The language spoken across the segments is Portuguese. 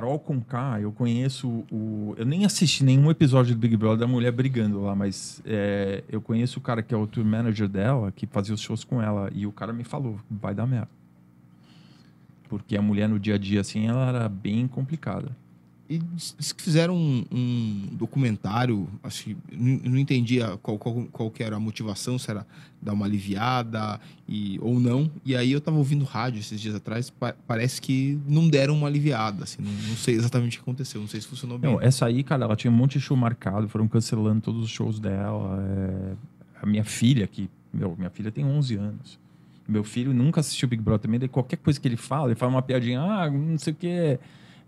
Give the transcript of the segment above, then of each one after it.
Carol Conká, eu conheço o. Eu nem assisti nenhum episódio do Big Brother da mulher brigando lá, mas é, eu conheço o cara que é o tour manager dela, que fazia os shows com ela, e o cara me falou: vai dar merda. Porque a mulher no dia a dia, assim, ela era bem complicada. E disse que fizeram um, um documentário, acho que não, não entendia qual, qual, qual que era a motivação, se era dar uma aliviada e, ou não. E aí eu estava ouvindo rádio esses dias atrás, pa, parece que não deram uma aliviada, assim, não, não, sei exatamente o que aconteceu, não sei se funcionou bem. Não, essa aí, cara, ela tinha um monte de show marcado, foram cancelando todos os shows dela. É... A minha filha, que, meu, minha filha tem 11 anos. Meu filho nunca assistiu Big Brother também, daí qualquer coisa que ele fala, ele fala uma piadinha, ah, não sei o que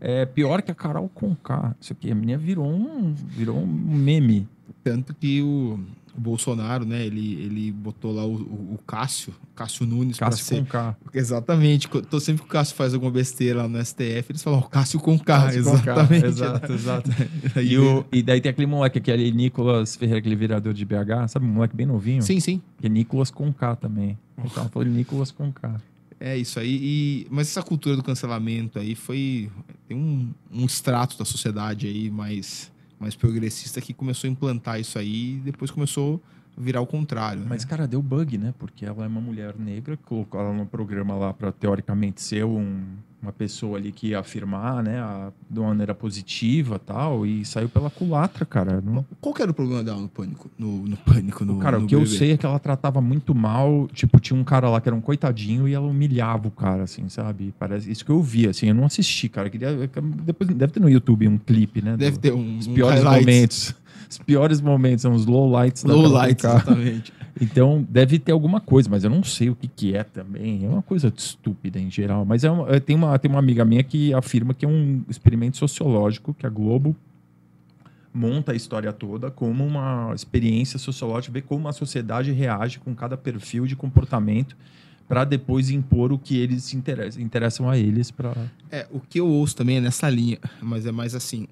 é pior que a Carol Conká. Isso aqui, a menina virou um, virou um meme. Tanto que o, o Bolsonaro, né, ele, ele botou lá o, o, Cássio, Cássio Nunes Cássio ser... Conká. Exatamente. Tô sempre que o Cássio faz alguma besteira lá no STF, eles falam, Cássio Conká. Cássio exatamente. Exato, exato. e, o, e daí tem aquele moleque, aquele Nicolas Ferreira, aquele vereador de BH, sabe? Um moleque bem novinho. Sim, sim. Que é Nicolas Conká também. Então, falou Nicolas Conká. É isso aí. E, mas essa cultura do cancelamento aí foi. Tem um, um extrato da sociedade aí mais, mais progressista que começou a implantar isso aí e depois começou virar o contrário. Né? Mas, cara, deu bug, né? Porque ela é uma mulher negra, colocou ela no programa lá para teoricamente ser um uma pessoa ali que ia afirmar, né, a, de uma maneira positiva tal, e saiu pela culatra, cara. Não... Qual que era o problema dela no pânico? No, no pânico, no. Cara, no o que BBB? eu sei é que ela tratava muito mal. Tipo, tinha um cara lá que era um coitadinho e ela humilhava o cara, assim, sabe? Parece isso que eu vi, assim. Eu não assisti, cara. Queria, depois, deve ter no YouTube um clipe, né? Deve do, ter um. Os piores um momentos. Os piores momentos são os low lights low lights, exatamente. Então, deve ter alguma coisa, mas eu não sei o que, que é também. É uma coisa estúpida em geral. Mas é uma, tem, uma, tem uma amiga minha que afirma que é um experimento sociológico que a Globo monta a história toda como uma experiência sociológica, ver como a sociedade reage com cada perfil de comportamento para depois impor o que eles interessam, interessam a eles para É, o que eu ouço também é nessa linha, mas é mais assim.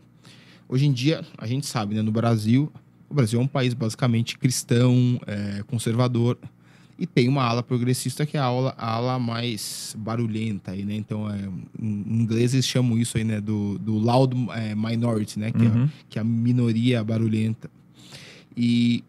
Hoje em dia, a gente sabe, né, no Brasil, o Brasil é um país basicamente cristão, é, conservador, e tem uma ala progressista que é a ala, a ala mais barulhenta aí, né? Então, é, em inglês eles chamam isso aí, né? Do, do loud é, minority, né? Que, uhum. é, que é a minoria barulhenta. E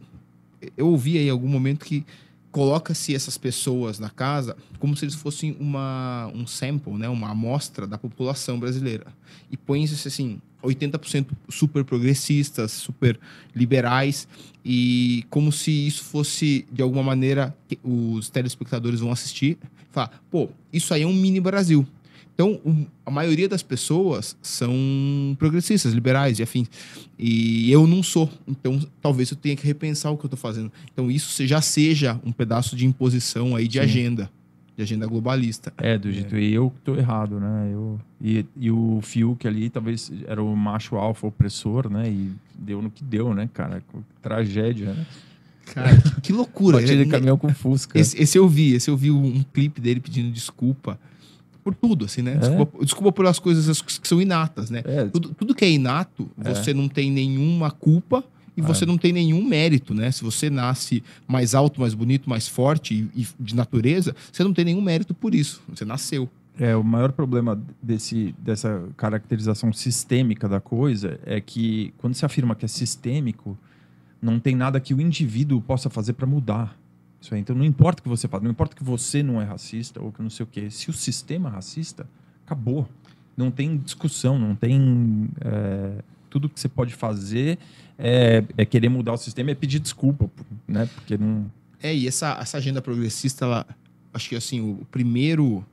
eu ouvi aí em algum momento que coloca-se essas pessoas na casa como se eles fossem uma, um sample, né? Uma amostra da população brasileira. E põe-se assim, 80% super progressistas, super liberais, e como se isso fosse, de alguma maneira, os telespectadores vão assistir e falar, pô, isso aí é um mini Brasil. Então, a maioria das pessoas são progressistas, liberais e afins. E eu não sou. Então, talvez eu tenha que repensar o que eu estou fazendo. Então, isso já seja um pedaço de imposição aí de Sim. agenda de agenda globalista. É, do jeito é. eu que tô errado, né? Eu, e, e o Fiuk ali talvez era o macho alfa opressor, né? E deu no que deu, né, cara? Tragédia, né? Cara, que, que loucura. Batida de caminhão com Fusca. Esse, esse, eu vi, esse eu vi um clipe dele pedindo desculpa por tudo, assim, né? É? Desculpa, desculpa, por as coisas que são inatas, né? É. Tudo, tudo que é inato, é. você não tem nenhuma culpa e você é. não tem nenhum mérito, né? Se você nasce mais alto, mais bonito, mais forte e, e, de natureza, você não tem nenhum mérito por isso. Você nasceu. É, o maior problema desse, dessa caracterização sistêmica da coisa é que quando se afirma que é sistêmico, não tem nada que o indivíduo possa fazer para mudar. Isso aí. Então não importa o que você faz, não importa que você não é racista ou que não sei o quê. Se o sistema é racista, acabou. Não tem discussão, não tem. É, tudo que você pode fazer é, é, querer mudar o sistema, é pedir desculpa, né? Porque não. É, e essa, essa agenda progressista, ela, acho que assim, o primeiro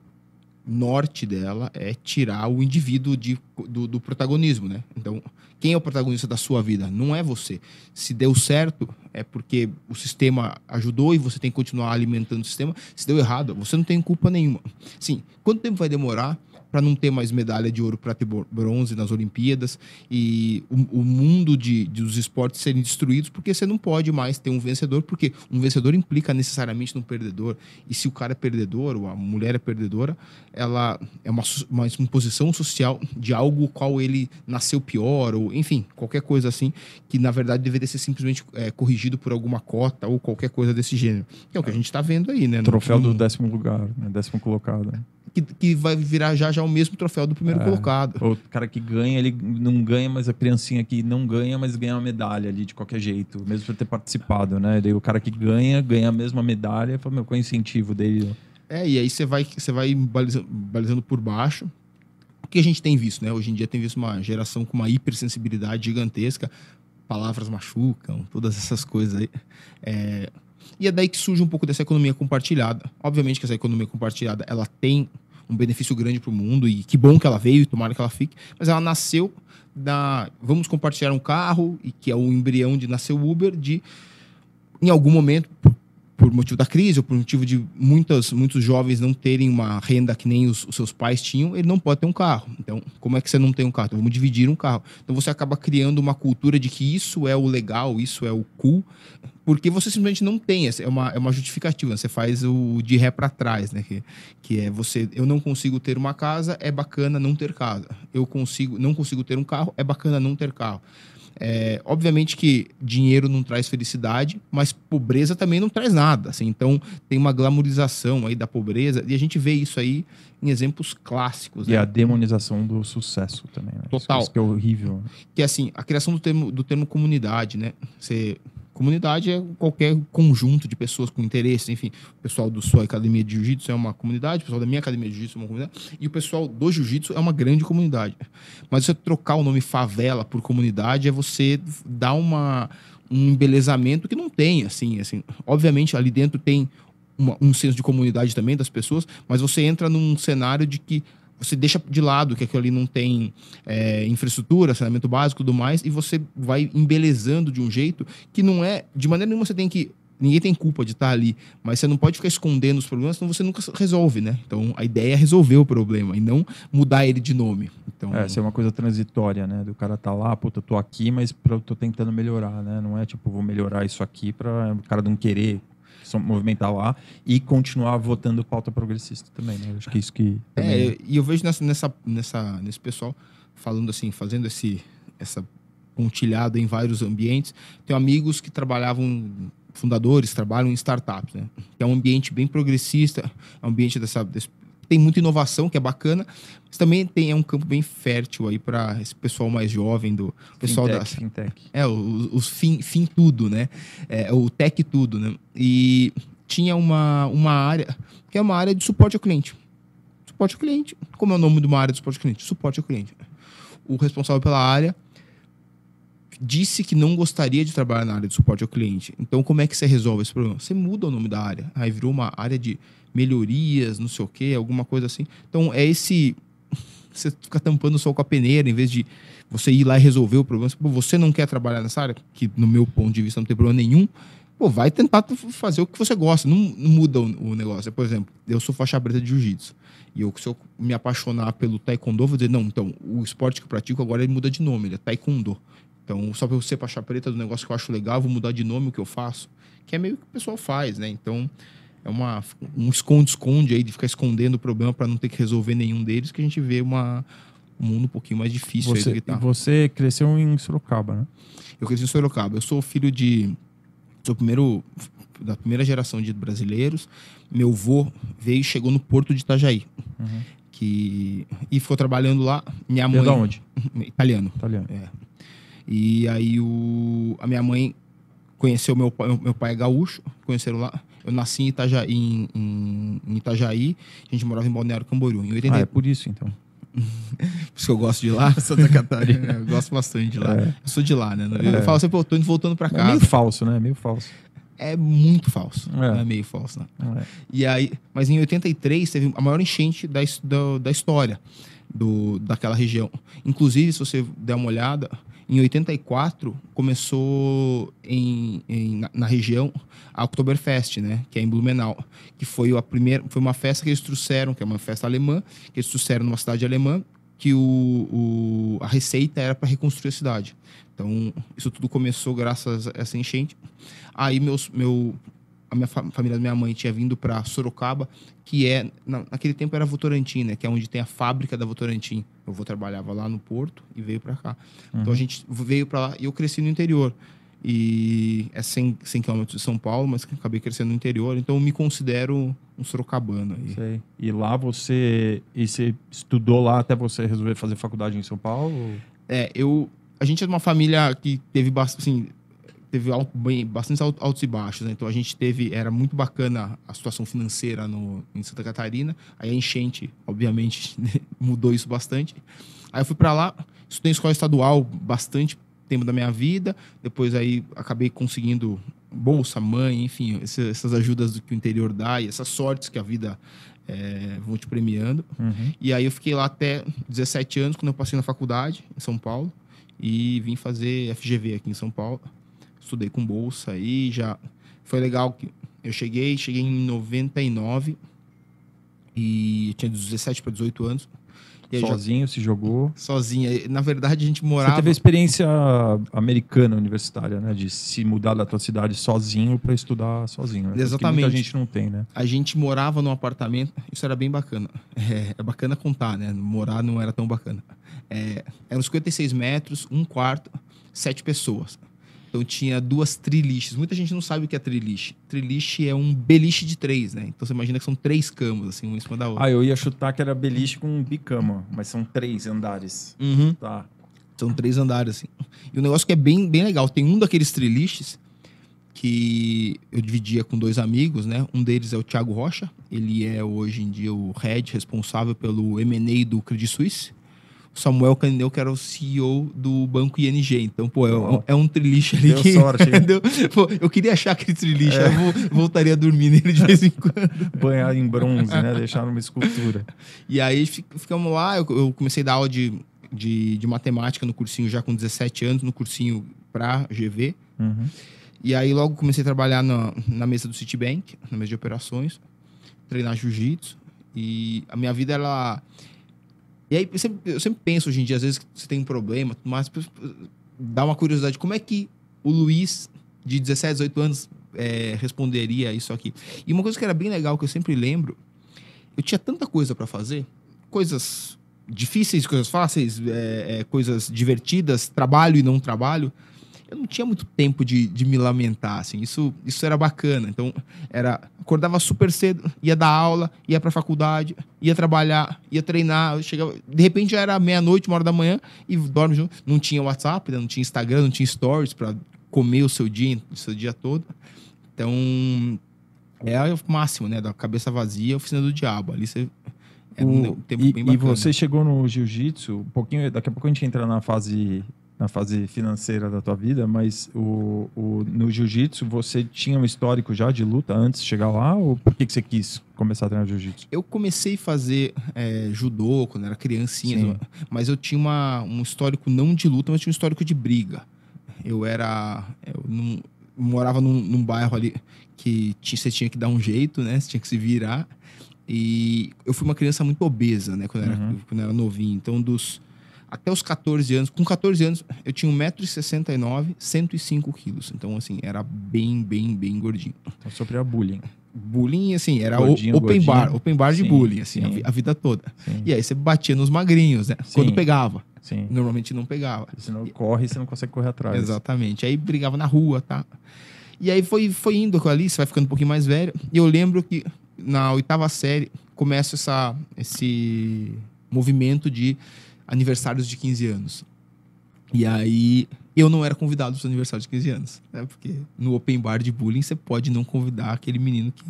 norte dela é tirar o indivíduo de, do, do, protagonismo, né? Então, quem é o protagonista da sua vida? Não é você. Se deu certo, é porque o sistema ajudou e você tem que continuar alimentando o sistema. Se deu errado, você não tem culpa nenhuma. Sim, quanto tempo vai demorar para não ter mais medalha de ouro, prata e bronze nas Olimpíadas e o, o mundo de, de, dos esportes serem destruídos, porque você não pode mais ter um vencedor, porque um vencedor implica necessariamente num perdedor. E se o cara é perdedor, ou a mulher é perdedora, ela é uma, uma imposição social de algo qual ele nasceu pior, ou enfim, qualquer coisa assim, que na verdade deveria ser simplesmente é, corrigido por alguma cota ou qualquer coisa desse gênero. Que é o que a gente está vendo aí, né? Troféu no, do décimo lugar, né? décimo colocado. O que, que vai virar já já o mesmo troféu do primeiro É. colocado. O cara que ganha, ele não ganha, mas a criancinha que não ganha, mas ganha uma medalha ali de qualquer jeito, mesmo por ter participado, né? Daí o cara que ganha, ganha a mesma medalha, fala, meu, qual é o incentivo dele? É, e aí você vai, você vai balizando, balizando por baixo. O que a gente tem visto, né? Hoje em dia tem visto uma geração com uma hipersensibilidade gigantesca. Palavras machucam, todas essas coisas aí. É, E é daí que surge um pouco dessa economia compartilhada. Obviamente que essa economia compartilhada, ela tem um benefício grande para o mundo e que bom que ela veio e tomara que ela fique. Mas ela nasceu da... Vamos compartilhar um carro, e que é o embrião de nascer o Uber, de em algum momento, por, motivo da crise ou por motivo de muitas, muitos jovens não terem uma renda que nem os, os seus pais tinham, ele não pode ter um carro. Então, como é que você não tem um carro? Então, vamos dividir um carro. Então, você acaba criando uma cultura de que isso é o legal, isso é o cool, porque você simplesmente não tem. É uma, é uma justificativa. Você faz o de ré para trás, né? Que, que é você, eu não consigo ter uma casa, é bacana não ter casa. Eu consigo, não consigo ter um carro, é bacana não ter carro. É, obviamente que dinheiro não traz felicidade, mas pobreza também não traz nada. assim. Então tem uma glamorização aí da pobreza e a gente vê isso aí em exemplos clássicos. E né? a demonização do sucesso também, né? Isso- Total. Isso que é horrível. Que é assim, a criação do termo, do termo comunidade, né? Você, comunidade é qualquer conjunto de pessoas com interesses, enfim. O pessoal do sua academia de jiu-jitsu é uma comunidade, o pessoal da minha academia de jiu-jitsu é uma comunidade, e o pessoal do jiu-jitsu é uma grande comunidade. Mas você trocar o nome favela por comunidade é você dar uma, um embelezamento que não tem, assim, assim. Obviamente, ali dentro tem uma- um senso de comunidade também das pessoas, mas você entra num cenário de que você deixa de lado que aquilo ali não tem é, infraestrutura, saneamento básico e tudo mais, e você vai embelezando de um jeito que não é. De maneira nenhuma você tem que. Ninguém tem culpa de estar ali, mas você não pode ficar escondendo os problemas, senão você nunca resolve, né? Então a ideia é resolver o problema e não mudar ele de nome. Então, É, ser uma coisa transitória, né? Do cara tá lá, puta, eu tô aqui, mas eu tô tentando melhorar, né? Não é tipo, vou melhorar isso aqui pra o cara não querer movimentar lá e continuar votando pauta progressista também, né? Eu Acho que isso que. também- É, e eu vejo nessa, nessa, nessa, nesse pessoal falando assim, fazendo esse, essa pontilhada em vários ambientes. Tenho amigos que trabalhavam, fundadores, trabalham em startups, né? Que é um ambiente bem progressista, é um ambiente dessa, desse- tem muita inovação, que é bacana, mas também tem é um campo bem fértil aí para esse pessoal mais jovem, do pessoal fintech, das, fintech. é, os, os fim, fim tudo, né? É, o tech tudo, né? E tinha uma, uma área que é uma área de suporte ao cliente. Suporte ao cliente. Como é o nome de uma área de suporte ao cliente? Suporte ao cliente. O responsável pela área disse que não gostaria de trabalhar na área de suporte ao cliente. Então, como é que você resolve esse problema? Você muda o nome da área. Aí virou uma área de melhorias, não sei o quê, alguma coisa assim. Então, é esse. Você fica tampando o sol com a peneira, em vez de você ir lá e resolver o problema. Você não quer trabalhar nessa área, que no meu ponto de vista não tem problema nenhum. Pô, vai tentar fazer o que você gosta. Não, não muda o, o negócio. Por exemplo, eu sou faixa preta de jiu-jitsu. E eu, se eu me apaixonar pelo taekwondo, vou dizer, não, então, o esporte que eu pratico agora ele muda de nome, ele é taekwondo. Então, só pra eu ser faixa preta do negócio que eu acho legal, vou mudar de nome o que eu faço. Que é meio que o pessoal faz, né? Então, é uma, um esconde-esconde aí de ficar escondendo o problema para não ter que resolver nenhum deles, que a gente vê uma, um mundo um pouquinho mais difícil aí do Você, que tá. você cresceu em Sorocaba, né? Eu cresci em Sorocaba. Eu sou filho de. Sou primeiro. Da primeira geração de brasileiros. Meu avô veio e chegou no porto de Itajaí. Uhum. Que, e ficou trabalhando lá. Minha mãe. da onde? Italiano. Italiano. É. E aí o, a minha mãe conheceu meu pai, meu pai é gaúcho, conheceram lá. Eu nasci em Itajaí, em, em- em Itajaí, a gente morava em Balneário Camboriú. Em 80, Ah, é por isso, então. por isso que eu gosto de lá. Santa Catarina. É, eu gosto bastante de lá. É. Eu sou de lá, né? Eu É. falo assim, pô, tô indo voltando pra É casa. meio falso, né? Meio falso. É muito falso. É. É meio falso, né? É. E aí, mas em 83 teve a maior enchente da, da, da história do, daquela região. Inclusive, se você der uma olhada, em 84 começou em, em- na, na região a Oktoberfest, né? Que é em Blumenau. Que foi a primeira, foi uma festa que eles trouxeram, que é uma festa alemã, que eles trouxeram numa cidade alemã, que o, o- a receita era para reconstruir a cidade. Então, isso tudo começou graças a essa enchente. Aí meus, meu, a minha fa- família da minha mãe tinha vindo para Sorocaba, que é na- naquele tempo era Votorantim, né? Que é onde tem a fábrica da Votorantim. Eu vou trabalhava lá no porto e veio para cá. Então a gente veio para lá e eu cresci no interior. E é 100, 100 km de São Paulo, mas acabei crescendo no interior, então eu me considero um sorocabano aí. Sei. E lá você. E você estudou lá até você resolver fazer faculdade em São Paulo? É, eu. A gente é de uma família que teve bastante. Assim, teve alto, bem, bastante alto- altos e baixos, né? Então a gente teve. Era muito bacana a situação financeira no, em Santa Catarina. Aí a enchente, obviamente, mudou isso bastante. Aí eu fui para lá, estudei em escola estadual bastante tempo da minha vida. Depois aí acabei conseguindo bolsa, mãe, enfim, essas ajudas do que o interior dá e essas sortes que a vida eh, vão te premiando. Uhum. E aí eu fiquei lá até 17 anos, quando eu passei na faculdade, em São Paulo, e vim fazer FGV aqui em São Paulo. Estudei com bolsa aí, já foi legal que eu cheguei, cheguei em 99 e tinha 17 para 18 anos. E aí já- Sozinho, se jogou. sozinha. E, Na verdade, a gente Você morava teve a experiência americana universitária, né? De se mudar da tua cidade sozinho para estudar sozinho. Né? Exatamente. muita gente não tem, né? a gente morava num apartamento, isso era bem bacana. É, é bacana contar, né? Morar não era tão bacana. É, eram 56 metros, um quarto, sete pessoas. Então tinha duas triliches. Muita gente não sabe o que é triliche. Triliche é um beliche de três, né? Então você imagina que são três camas, assim, uma em cima da outra. Ah, eu ia chutar que era beliche com bicama, mas são três andares. Uhum. Tá. São três andares, assim. E o negócio que é bem, bem legal. Tem um daqueles triliches que eu dividia com dois amigos, né? Um deles é o Thiago Rocha. Ele é hoje em dia o head responsável pelo M&A do Credit Suisse. Samuel Canindeu, que era o CEO do banco ING. Então, pô, é, um- é um triliche ali Deu que... sorte? Deu- pô, eu queria achar aquele triliche. Eu vou- voltaria a dormir nele de vez em quando. Banhar em bronze, né? Deixar numa escultura. E aí fi- ficamos lá, eu, eu comecei a dar aula de, de, de matemática no cursinho já com 17 anos, no cursinho para GV. Uhum. E aí logo comecei a trabalhar na, na mesa do Citibank, na mesa de operações, treinar jiu-jitsu. E a minha vida, ela... E aí eu sempre, eu sempre penso hoje em dia, às vezes que você tem um problema, mais dá uma curiosidade, como é que o Luiz, de 17, 18 anos, é, responderia isso aqui? E uma coisa que era bem legal, que eu sempre lembro, eu tinha tanta coisa para fazer, coisas difíceis, coisas fáceis, é, é, coisas divertidas, trabalho e não trabalho. Eu não tinha muito tempo de, de me lamentar, assim. Isso, isso era bacana. Então, era acordava super cedo, ia dar aula, ia pra faculdade, ia trabalhar, ia treinar, chegava, de repente já era meia-noite, uma hora da manhã e dorme junto. Não tinha WhatsApp, né? não tinha Instagram, não tinha stories para comer o seu dia, o seu dia todo. Então, é o máximo, né? Da cabeça vazia, oficina do diabo. Ali você um O- tempo e, e você chegou no jiu-jitsu, um pouquinho, daqui a pouco a gente entra na fase na fase financeira da tua vida, mas o, o- no jiu-jitsu você tinha um histórico já de luta antes de chegar lá ou por que, que você quis começar a treinar jiu-jitsu? Eu comecei a fazer é, judô quando era criancinha, Sim. mas eu tinha uma, um histórico não de luta, mas tinha um histórico de briga. Eu era. Eu não- morava num, num bairro ali que tinha- você tinha que dar um jeito, né? Você tinha que se virar. E eu fui uma criança muito obesa, né? Quando, eu era, Uhum. quando era novinho. Então, dos. Até os 14 anos, com 14 anos, eu tinha 1,69m, 105 quilos. Então, assim, era bem, bem, bem gordinho Então sofria bullying. bullying, assim, era Gordinho, open gordinho. bar, open bar de Sim, bullying, assim, a, a vida toda. Sim. E aí você batia nos magrinhos, né? Sim. Quando pegava. Sim. Normalmente não pegava. Se não corre, você não consegue correr atrás. Exatamente. Aí brigava na rua, tá? E aí foi, foi indo com ali, você vai ficando um pouquinho mais velho. E eu lembro que na oitava série começa essa, esse movimento de aniversários de 15 anos. E aí eu não era convidado para os aniversários de 15 anos, né? Porque no open bar de bullying você pode não convidar aquele menino que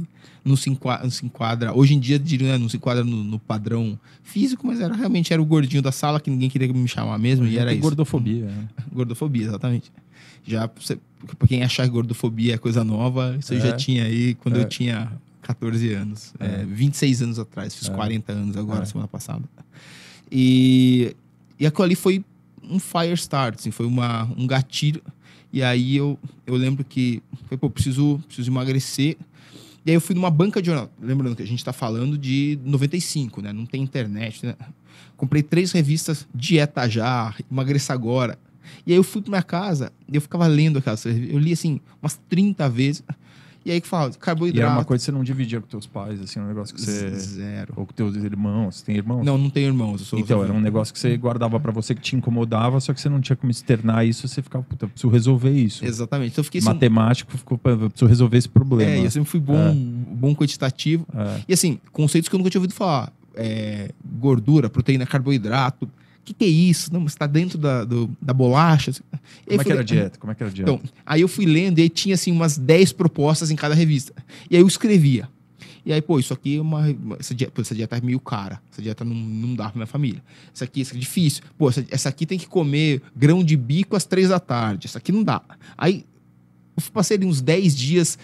não se enquadra, não se enquadra hoje em dia diria, né, não se enquadra no, no padrão físico, mas era realmente era o gordinho da sala que ninguém queria me chamar mesmo e era Tem isso. gordofobia. né? Gordofobia, exatamente. Já pra quem achar que gordofobia é coisa nova, isso eu É. já tinha aí quando É. eu tinha 14 anos. É. É, 26 anos atrás, fiz É. 40 anos agora, É. semana passada. E, e aquilo ali foi um fire start, assim, foi uma, um gatilho. E aí eu, eu lembro que, foi, pô, preciso, preciso emagrecer. E aí eu fui numa banca de jornal. Lembrando que a gente tá falando de 95, né? Não tem internet, né? Comprei três revistas, Dieta Já, Emagreça Agora. E aí eu fui pra minha casa e eu ficava lendo aquelas. Eu li, assim, umas 30 vezes. E aí que fala, E carboidrato. era uma coisa que você não dividia com teus pais, assim, um negócio que você. Zero. Ou com teus irmãos. Você tem irmãos? Não, não tenho irmãos. Eu sou Então, era um negócio que você guardava pra você que te incomodava, só que você não tinha como externar isso, você ficava, puta, eu preciso resolver isso. Exatamente. Então eu fiquei assim, Matemático ficou, "Pô, eu preciso resolver esse problema. É, eu sempre fui bom, bom quantitativo. É. E assim, conceitos que eu nunca tinha ouvido falar. É, gordura, proteína, carboidrato. Que, que é isso? Não, mas tá dentro da, do- da bolacha. Aí Como é que era a le- dieta? Como é que era a dieta? Então, aí eu fui lendo e tinha assim umas 10 propostas em cada revista. E aí eu escrevia. E aí, pô, isso aqui é uma. Essa dieta, essa dieta é meio cara. Essa dieta não, não dá pra minha família. Essa aqui, essa aqui é difícil. Pô, essa, essa aqui tem que comer grão de bico às três da tarde. Essa aqui não dá. Aí eu passei ali uns 10 dias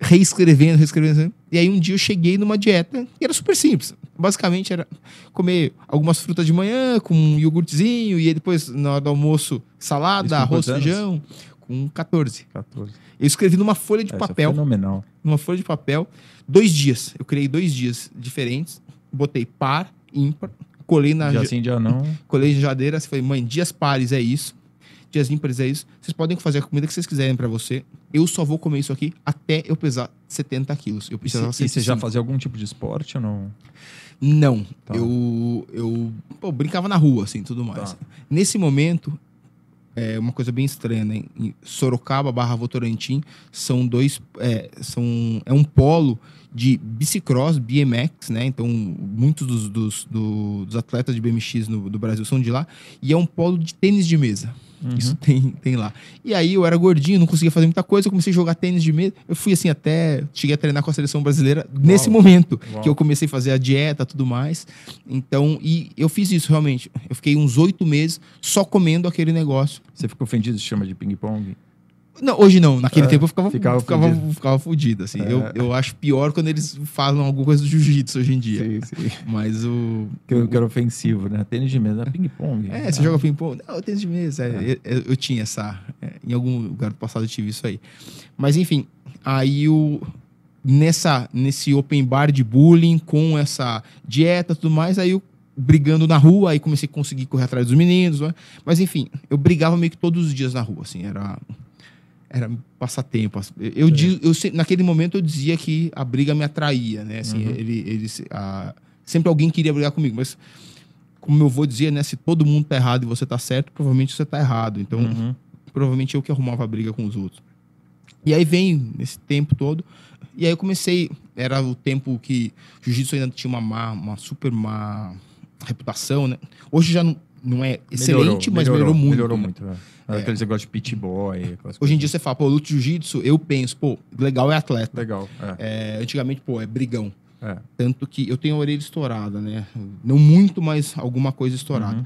reescrevendo, reescrevendo. E aí um dia eu cheguei numa dieta que era super simples. Basicamente era comer algumas frutas de manhã com um iogurtezinho e aí depois na hora do almoço salada, arroz, feijão, com 14. 14. Eu escrevi numa folha de Essa é papel, fenomenal. numa folha de papel, dois dias. Eu criei dois dias diferentes, botei par, ímpar, colei na Dia sim, dia não. colei na jadeira, falei, mãe, dias pares é isso, dias ímpares é isso. Vocês podem fazer a comida que vocês quiserem pra você. Eu só vou comer isso aqui até eu pesar 70 quilos. Eu E, precisava se- e você já 105. fazia algum tipo de esporte ou não? Não. Tá. Eu, eu pô, brincava na rua, assim, tudo mais. Tá. Nesse momento, é uma coisa bem estranha, né? Em Sorocaba barra Votorantim são dois. É, são, é um polo de bicicross, BMX, né? Então, muitos dos, dos, do- dos atletas de BMX no, do Brasil são de lá. E é um polo de tênis de mesa. Uhum. Isso tem, tem lá. E aí eu era gordinho, não conseguia fazer muita coisa, eu comecei a jogar tênis de mesa. Eu fui assim até. Cheguei a treinar com a seleção brasileira nesse momento Uau. que eu comecei a fazer a dieta tudo mais. Então, e eu fiz isso realmente. Eu fiquei uns oito meses só comendo aquele negócio. Você ficou ofendido se chama de ping-pong? Não, hoje não. Naquele É, tempo eu ficava, ficava ficava, fudido. ficava, fudido, assim. É. Eu, eu acho pior quando eles falam alguma coisa do jiu-jitsu hoje em dia. sim. Mas o. Que, eu- que era ofensivo, né? Tênis de mesa, ping-pong. É, você Ah, joga ping-pong. Não, tênis de mesa. é, eu, eu tinha essa. é, em algum lugar do passado eu tive isso aí. Mas enfim, aí o. Nessa, nesse open bar de bullying, com essa dieta e tudo mais, aí eu brigando na rua, aí comecei a conseguir correr atrás dos meninos. né? Mas enfim, eu brigava meio que todos os dias na rua, assim, era. Era passatempo. Eu, eu, diz- eu naquele momento eu dizia que a briga me atraía, né? Assim, Uhum. ele, ele, a- sempre alguém queria brigar comigo, mas como meu avô dizia, né? Se todo mundo tá errado e você tá certo, provavelmente você tá errado. Então, Uhum. provavelmente eu que arrumava a briga com os outros. E aí vem nesse tempo todo. E aí eu comecei. Era o tempo que jiu-jitsu ainda tinha uma, má, uma super má reputação, né? Hoje já não, não é excelente, mas melhorou muito. Melhorou né? muito, é. Aqueles negócios de pit boy. Hoje em dia você fala, pô, luta jiu-jitsu, eu penso, pô, legal é atleta. Legal, é. É, antigamente, pô, é brigão. é. Tanto que eu tenho a orelha estourada, né? Não muito, mas alguma coisa estourada.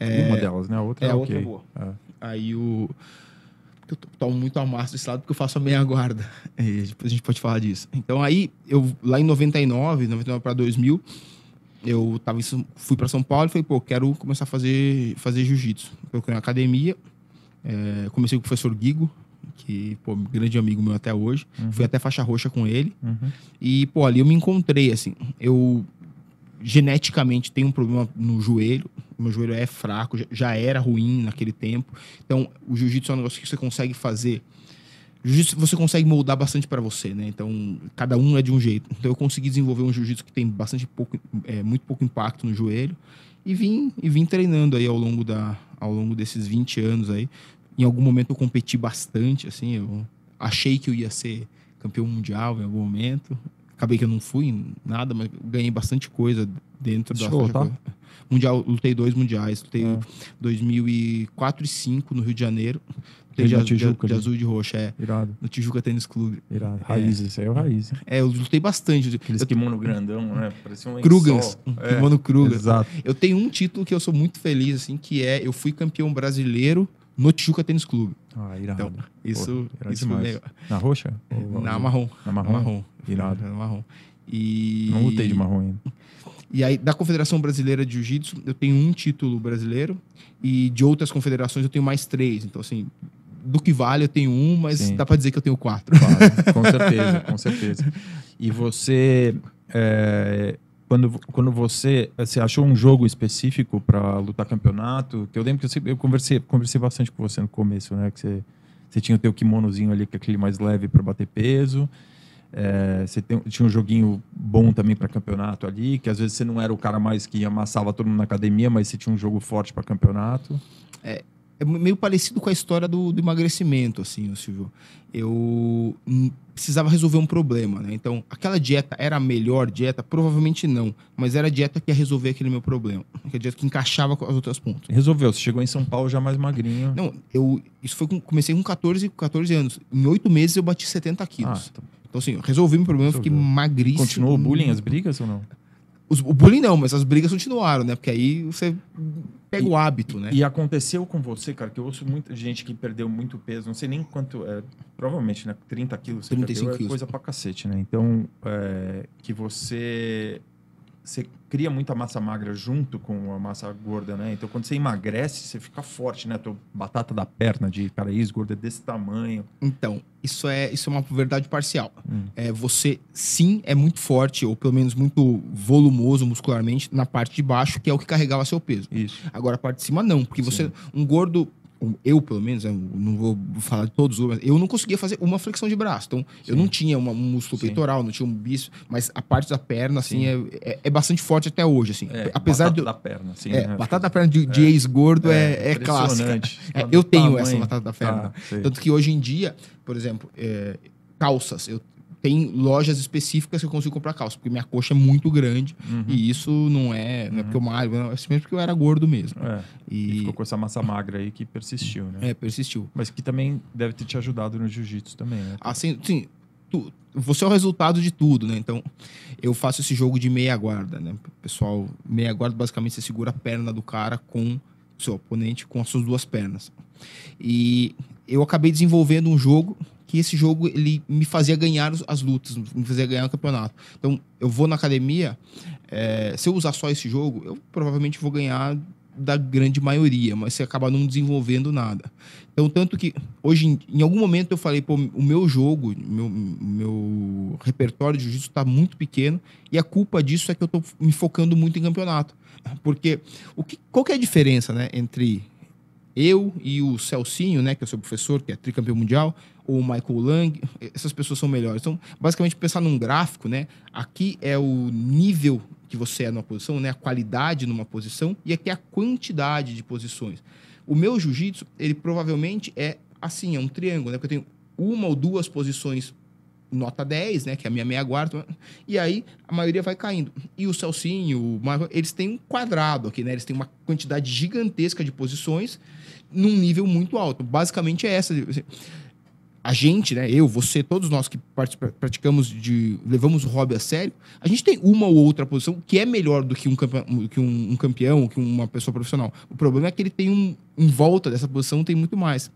Uhum. Uma delas, né? A outra É, é, a ok. outra é boa. É. Aí o. Eu to- tomo muito amasso desse lado porque eu faço a meia guarda. E depois a gente pode falar disso. Então aí, eu lá em 99, 99 para 2000, eu tava fui para São Paulo e falei, pô, quero começar a fazer, fazer jiu-jitsu. Procurei uma academia, é, comecei com o professor Guigo, que, pô, grande amigo meu até hoje. Uhum. Fui até faixa roxa com ele. Uhum. E, pô, ali eu me encontrei, assim. Eu geneticamente tenho um problema no joelho. Meu joelho é fraco, já- era ruim naquele tempo. Então, o jiu-jitsu é um negócio que você consegue fazer. Jiu-jitsu você consegue moldar bastante para você, né? Então, cada um é de um jeito. Então, eu consegui desenvolver um jiu-jitsu que tem bastante pouco, é, muito pouco impacto no joelho. E vim, e vim treinando aí ao longo, da, ao longo desses 20 anos aí. Em algum momento eu competi bastante, assim. Eu achei que eu ia ser campeão mundial em algum momento. Acabei que eu não fui nada, mas ganhei bastante coisa dentro da Chegou a faixa preta. Mundial, lutei dois mundiais. Lutei Ah. 2004 e 2005 no Rio de Janeiro. Lutei de, de- Tijuca, de né? azul e de roxo, é. Irado, No Tijuca Tênis Clube. irado. Raiz, isso aí é o raiz. É, eu lutei bastante. Aqueles Eu- kimono grandão, né? Parecia um Krugans. lençol. É, Kimono Krugans. Exato. Eu tenho um título que eu sou muito feliz, assim, que é eu fui campeão brasileiro no Tijuca Tênis Clube. Ah, irado. Então, isso, irado isso demais. Na roxa? Ou- Na marrom. Na Na marrom? marrom. Irado. Na marrom. E... Não lutei de marrom ainda. E aí, da Confederação Brasileira de Jiu-Jitsu, eu tenho um título brasileiro. E de outras confederações, eu tenho mais três. Então, assim, do que vale, eu tenho um, mas Sim. dá pra dizer que eu tenho quatro. Claro, com certeza, com certeza. E você, é, quando, quando você, você achou um jogo específico para lutar campeonato, que eu lembro que eu, eu conversei, conversei bastante com você no começo, né? Que você, você tinha o teu kimonozinho ali, que é aquele mais leve para bater peso. É, você tem- tinha um joguinho bom também para campeonato ali, que às vezes você não era o cara mais que amassava todo mundo na academia, mas você tinha um jogo forte para campeonato. é meio parecido com a história do, do emagrecimento, assim, o Silvio. Eu hum, precisava resolver um problema, né? Então, aquela dieta era a melhor dieta? Provavelmente não. Mas era a dieta que ia resolver aquele meu problema. Aquela dieta que encaixava com as outras pontas. Resolveu, você chegou em São Paulo já mais magrinho. Não, eu. Isso foi com, comecei com 14, 14 anos. Em oito meses eu bati 70 ah, quilos. então, Então, assim, resolvi meu problema, eu fiquei Resolveu. magríssimo. continuou o bullying, as brigas ou não? Os- o bullying não, mas as brigas continuaram, né? Porque aí você pega o hábito, né? E aconteceu com você, cara, que eu ouço muita gente que perdeu muito peso, não sei nem quanto, é, provavelmente, né? 30 quilos você 35 perdeu, é quilos. coisa pra cacete, né? Então, é, que você, você cria muita massa magra junto com a massa gorda, né? Então, quando você emagrece, você fica forte, né? Tua batata da perna de cara gorda é desse tamanho. Então, isso é, isso é uma verdade parcial. Hum. É, você, sim, é muito forte, ou pelo menos muito volumoso muscularmente, na parte de baixo, que é o que carregava seu peso. Isso. Agora, a parte de cima, não. Porque você, Sim. um gordo, eu pelo menos, eu não vou falar de todos, mas eu não conseguia fazer uma flexão de braço. Então, eu Sim. não tinha uma- um músculo Sim. peitoral, não tinha um bíceps, mas a parte da perna, assim, Sim. é, é, é bastante forte até hoje, assim. É, Apesar batata de... da perna, assim, É, né? batata da perna de, de ex-gordo é, é, clássica. impressionante. É, Tá eu tenho tamanho. essa batata da perna. Tá. Tanto que hoje em dia, por exemplo, é, calças, eu tenho lojas específicas que eu consigo comprar calça, porque minha coxa é muito grande Uhum. e isso não é, não é porque eu malho, não, é simplesmente porque eu era gordo mesmo. É, e E ficou com essa massa magra aí que persistiu, né? é, persistiu. Mas que também deve ter te ajudado no jiu-jitsu também, né? Assim, sim, tu- você é o resultado de tudo, né? Então, eu faço esse jogo de meia guarda, né? Pessoal, meia guarda basicamente você segura a perna do cara com o seu oponente com as suas duas pernas. E eu acabei desenvolvendo um jogo que esse jogo ele me fazia ganhar as lutas, me fazia ganhar o campeonato. Então, eu vou na academia, é, se eu usar só esse jogo, eu provavelmente vou ganhar da grande maioria, mas você acaba não desenvolvendo nada. Então, tanto que hoje, em, em algum momento, eu falei, pô, o meu jogo, meu, meu repertório de jiu-jitsu está muito pequeno e a culpa disso é que eu estou me focando muito em campeonato. Porque o que, qual que é a diferença né, entre eu e o Celcinho, né, que é o seu professor, que é tricampeão mundial, ou o Michael Lang, essas pessoas são melhores. Então, basicamente, pensar num gráfico, né, aqui é o nível que você é numa posição, né, a qualidade numa posição, e aqui é a quantidade de posições. O meu jiu-jitsu, ele provavelmente é assim, é um triângulo, né, porque eu tenho uma ou duas posições nota 10, né, que é a minha meia guarda, e aí a maioria vai caindo. E o Celcinho, eles têm um quadrado aqui, né, eles têm uma quantidade gigantesca de posições num nível muito alto. Basicamente é essa. A gente, né, eu, você, todos nós que praticamos de. levamos o hobby a sério, a gente tem uma ou outra posição que é melhor do que um campeão, que um, um campeão, que uma pessoa profissional. O problema é que ele tem um. Em volta dessa posição tem muito mais.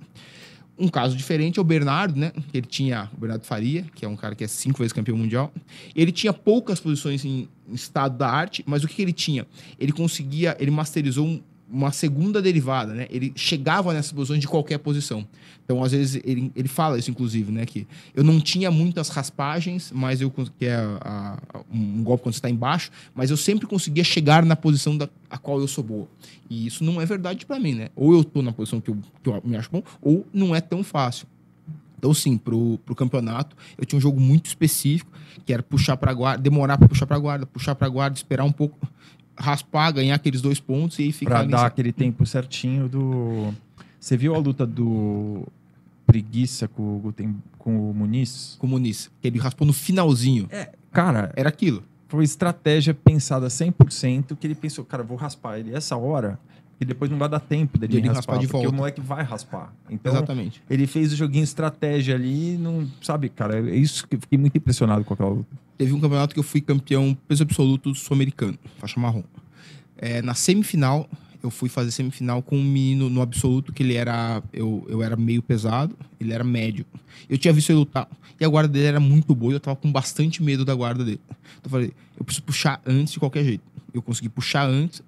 Um caso diferente é o Bernardo, né? Ele tinha o Bernardo Faria, que é um cara que é cinco vezes campeão mundial. Ele tinha poucas posições em em estado da arte, mas o que, que ele tinha? Ele conseguia, ele masterizou um- uma segunda derivada, né? Ele chegava nessas posições de qualquer posição. Então, às vezes, ele, ele fala isso, inclusive, né? Que eu não tinha muitas raspagens, mas eu que é a- a- um golpe quando você está embaixo, mas eu sempre conseguia chegar na posição da a qual eu sou boa. E isso não é verdade para mim, né? Ou eu tô na posição que eu, que eu me acho bom, ou não é tão fácil. Então, sim, pro, pro campeonato, eu tinha um jogo muito específico, que era puxar pra guarda, demorar pra puxar pra guarda, puxar pra guarda, esperar um pouco, raspar, ganhar aqueles dois pontos e aí ficar Pra ali dar aquele tempo certinho do. Você viu a luta do Preguiça com, o Guten- com o Muniz? com o Muniz, que ele raspou no finalzinho. Cara, Era aquilo. foi estratégia pensada 100% que ele pensou, cara, vou raspar ele essa hora e depois não vai dar tempo dele De ele raspar, raspar de porque volta. o moleque vai raspar. Então, Exatamente. ele fez o joguinho estratégia ali, não sabe, cara, é isso que eu fiquei muito impressionado com aquela luta. Teve um campeonato que eu fui campeão peso absoluto sul-americano, faixa marrom. É, na semifinal, eu fui fazer semifinal com um menino no absoluto que ele era. Eu, eu era meio pesado, ele era médio. Eu tinha visto ele lutar e a guarda dele era muito boa e eu tava com bastante medo da guarda dele. Então eu falei, eu preciso puxar antes de qualquer jeito. Eu consegui puxar antes.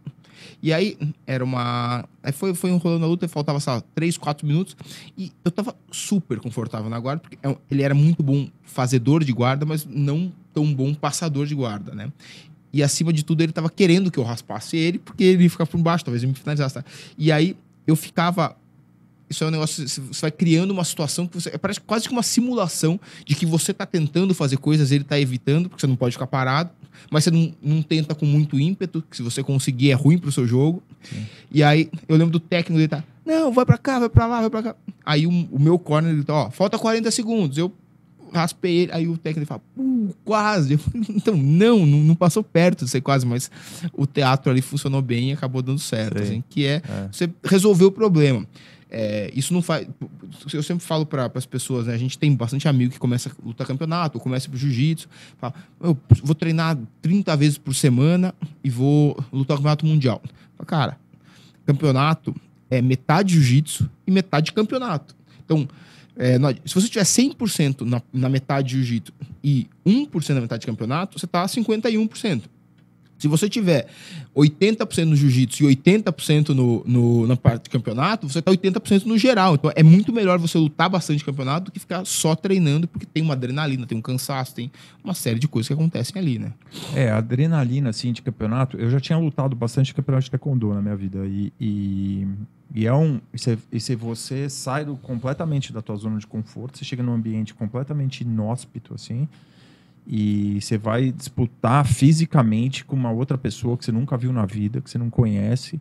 E aí era uma. Aí foi, foi enrolando a luta, faltava, sei lá, 3, 4 minutos. E eu tava super confortável na guarda, porque é ele era muito bom fazedor de guarda, mas não tão bom passador de guarda, né? E acima de tudo, ele tava querendo que eu raspasse ele, porque ele ia ficar por baixo, talvez ele me finalizasse. Tá? E aí eu ficava isso é um negócio, você vai criando uma situação que você. Parece quase que uma simulação de que você está tentando fazer coisas, ele está evitando, porque você não pode ficar parado, mas você não, não tenta com muito ímpeto, que se você conseguir é ruim pro seu jogo. Sim. E aí, eu lembro do técnico dele tá, não, vai para cá, vai para lá, vai para cá. Aí o, o, meu corner, ele tá, ó, falta 40 segundos. Eu raspei ele, aí o técnico fala, uh, quase. Falei, então, não, não, não, passou perto de ser quase, mas o teatro ali funcionou bem e acabou dando certo, assim, que é, é, você resolveu o problema. É, isso não faz. Eu sempre falo para as pessoas, né? A gente tem bastante amigo que começa a lutar campeonato, ou começa pro jiu-jitsu. Fala, eu vou treinar 30 vezes por semana e vou lutar campeonato mundial. Fala, cara, campeonato é metade jiu-jitsu e metade campeonato. Então, é, se você tiver 100% na, na metade de jiu-jitsu e 1% na metade de campeonato, você está 51%. Se você tiver 80% no jiu-jitsu e 80% no, no, na parte de campeonato, você está 80% no geral. Então é muito melhor você lutar bastante campeonato do que ficar só treinando, porque tem uma adrenalina, tem um cansaço, tem uma série de coisas que acontecem ali, né? É, a adrenalina, assim, de campeonato. Eu já tinha lutado bastante campeonato de taekwondo na minha vida. E, e, e é um. E se, e se você sai do, completamente da tua zona de conforto, você chega num ambiente completamente inóspito, assim e você vai disputar fisicamente com uma outra pessoa que você nunca viu na vida, que você não conhece.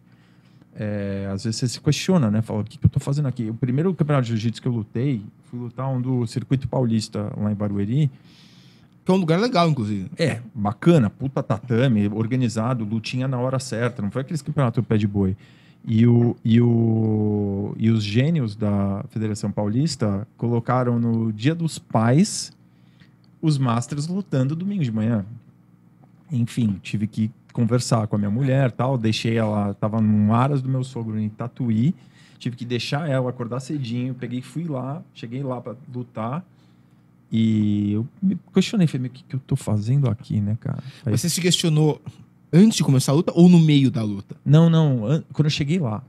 É, às vezes você se questiona, né? Fala, o que, que eu estou fazendo aqui? O primeiro campeonato de jiu-jitsu que eu lutei, fui lutar um do Circuito Paulista, lá em Barueri. Que é um lugar legal, inclusive. É, bacana, puta tatame, organizado, lutinha na hora certa. Não foi aqueles campeonatos pé de boi. E, o, e, o, e os gênios da Federação Paulista colocaram no Dia dos Pais os Masters lutando domingo de manhã. Enfim, tive que conversar com a minha mulher tal. Deixei ela, tava num aras do meu sogro em Tatuí. Tive que deixar ela acordar cedinho. Peguei, fui lá, cheguei lá para lutar. E eu me questionei, falei, o que, que eu tô fazendo aqui, né, cara? Aí... Você se questionou antes de começar a luta ou no meio da luta? Não, não, quando eu cheguei lá.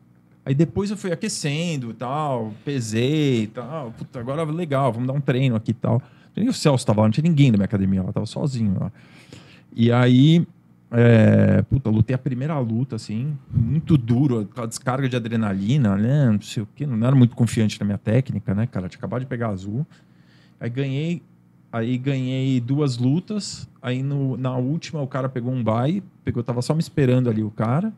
Aí depois eu fui aquecendo tal, pesei e tal. Puta, agora legal, vamos dar um treino aqui e tal. Nem o Celso estava lá, não tinha ninguém na minha academia, ela estava sozinho lá. E aí, é, puta, lutei a primeira luta, assim, muito duro, a descarga de adrenalina, né? Não sei o quê, não era muito confiante na minha técnica, né, cara? Tinha acabado de pegar azul. Aí ganhei, aí ganhei duas lutas. Aí no, na última o cara pegou um bye, pegou, tava só me esperando ali o cara.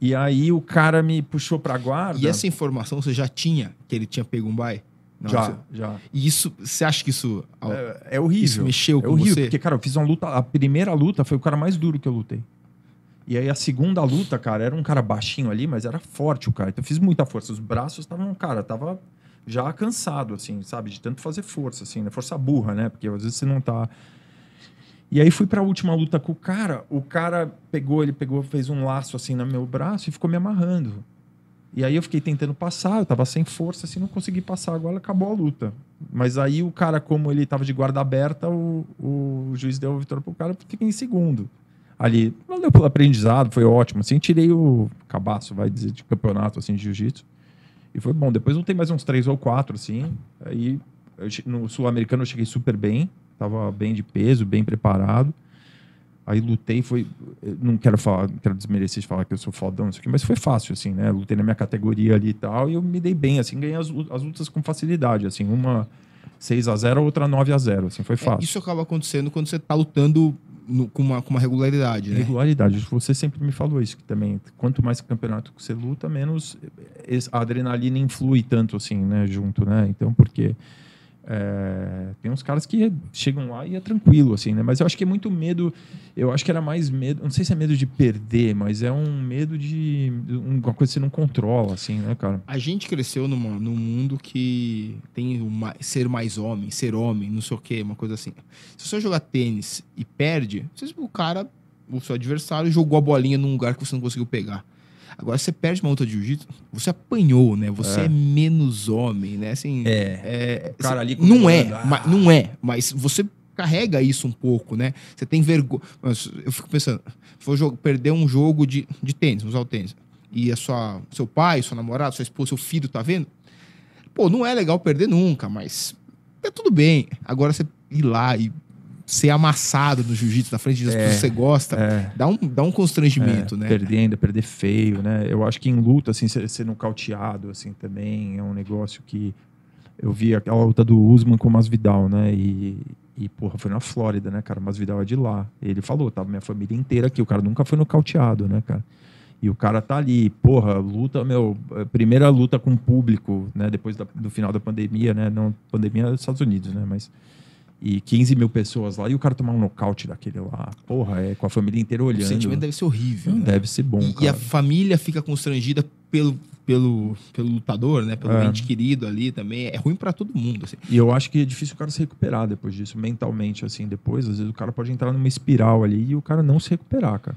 E aí o cara me puxou pra guarda. E essa informação você já tinha que ele tinha pego um bye? Já, já. E isso, você acha que isso. É, é horrível. Isso mexeu é com horrível, você? Porque, cara, eu fiz uma luta. A primeira luta foi o cara mais duro que eu lutei. E aí a segunda luta, cara, era um cara baixinho ali, mas era forte o cara. Então eu fiz muita força. Os braços estavam, cara, tava já cansado, assim, sabe? De tanto fazer força, assim, né? Força burra, né? Porque às vezes você não tá. E aí fui para a última luta com o cara. O cara pegou, ele pegou, fez um laço assim no meu braço e ficou me amarrando. E aí eu fiquei tentando passar, eu tava sem força, assim, não consegui passar. Agora acabou a luta. Mas aí o cara, como ele tava de guarda aberta, o, o juiz deu a vitória pro cara, fica em segundo. Ali, valeu pelo aprendizado, foi ótimo. Assim, tirei o cabaço, vai dizer, de campeonato, assim, de jiu-jitsu. E foi bom. Depois eu tenho mais uns três ou quatro, assim. Aí eu, no sul-americano eu cheguei super bem, tava bem de peso, bem preparado. Aí lutei, foi. Não quero falar, não quero desmerecer de falar que eu sou fodão, isso aqui, mas foi fácil, assim, né? Lutei na minha categoria ali e tal, e eu me dei bem, assim, ganhei as, as lutas com facilidade, assim, uma 6 a 0 outra 9 a 0 assim, foi é, fácil. É, isso acaba acontecendo quando você tá lutando no, com, uma, com uma regularidade, né? Regularidade. Você sempre me falou isso, que também, quanto mais campeonato você luta, menos a adrenalina influi tanto, assim, né, junto, né? Então, porque é, tem uns caras que chegam lá e é tranquilo, assim, né? Mas eu acho que é muito medo. Eu acho que era mais medo. Não sei se é medo de perder, mas é um medo de. Uma coisa que você não controla, assim, né, cara? A gente cresceu numa, num mundo que tem uma, ser mais homem, ser homem, não sei o quê, uma coisa assim. Se você jogar tênis e perde, o cara, o seu adversário, jogou a bolinha num lugar que você não conseguiu pegar. Agora, você perde uma luta de jiu-jitsu, você apanhou, né? Você é. é, menos homem, né? Assim, é. é cara ali não é, ah. mas, não é, mas você carrega isso um pouco, né? Você tem vergonha. Eu fico pensando, jogo, perder um jogo de, de tênis, usar o tênis, e a sua, seu pai, sua namorada, sua esposa, seu filho tá vendo? Pô, não é legal perder nunca, mas é tudo bem. Agora você ir lá e ser amassado no jiu-jitsu na frente das É, pessoas que você gosta, É, dá, um, dá um constrangimento, é, né? Perder ainda, perder feio, né? Eu acho que em luta, assim, ser, ser nocauteado, assim, também é um negócio que... Eu vi aquela luta do Usman com o Masvidal, né? E, e, porra, foi na Flórida, né, cara? O Masvidal é de lá. Ele falou, tava minha família inteira aqui. O cara nunca foi nocauteado, né, cara? E o cara tá ali, porra, luta, meu, eh, primeira luta com o público, né? Depois da- do final da pandemia, né? Não, pandemia dos Estados Unidos, né? Mas. E 15 mil pessoas lá, e o cara tomar um nocaute daquele lá, porra, é com a família inteira O olhando. sentimento deve ser horrível. Não né? deve ser bom, E, e cara. a família fica constrangida pelo, pelo, pelo lutador, né? Pelo É. ente querido ali também. É ruim pra todo mundo, assim. E eu acho que é difícil o cara se recuperar depois disso, mentalmente, assim, depois. Às vezes o cara pode entrar numa espiral ali e o cara não se recuperar, cara.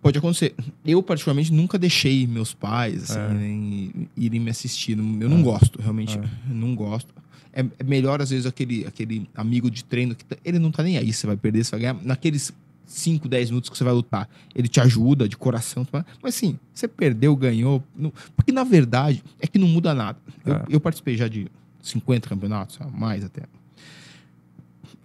Pode acontecer. Eu, particularmente, nunca deixei meus pais assim, É. irem me assistir. Eu não gosto, realmente. É. Não gosto. É, é melhor, às vezes, aquele, aquele amigo de treino que tá- ele não tá nem aí. Você vai perder, você vai ganhar. Naqueles 5, 10 minutos que você vai lutar, ele te ajuda de coração. tá? Mas sim, você perdeu, ganhou. não- Porque, na verdade, é que não muda nada. Eu, É. eu participei já de 50 campeonatos, mais até.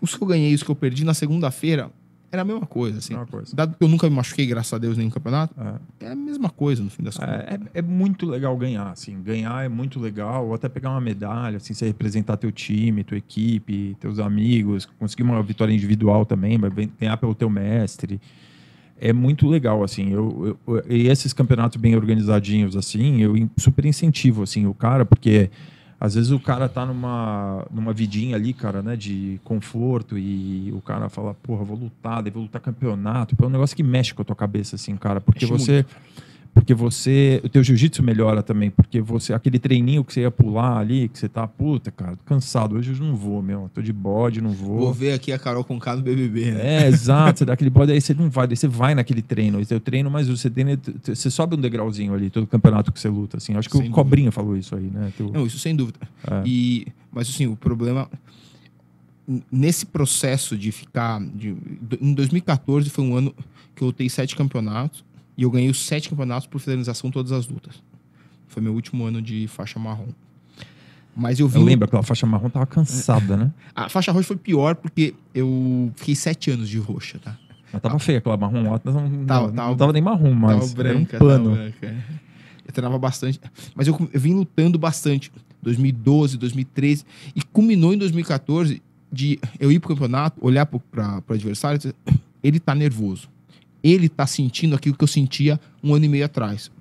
Os que eu ganhei e os que eu perdi na segunda-feira era a mesma coisa, assim. É uma coisa. Dado que eu nunca me machuquei, graças a Deus, nenhum campeonato, É. é a mesma coisa no fim das contas. É, é- é muito legal ganhar, assim. Ganhar é muito legal, ou até pegar uma medalha, assim, você representar teu time, tua equipe, teus amigos, conseguir uma vitória individual também, ganhar pelo teu mestre. É muito legal, assim. Eu, eu- eu- e esses campeonatos bem organizadinhos, assim, eu super incentivo, assim, o cara, porque às vezes o cara tá numa, numa vidinha ali, cara, né, de conforto e o cara fala, porra, vou lutar, daí vou lutar campeonato. É um negócio que mexe com a tua cabeça, assim, cara, porque Mexe você porque você o teu jiu-jitsu melhora também porque você aquele treininho que você ia pular ali que você tá puta cara tô cansado hoje eu não vou meu tô de bode não vou, Vou ver aqui a Carol com K no BBB, né? é exato você dá aquele bode aí você não vai daí você vai naquele treino é o treino mas você treina você sobe um degrauzinho ali todo campeonato que você luta assim acho que Sem o dúvida. Cobrinha falou isso aí né Teu- Não, isso sem dúvida. É. E, mas assim, o problema nesse processo de ficar de, em 2014 foi um ano que eu lutei sete campeonatos e eu ganhei os sete campeonatos por finalização todas as lutas. Foi meu último ano de faixa marrom. Mas eu vi eu lembro aquela faixa marrom tava cansada né a faixa roxa foi pior porque eu fiquei sete anos de roxa, tá? mas tava feia aquela marrom lá não, não, Tava- não tava- nem marrom mas tava branca, era um pano branca. Eu treinava bastante. Mas eu, eu vim lutando bastante. 2012, 2013. E culminou em 2014 de eu ir pro campeonato, olhar pro, pra, pro adversário e dizer, ele tá nervoso. Ele tá sentindo aquilo que eu sentia um ano e meio atrás.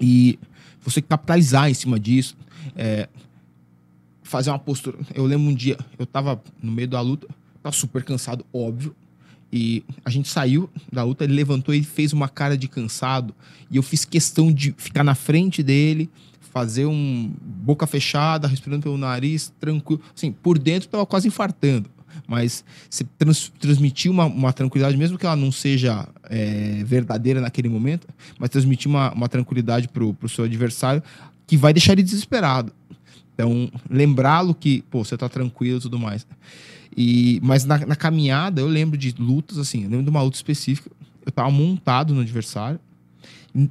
E você capitalizar em cima disso, é, fazer uma postura. Eu lembro um dia, eu tava no meio da luta, tava super cansado, óbvio. E a gente saiu da luta, ele levantou e fez uma cara de cansado. E eu fiz questão de ficar na frente dele, fazer um boca fechada, respirando pelo nariz, tranquilo. Assim, por dentro tava quase infartando. Mas você trans, transmitir uma, uma tranquilidade, mesmo que ela não seja é, verdadeira naquele momento, mas transmitir uma, uma tranquilidade pro, pro seu adversário que vai deixar ele desesperado. Então, lembrá-lo que, pô, você tá tranquilo e tudo mais. E, mas na, na caminhada, eu lembro de lutas, assim, eu lembro de uma luta específica. Eu tava montado no adversário,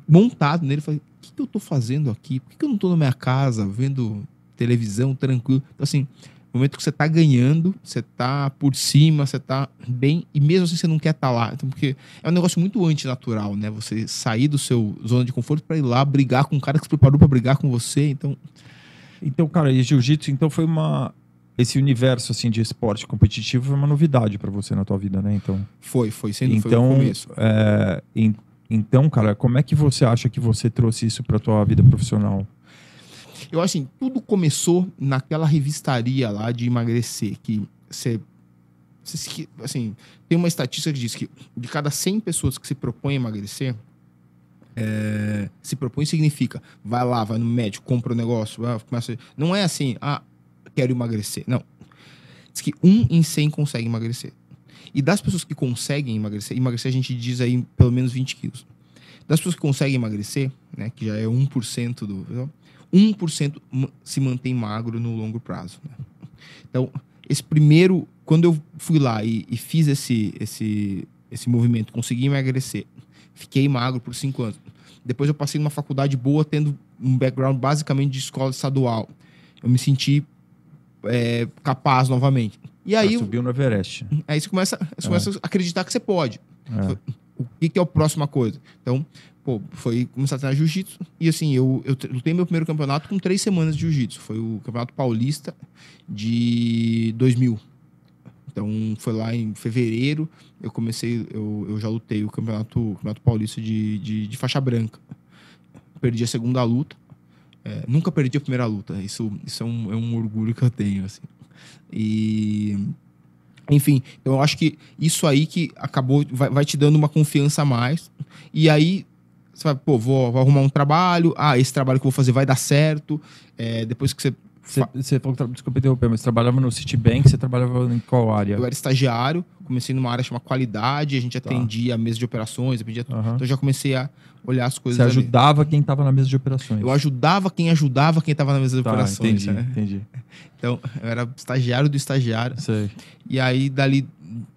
montado nele, falei, o que, que eu tô fazendo aqui? Por que, que eu não tô na minha casa, vendo televisão, tranquilo? Então, assim, no momento que você tá ganhando, você tá por cima, você tá bem, e mesmo assim você não quer estar lá. Então, porque é um negócio muito antinatural, né? Você sair do seu zona de conforto para ir lá brigar com um cara que se preparou para brigar com você. Então, Então, cara, e jiu-jitsu, então foi uma esse universo assim de esporte competitivo foi uma novidade pra você na tua vida, né? Então, foi, foi, sendo foi o então, começo. é, em- então, cara, como é que você acha que você trouxe isso pra tua vida profissional? Eu acho assim, tudo começou naquela revistaria lá de emagrecer, que você, assim, tem uma estatística que diz que de cada 100 pessoas que se propõem a emagrecer, é, se propõe significa, vai lá, vai no médico, compra o negócio, vai, começa, não é assim, ah, quero emagrecer, não. Diz que um em 100 consegue emagrecer. E das pessoas que conseguem emagrecer, emagrecer a gente diz aí pelo menos 20 quilos. Das pessoas que conseguem emagrecer, né, que já é 1% do... 1% ma- se mantém magro no longo prazo. né? Então, esse primeiro, quando eu fui lá e, e fiz esse, esse, esse movimento, consegui emagrecer, fiquei magro por cinco anos. Depois eu passei numa faculdade boa, tendo um background basicamente de escola estadual. Eu me senti é, capaz novamente. E aí, subiu no Everest. aí você começa, você começa a acreditar que você pode. É. O que, que é a próxima coisa? Então, pô, foi começar a treinar jiu-jitsu. E assim, eu, eu lutei meu primeiro campeonato com três semanas de jiu-jitsu. Foi o Campeonato Paulista de 2000. Então, foi lá em fevereiro. Eu comecei, eu, eu já lutei o Campeonato, o campeonato Paulista de, de, de faixa branca. Perdi a segunda luta. É, nunca perdi a primeira luta. Isso, isso é, um, é um orgulho que eu tenho, assim. E... Enfim, então eu acho que isso aí que acabou, vai, vai te dando uma confiança a mais. E aí, você vai, pô, vou, vou arrumar um trabalho. Ah, esse trabalho que eu vou fazer vai dar certo. É, depois que você. Você, você falou que, tra- desculpa interromper, mas você trabalhava no Citibank, você trabalhava em qual área? Eu era estagiário, comecei numa área chamada qualidade, a gente Tá. atendia a mesa de operações, atendia. Aham. Então eu já comecei a olhar as coisas Você ali. ajudava quem estava na mesa de operações. Eu ajudava quem ajudava quem estava na mesa de Tá, operações. entendi, né? entendi. Então, eu era estagiário do estagiário. Sei. E aí, dali,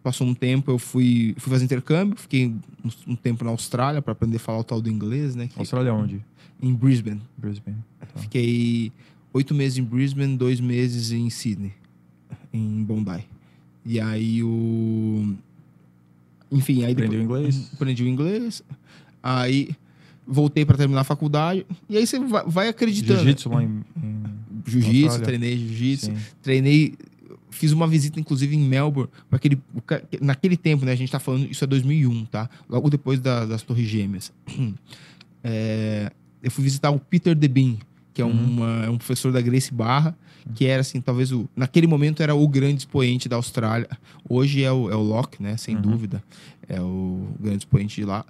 passou um tempo, eu fui, fui fazer intercâmbio, fiquei um, um tempo na Austrália para aprender a falar o tal do inglês, né? que- Austrália onde? Em Brisbane. Brisbane. Tá. Fiquei oito meses em Brisbane, dois meses em Sydney, em Bondi. E aí o. Enfim, aí Aprendeu depois- inglês? Aprendi o inglês. Aí voltei para terminar a faculdade. E aí você vai, vai acreditando. Jiu-jitsu lá em, em Jiu-jitsu, treinei jiu-jitsu. Treinei. Fiz uma visita, inclusive, em Melbourne. Aquele, naquele tempo, né? A gente tá falando, isso é 2001, tá? Logo depois da- das Torres Gêmeas. É, eu fui visitar o Peter DeBean, que é, Uhum. uma- é um professor da Grace Barra, que era, assim, talvez o... Naquele momento era o grande expoente da Austrália. Hoje é o, é o Locke, né? Sem Uhum. dúvida. É o grande expoente de lá.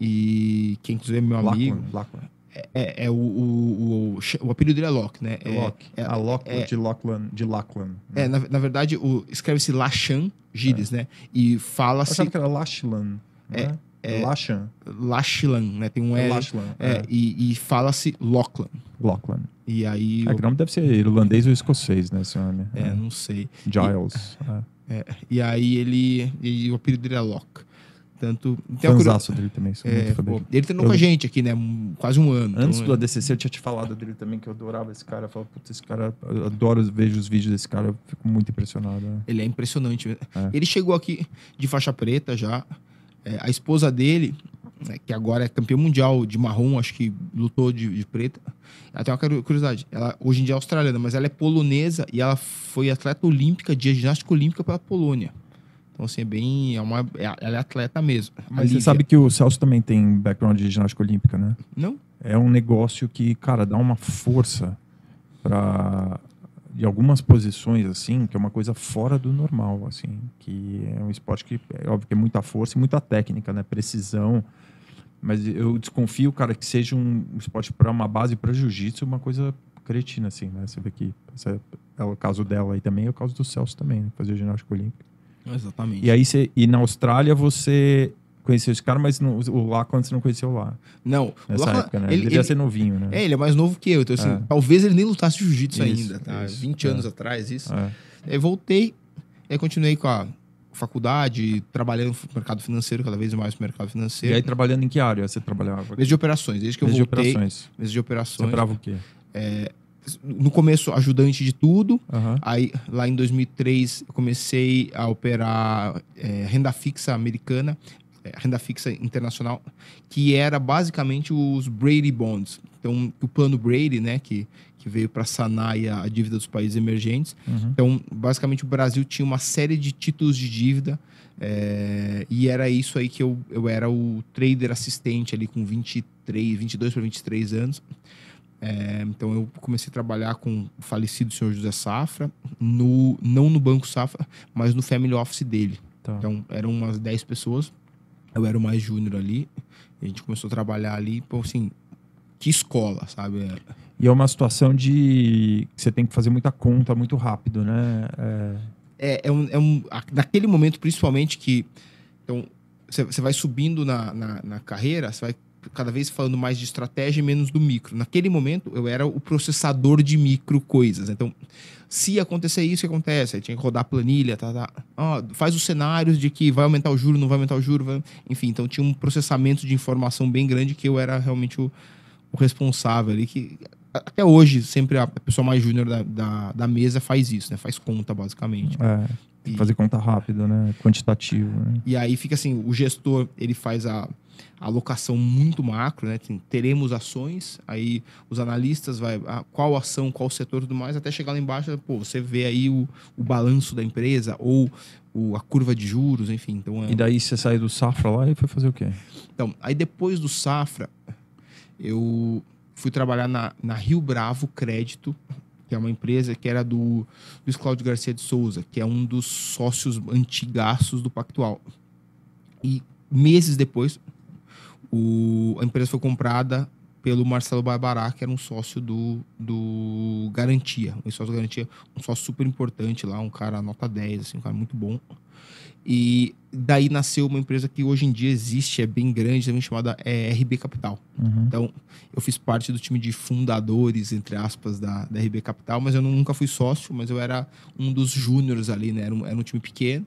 E que, inclusive, é meu amigo. Lachlan. Lachlan. É, é o, o, o, o apelido dele é Locke, né? É, Locke. é- a Lachlan é- de Lachlan. De Lachlan. é, na, na verdade, escreve-se Lachan Gilles, né? E Eu fala-se achava que era Lachlan. É, É. Lachan. Lachlan, né? Tem um É L. Lachlan. É, É. e, e fala-se Lachlan. Lachlan. E aí. É eu- o nome deve ser irlandês ou escocês, né, esse nome? é, não sei. Giles. É. E aí ele. E o apelido dele é Locke. Tanto. Tem Fanzaço dele também, é, pô, ele treinou Eu- com a gente aqui, né? um- Quase um ano. Antes Então, do ADCC, eu tinha te falado dele também, que eu adorava esse cara. Eu falava, putz, esse cara, eu adoro, vejo os vídeos desse cara, eu fico muito impressionado. né? Ele é impressionante. É. Ele chegou aqui de faixa preta já. É, a esposa dele, né, que agora é campeã mundial de marrom, acho que lutou de, de preta. Tem uma curi- curiosidade. Ela hoje em dia é australiana, mas ela é polonesa e ela foi atleta olímpica de ginástica olímpica pela Polônia. Então, assim, é bem. É uma, é- ela é atleta mesmo. Mas você sabe que o Celso também tem background de ginástica olímpica, né? Não? É um negócio que, cara, dá uma força para de algumas posições assim, que é uma coisa fora do normal, assim, que é um esporte que é óbvio que é muita força e muita técnica, né, precisão. Mas eu desconfio, cara, que seja um esporte para uma base para jiu-jitsu, uma coisa cretina assim, né? Você vê que é o caso dela aí também, é o caso do Celso também, né? fazer ginástica olímpica. Exatamente. E aí você e na Austrália você conheceu esse cara, mas no, o lá quando você não conheceu lá, Não, nessa Lachlan, época, né? ele, Ele, devia ele- ser novinho, né? é, ele é mais novo que eu. Então, assim, É. talvez ele nem lutasse jiu-jitsu ainda, tá? isso, 20 é. anos atrás, isso. É. Aí voltei, aí continuei com a faculdade, trabalhando no mercado financeiro, cada vez mais no mercado E financeiro. aí, trabalhando em que área você trabalhava? Mesa de operações, desde que eu Mesa de voltei. operações. Mesa de Você operações. operava o quê? No começo, ajudante de tudo. Aham. Aí, lá em 2003, eu comecei a operar é, renda fixa americana, é, renda fixa internacional, que era basicamente os Brady Bonds. Então, o plano Brady, né, que, que veio para sanar a, a dívida dos países emergentes. Uhum. Então, basicamente, o Brasil tinha uma série de títulos de dívida é, e era isso aí que eu, eu era o trader assistente ali com 23, 22 para 23 anos. É, então, eu comecei a trabalhar com o falecido senhor José Safra, no, não no Banco Safra, mas no family office dele. Tá. Então, eram umas 10 pessoas, eu era o mais júnior ali, e a gente começou a trabalhar ali, pô, assim, que escola, sabe? É, E é uma situação de você tem que fazer muita conta muito rápido, né? É, é, é um, é um- naquele momento principalmente que então você, você vai subindo na, na, na carreira, você vai cada vez falando mais de estratégia e menos do micro. Naquele momento eu era o processador de micro coisas. Então, se acontecer isso, o que acontece? Aí tinha que rodar a planilha, tá, tá. Ó, faz os cenários de que vai aumentar o juro, não vai aumentar o juro, vai- enfim. Então tinha um processamento de informação bem grande que eu era realmente o, o responsável ali que até hoje, sempre a pessoa mais júnior da, da, da, mesa faz isso, né? Faz conta, basicamente. É, tem que fazer conta rápida, né? Quantitativo. Né? E aí fica assim, o gestor, ele faz a alocação muito macro, né? Teremos ações, aí os analistas vai qual ação, qual setor e tudo mais, até chegar lá embaixo, pô, você vê aí o, o balanço da empresa ou o, a curva de juros, enfim. Então é... E daí você saiu do Safra lá e foi fazer o quê? Então, aí depois do Safra, eu fui trabalhar na, na Rio Bravo Crédito, que é uma empresa que era do Luiz Cláudio Garcia de Souza, que é um dos sócios antigaços do Pactual. E meses depois, o, a empresa foi comprada pelo Marcelo Barbará, que era um sócio do, do Garantia. Um sócio do Garantia, um sócio super importante lá, um cara nota 10, assim, um cara muito bom. E daí nasceu uma empresa que hoje em dia existe, é bem grande, também chamada é, RB Capital. Uhum. Então, eu fiz parte do time de fundadores, entre aspas, da, da RB Capital, mas eu nunca fui sócio, mas eu era um dos júniores ali, né? Era um, era um time pequeno.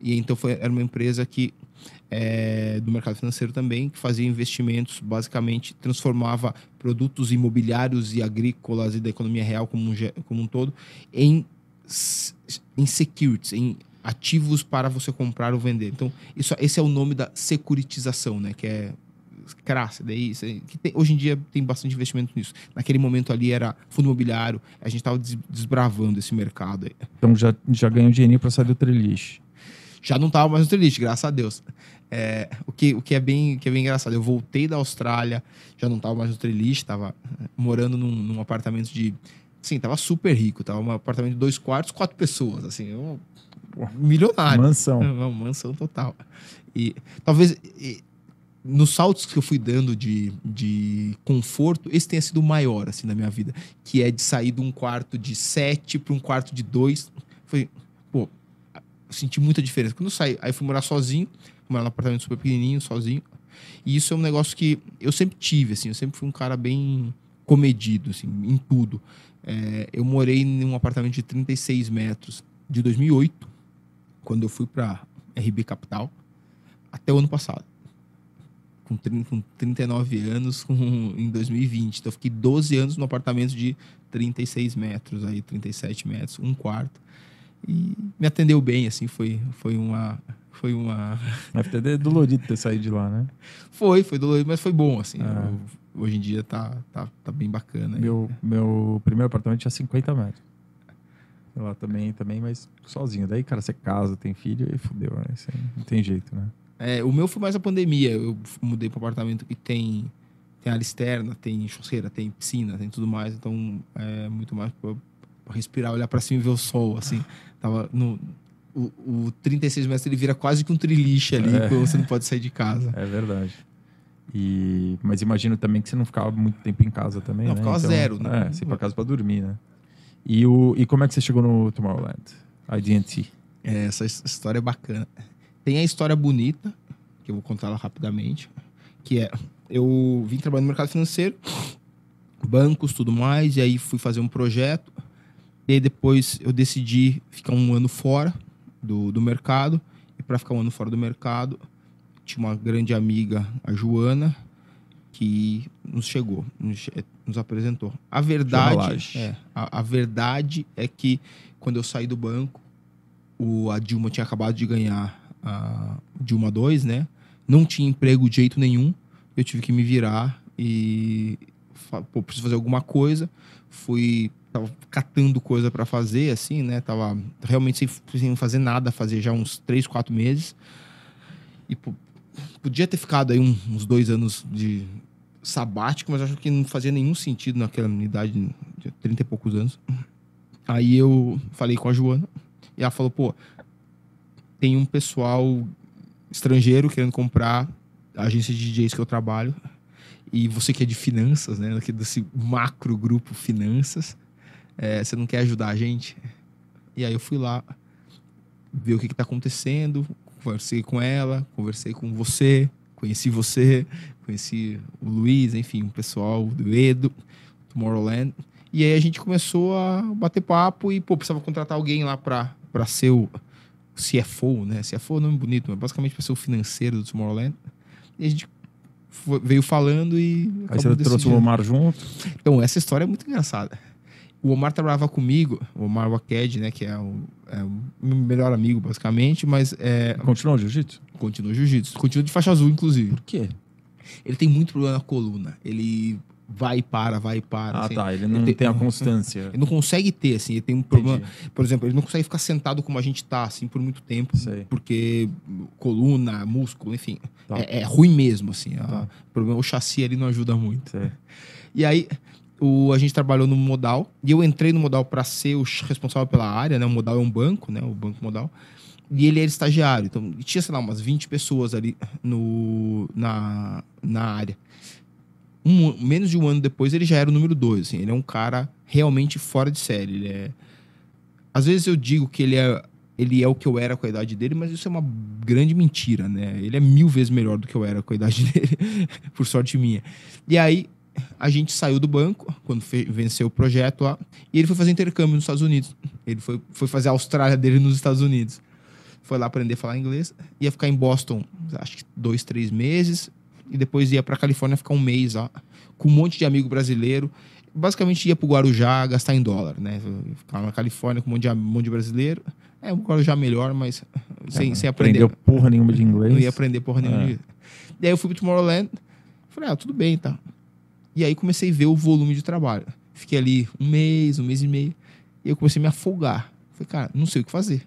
E então foi, era uma empresa que é, do mercado financeiro também, que fazia investimentos, basicamente transformava produtos imobiliários e agrícolas e da economia real como um, como um todo em, em securities, em ativos para você comprar ou vender. Então, isso, esse é o nome da securitização, né? Que é crasse, daí que tem, hoje em dia tem bastante investimento nisso. Naquele momento ali era fundo imobiliário, a gente estava desbravando esse mercado. Aí. Então já, já ganhou dinheirinho para sair do Trelist. Já não estava mais no Trelist, graças a Deus. É, o, que, o que, é bem, que é bem engraçado, eu voltei da Austrália, já não estava mais no Trelist, estava morando num, num, apartamento de. Sim, tava super rico, tava um apartamento de dois quartos, quatro pessoas, assim, eu, milionário. Mansão. Uma mansão total. E talvez e, nos saltos que eu fui dando de, de conforto, esse tenha sido o maior, assim, na minha vida, que é de sair de um quarto de sete para um quarto de dois. Foi, pô, senti muita diferença. Quando eu saí, aí fui morar sozinho, morar num apartamento super pequenininho, sozinho. E isso é um negócio que eu sempre tive, assim, eu sempre fui um cara bem comedido, assim, em tudo. É, eu morei em um apartamento de 36 metros de 2008, quando eu fui para RB Capital, até o ano passado. Com, 30, com 39 anos, com, em 2020. Então, eu fiquei 12 anos no apartamento de 36 metros, aí 37 metros, um quarto e me atendeu bem, assim, foi, foi uma... Foi uma... É dolorido ter saído de lá, né? Foi, foi dolorido, mas foi bom, assim. Ah. Eu, hoje em dia tá, tá, tá bem bacana. Meu, meu primeiro apartamento tinha 50 metros. Lá também, também, mas sozinho. Daí, cara, você casa, tem filho e fudeu, né? Não tem jeito, né? É, o meu foi mais a pandemia. Eu mudei para um apartamento que tem, tem área externa, tem churrasqueira, tem piscina, tem tudo mais. Então, é muito mais respirar, olhar para cima e ver o sol, assim. Tava no, o, o 36 metros ele vira quase que um triliche ali, é. você não pode sair de casa. É verdade. E, mas imagino também que você não ficava muito tempo em casa também, não, né? ficava então, zero, né? É, você ia pra casa pra dormir, né? E, o, e como é que você chegou no Tomorrowland? IDT. É, essa história é bacana. Tem a história bonita, que eu vou contar ela rapidamente, que é, eu vim trabalhar no mercado financeiro, bancos, tudo mais, e aí fui fazer um projeto, e aí depois eu decidi ficar um ano fora do, do mercado. E para ficar um ano fora do mercado, tinha uma grande amiga, a Joana, que nos chegou, nos, nos apresentou. A verdade, é, a, a, verdade é que quando eu saí do banco, o, a Dilma tinha acabado de ganhar a Dilma 2, né? Não tinha emprego de jeito nenhum. Eu tive que me virar e pô, preciso fazer alguma coisa. Fui tava catando coisa para fazer, assim, né? Tava realmente sem, sem, fazer nada, fazer já uns três, quatro meses. E pô, podia ter ficado aí um, uns dois anos de sabático, mas acho que não fazia nenhum sentido naquela idade de 30 e poucos anos. Aí eu falei com a Joana e ela falou, pô, tem um pessoal estrangeiro querendo comprar a agência de DJs que eu trabalho e você que é de finanças, né, desse macro grupo finanças, é, você não quer ajudar a gente? E aí eu fui lá ver o que está acontecendo, conversei com ela, conversei com você, conheci você, conheci o Luiz, enfim, o pessoal do Edo, Tomorrowland. E aí a gente começou a bater papo e, pô, precisava contratar alguém lá para ser o CFO, né? CFO é um nome bonito, mas basicamente para ser o financeiro do Tomorrowland. E a gente foi- veio falando e. Aí você trouxe o. Omar junto. Então, essa história é muito engraçada. O Omar trabalhava comigo, o Omar Waked, né? Que é o, é o meu melhor amigo, basicamente, mas é, Continuou o jiu-jitsu? continua jiu-jitsu. Continua de faixa azul, inclusive. Por quê? Ele tem muito problema na coluna. Ele vai e para, vai e para. Ah, assim. tá. Ele não Ele tem, tem- a constância. Ele não consegue ter, assim, ele tem um problema. Entendi. Por exemplo, ele não consegue ficar sentado como a gente tá, assim, por muito tempo. Sei. Porque coluna, músculo, enfim. Tá. É, é ruim mesmo, assim. a- Tá. o, problema, o chassi ali não ajuda muito. Sei. E aí, o, a gente trabalhou no Modal. E eu entrei no Modal para ser o responsável pela área, né? O Modal é um banco, né? O Banco Modal. E ele era estagiário. Então, tinha, sei lá, umas 20 pessoas ali no, na, na área. Um, menos de um ano depois, ele já era o número dois. Assim, ele é um cara realmente fora de série. Ele é... Às vezes eu digo que ele é, ele é o que eu era com a idade dele, mas isso é uma grande mentira, né? Ele é mil vezes melhor do que eu era com a idade dele, por sorte minha. E aí, a gente saiu do banco, quando venceu o projeto lá, e ele foi fazer intercâmbio nos Estados Unidos. Ele foi, foi fazer a Austrália dele nos Estados Unidos. Foi lá aprender a falar inglês, ia ficar em Boston, acho que dois, três meses, e depois ia pra Califórnia ficar um mês lá, com um monte de amigo brasileiro. Basicamente ia pro Guarujá gastar em dólar, né? Ficar na Califórnia com um monte de, um monte de brasileiro. É, o Guarujá melhor, mas sem, sem aprender. Aprendeu porra nenhuma de inglês. Não ia aprender porra nenhuma. É. de- E aí eu fui pro Tomorrowland. Falei, ah, tudo bem, tá. E aí comecei a ver o volume de trabalho. Fiquei ali um mês, um mês e meio. E eu comecei a me afogar. Falei, cara, não sei o que fazer.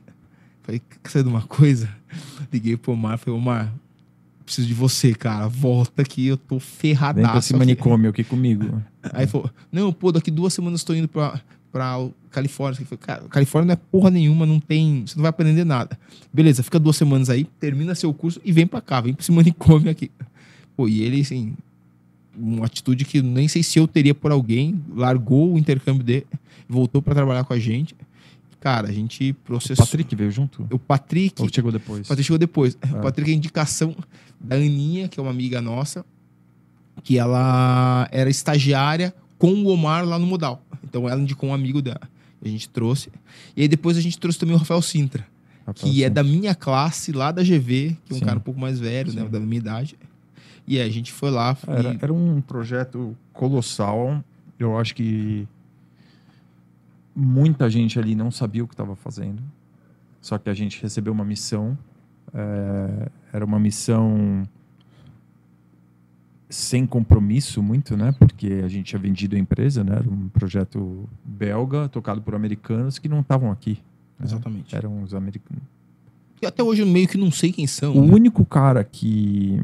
Falei, quer saber de uma coisa? Liguei pro Omar, falei, Omar, preciso de você, cara. Volta aqui, eu tô Vem ferradaço. pra esse aqui." manicômio aqui comigo. Aí ele falou, não, pô, daqui duas semanas eu tô indo pra, pra Califórnia. Eu falei, cara, Califórnia não é porra nenhuma, não tem. Você não vai aprender nada. Beleza, fica duas semanas aí, termina seu curso e vem pra cá, vem pra esse manicômio aqui. Pô, e ele, assim, uma atitude que nem sei se eu teria por alguém, largou o intercâmbio dele, voltou pra trabalhar com a gente. Cara, a gente O processou. Patrick veio junto? O Patrick. Ou chegou depois? O Patrick chegou depois. Ah. O Patrick é indicação da Aninha, que é uma amiga nossa, que ela era estagiária com o Omar lá no Modal. Então ela indicou um amigo dela. A gente trouxe. E aí depois a gente trouxe também o Rafael Sintra, Rafael que é Santos. da minha classe, lá da GV, que é um Sim. cara um pouco mais velho, né, Sim. da minha idade. E a gente foi lá. Era, e- era um projeto colossal. Eu acho que muita gente ali não sabia o que estava fazendo. Só que a gente recebeu uma missão. é, era uma missão sem compromisso muito, né? Porque a gente tinha vendido a empresa, né? Era um projeto belga tocado por americanos que não estavam aqui. né? Exatamente. Eram os americanos. E até hoje eu meio que não sei quem são. O né? único cara que,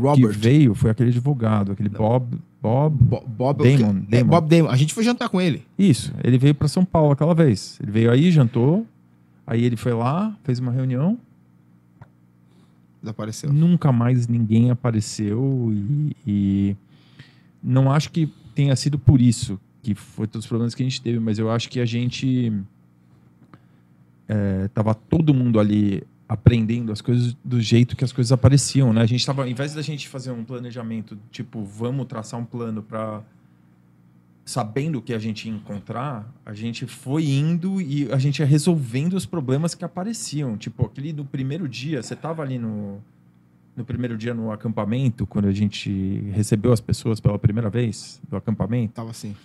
que Robert. veio foi aquele advogado, aquele Bob. Bob. Bo- Bob Damon, É, Damon. Bob Damon. A gente foi jantar com ele. Isso, ele veio para São Paulo aquela vez. Ele veio aí, jantou. Aí ele foi lá, fez uma reunião. Desapareceu. Nunca mais ninguém apareceu. E, e não acho que tenha sido por isso que foi todos os problemas que a gente teve, mas eu acho que a gente. é, tava todo mundo ali aprendendo as coisas do jeito que as coisas apareciam, né? A gente tava, ao invés da gente fazer um planejamento, tipo, vamos traçar um plano para sabendo o que a gente ia encontrar, a gente foi indo e a gente ia resolvendo os problemas que apareciam. Tipo, aquele do primeiro dia, você tava ali no no primeiro dia no acampamento, quando a gente recebeu as pessoas pela primeira vez do acampamento, Tava assim.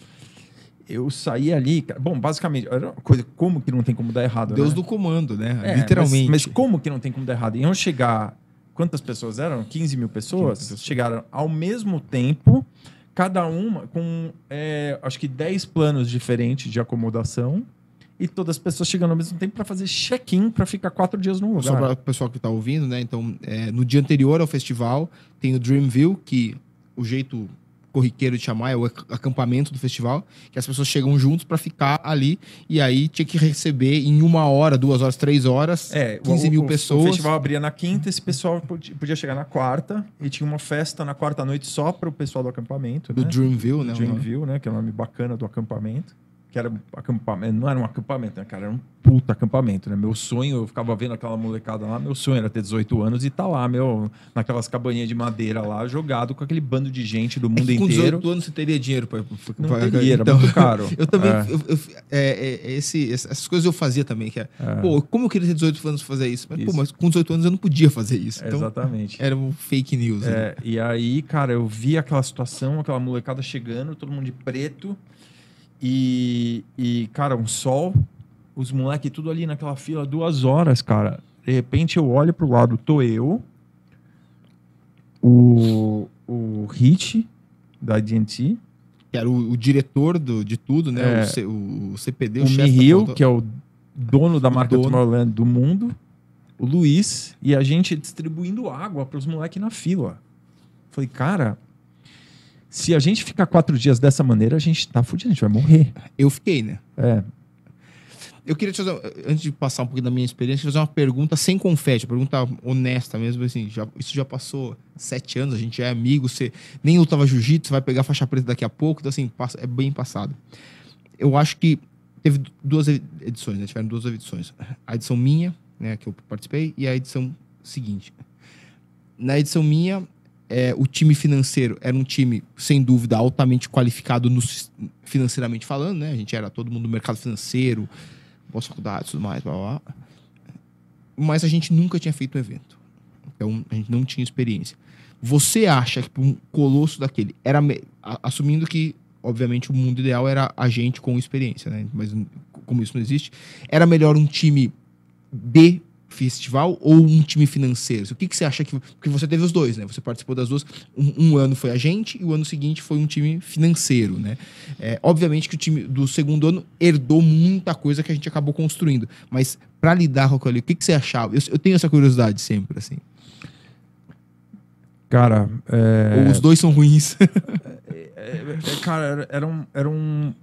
Eu saí ali, cara, bom, basicamente, era uma coisa como que não tem como dar errado, Deus né? do comando, né? É, Literalmente. Mas, mas como que não tem como dar errado? Iam chegar. Quantas pessoas eram? 15 mil pessoas? 15 pessoas. Chegaram ao mesmo tempo, cada uma com é, acho que 10 planos diferentes de acomodação. E todas as pessoas chegando ao mesmo tempo para fazer check-in para ficar quatro dias num Só lugar. para o pessoal que está ouvindo, né? Então, é, no dia anterior ao festival, tem o Dreamville, que o jeito corriqueiro de chamar é o ac- acampamento do festival, que as pessoas chegam juntos para ficar ali e aí tinha que receber em uma hora, duas horas, três horas, É, 15 o- mil o- pessoas. O festival abria na quinta, esse pessoal podia chegar na quarta e tinha uma festa na quarta noite só para o pessoal do acampamento. do né? Dreamville, né? Dreamville, né? Que é o nome bacana do acampamento. Que era acampamento, não era um acampamento, né, cara? Era um puta acampamento, né? Meu sonho, eu ficava vendo aquela molecada lá, meu sonho era ter 18 anos e tá lá, meu, naquelas cabaninhas de madeira lá, jogado com aquele bando de gente do mundo é com inteiro. Com 18 anos você teria dinheiro para Não pra... teria, era então, muito caro. eu também, é. Eu, eu, é, é, esse, essas coisas eu fazia também, que é, é, pô, como eu queria ter 18 anos fazer isso? Mas, isso. Pô, mas com 18 anos eu não podia fazer isso. Então, Exatamente. Era um fake news. Né? É, e aí, cara, eu vi aquela situação, aquela molecada chegando, todo mundo de preto, e, e, cara, um sol, os moleques tudo ali naquela fila, duas horas, cara. De repente eu olho pro lado, tô eu, o, o Hit, da DNT. Que era o, o diretor do, de tudo, né? É, o, C, o, CPD, o, o Mihil, que é o dono da marca dono. Tomorrowland do mundo. O Luiz e a gente distribuindo água para os moleques na fila. Falei, cara, se a gente ficar quatro dias dessa maneira, a gente tá fudido, a gente vai morrer. Eu fiquei, né? É. Eu queria te fazer, antes de passar um pouquinho da minha experiência, fazer uma pergunta sem confete, uma pergunta honesta mesmo, assim, já, isso já passou sete anos, a gente é amigo, você nem lutava jiu-jitsu, você vai pegar faixa preta daqui a pouco, então assim, passa, é bem passado. Eu acho que teve duas edições, né? Tiveram duas edições. A edição minha, né, que eu participei, e a edição seguinte. Na edição minha, é, o time financeiro era um time, sem dúvida, altamente qualificado no, financeiramente falando, né? A gente era todo mundo do mercado financeiro, boas faculdades e tudo mais, blá, blá, blá. Mas a gente nunca tinha feito um evento. Então, a gente não tinha experiência. Você acha que um colosso daquele era assumindo que obviamente o mundo ideal era a gente com experiência, né? Mas como isso não existe, era melhor um time B festival ou um time financeiro? O que, que você acha que. Porque você teve os dois, né? Você participou das duas. Um, um ano foi a gente e o ano seguinte foi um time financeiro, né? É, obviamente que o time do segundo ano herdou muita coisa que a gente acabou construindo. Mas para lidar com aquilo, o que, que você achava? Eu, eu tenho essa curiosidade sempre, assim. Cara. É... Ou os dois são ruins. é, é, é cara, era um, era um.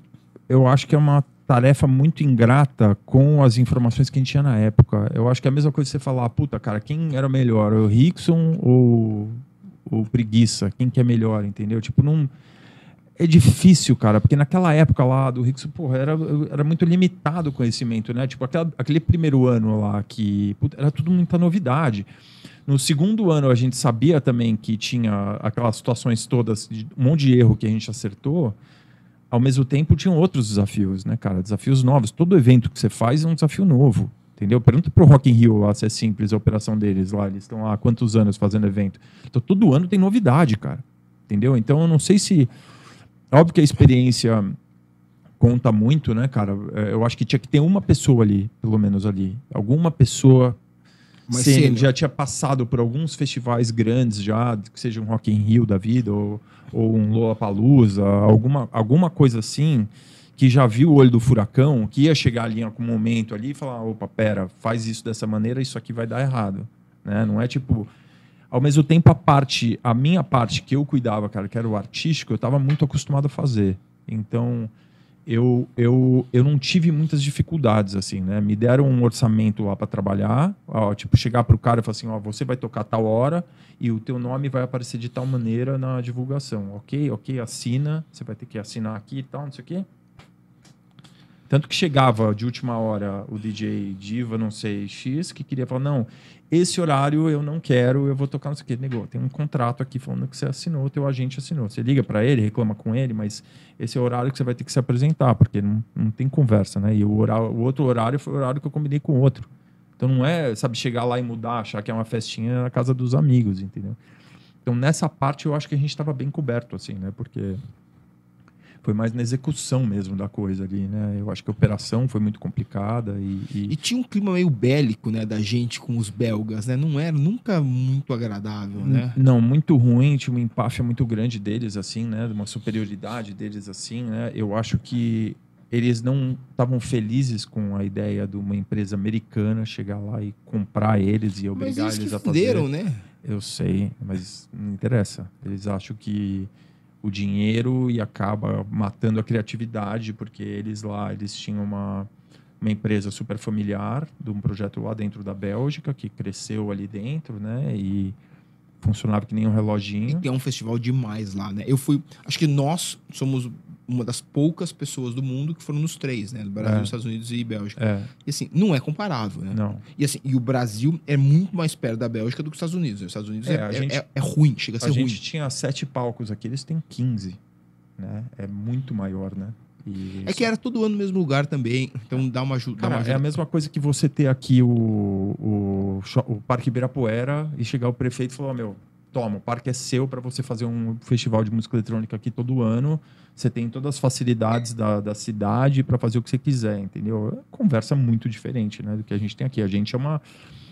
Eu acho que é uma tarefa muito ingrata com as informações que a gente tinha na época. Eu acho que é a mesma coisa você falar, puta, cara, quem era melhor, o Rickson ou o Preguiça? Quem que é melhor, entendeu? Tipo, não... É difícil, cara, porque naquela época lá do Rickson, porra, era, era muito limitado o conhecimento, né? Tipo, aquela, aquele primeiro ano lá que puta, era tudo muita novidade. No segundo ano, a gente sabia também que tinha aquelas situações todas, um monte de erro que a gente acertou ao mesmo tempo tinham outros desafios, né, cara? Desafios novos. Todo evento que você faz é um desafio novo, entendeu? Pergunta pro Rock in Rio lá se é simples a operação deles lá. Eles estão há quantos anos fazendo evento. Então, todo ano tem novidade, cara. Entendeu? Então, eu não sei se... Óbvio que a experiência conta muito, né, cara? É, eu acho que tinha que ter uma pessoa ali, pelo menos ali. Alguma pessoa mas Sim, já tinha passado por alguns festivais grandes já, que seja um Rock in Rio da vida ou, ou um Lollapalooza, alguma, alguma coisa assim, que já viu o olho do furacão, que ia chegar ali em algum momento ali e falar, opa, pera, faz isso dessa maneira, isso aqui vai dar errado. Né? Não é tipo... Ao mesmo tempo, a parte, a minha parte que eu cuidava, cara, que era o artístico, eu estava muito acostumado a fazer. Então, eu, eu, eu não tive muitas dificuldades, assim, né? Me deram um orçamento lá para trabalhar, ó, tipo, chegar para o cara e falar assim, ó, você vai tocar tal hora e o teu nome vai aparecer de tal maneira na divulgação, ok? Ok, assina, você vai ter que assinar aqui e tal, não sei o quê. Tanto que chegava de última hora o DJ Diva, não sei, X, que queria falar, não, esse horário eu não quero, eu vou tocar não sei o quê. Negou, tem um contrato aqui falando que você assinou, teu agente assinou. Você liga para ele, reclama com ele, mas esse é o horário que você vai ter que se apresentar, porque não, não tem conversa, né? E o, horário, o outro horário foi o horário que eu combinei com o outro. Então não é, sabe, chegar lá e mudar, achar que é uma festinha na casa dos amigos, entendeu? Então nessa parte eu acho que a gente estava bem coberto, assim, né? Porque foi mais na execução mesmo da coisa ali, né? Eu acho que a operação foi muito complicada e, e... e, tinha um clima meio bélico, né, da gente com os belgas, né? Não era nunca muito agradável, né? Não, muito ruim, tinha uma empáfia muito grande deles, assim, né? Uma superioridade deles, assim, né? Eu acho que eles não estavam felizes com a ideia de uma empresa americana chegar lá e comprar eles e obrigar eles, eles a fazer. né? Eu sei, mas não interessa. Eles acham que o dinheiro e acaba matando a criatividade, porque eles lá eles tinham uma, uma empresa super familiar de um projeto lá dentro da Bélgica que cresceu ali dentro, né? E funcionava que nem um reloginho. E tem um festival demais lá, né? Eu fui, acho que nós somos uma das poucas pessoas do mundo que foram nos três, né? Do Brasil, É. Estados Unidos e Bélgica. É, E assim, não é comparável, né? não. E assim, e o Brasil é muito mais perto da Bélgica do que os Estados Unidos. Os Estados Unidos é, É, a é- gente- é- é ruim, chega a ser A ruim. gente tinha sete palcos aqui, eles têm 15. Né? É muito maior, né? E É que era todo ano no mesmo lugar também, então dá uma ajuda. dá Cara, uma é ajuda. a mesma coisa que você ter aqui o, o, o Parque Ibirapuera e chegar o prefeito e falar: "Ó, meu, toma, o parque é seu para você fazer um festival de música eletrônica aqui todo ano. Você tem todas as facilidades da, da cidade para fazer o que você quiser, entendeu? É conversa muito diferente né, do que a gente tem aqui. A gente é uma,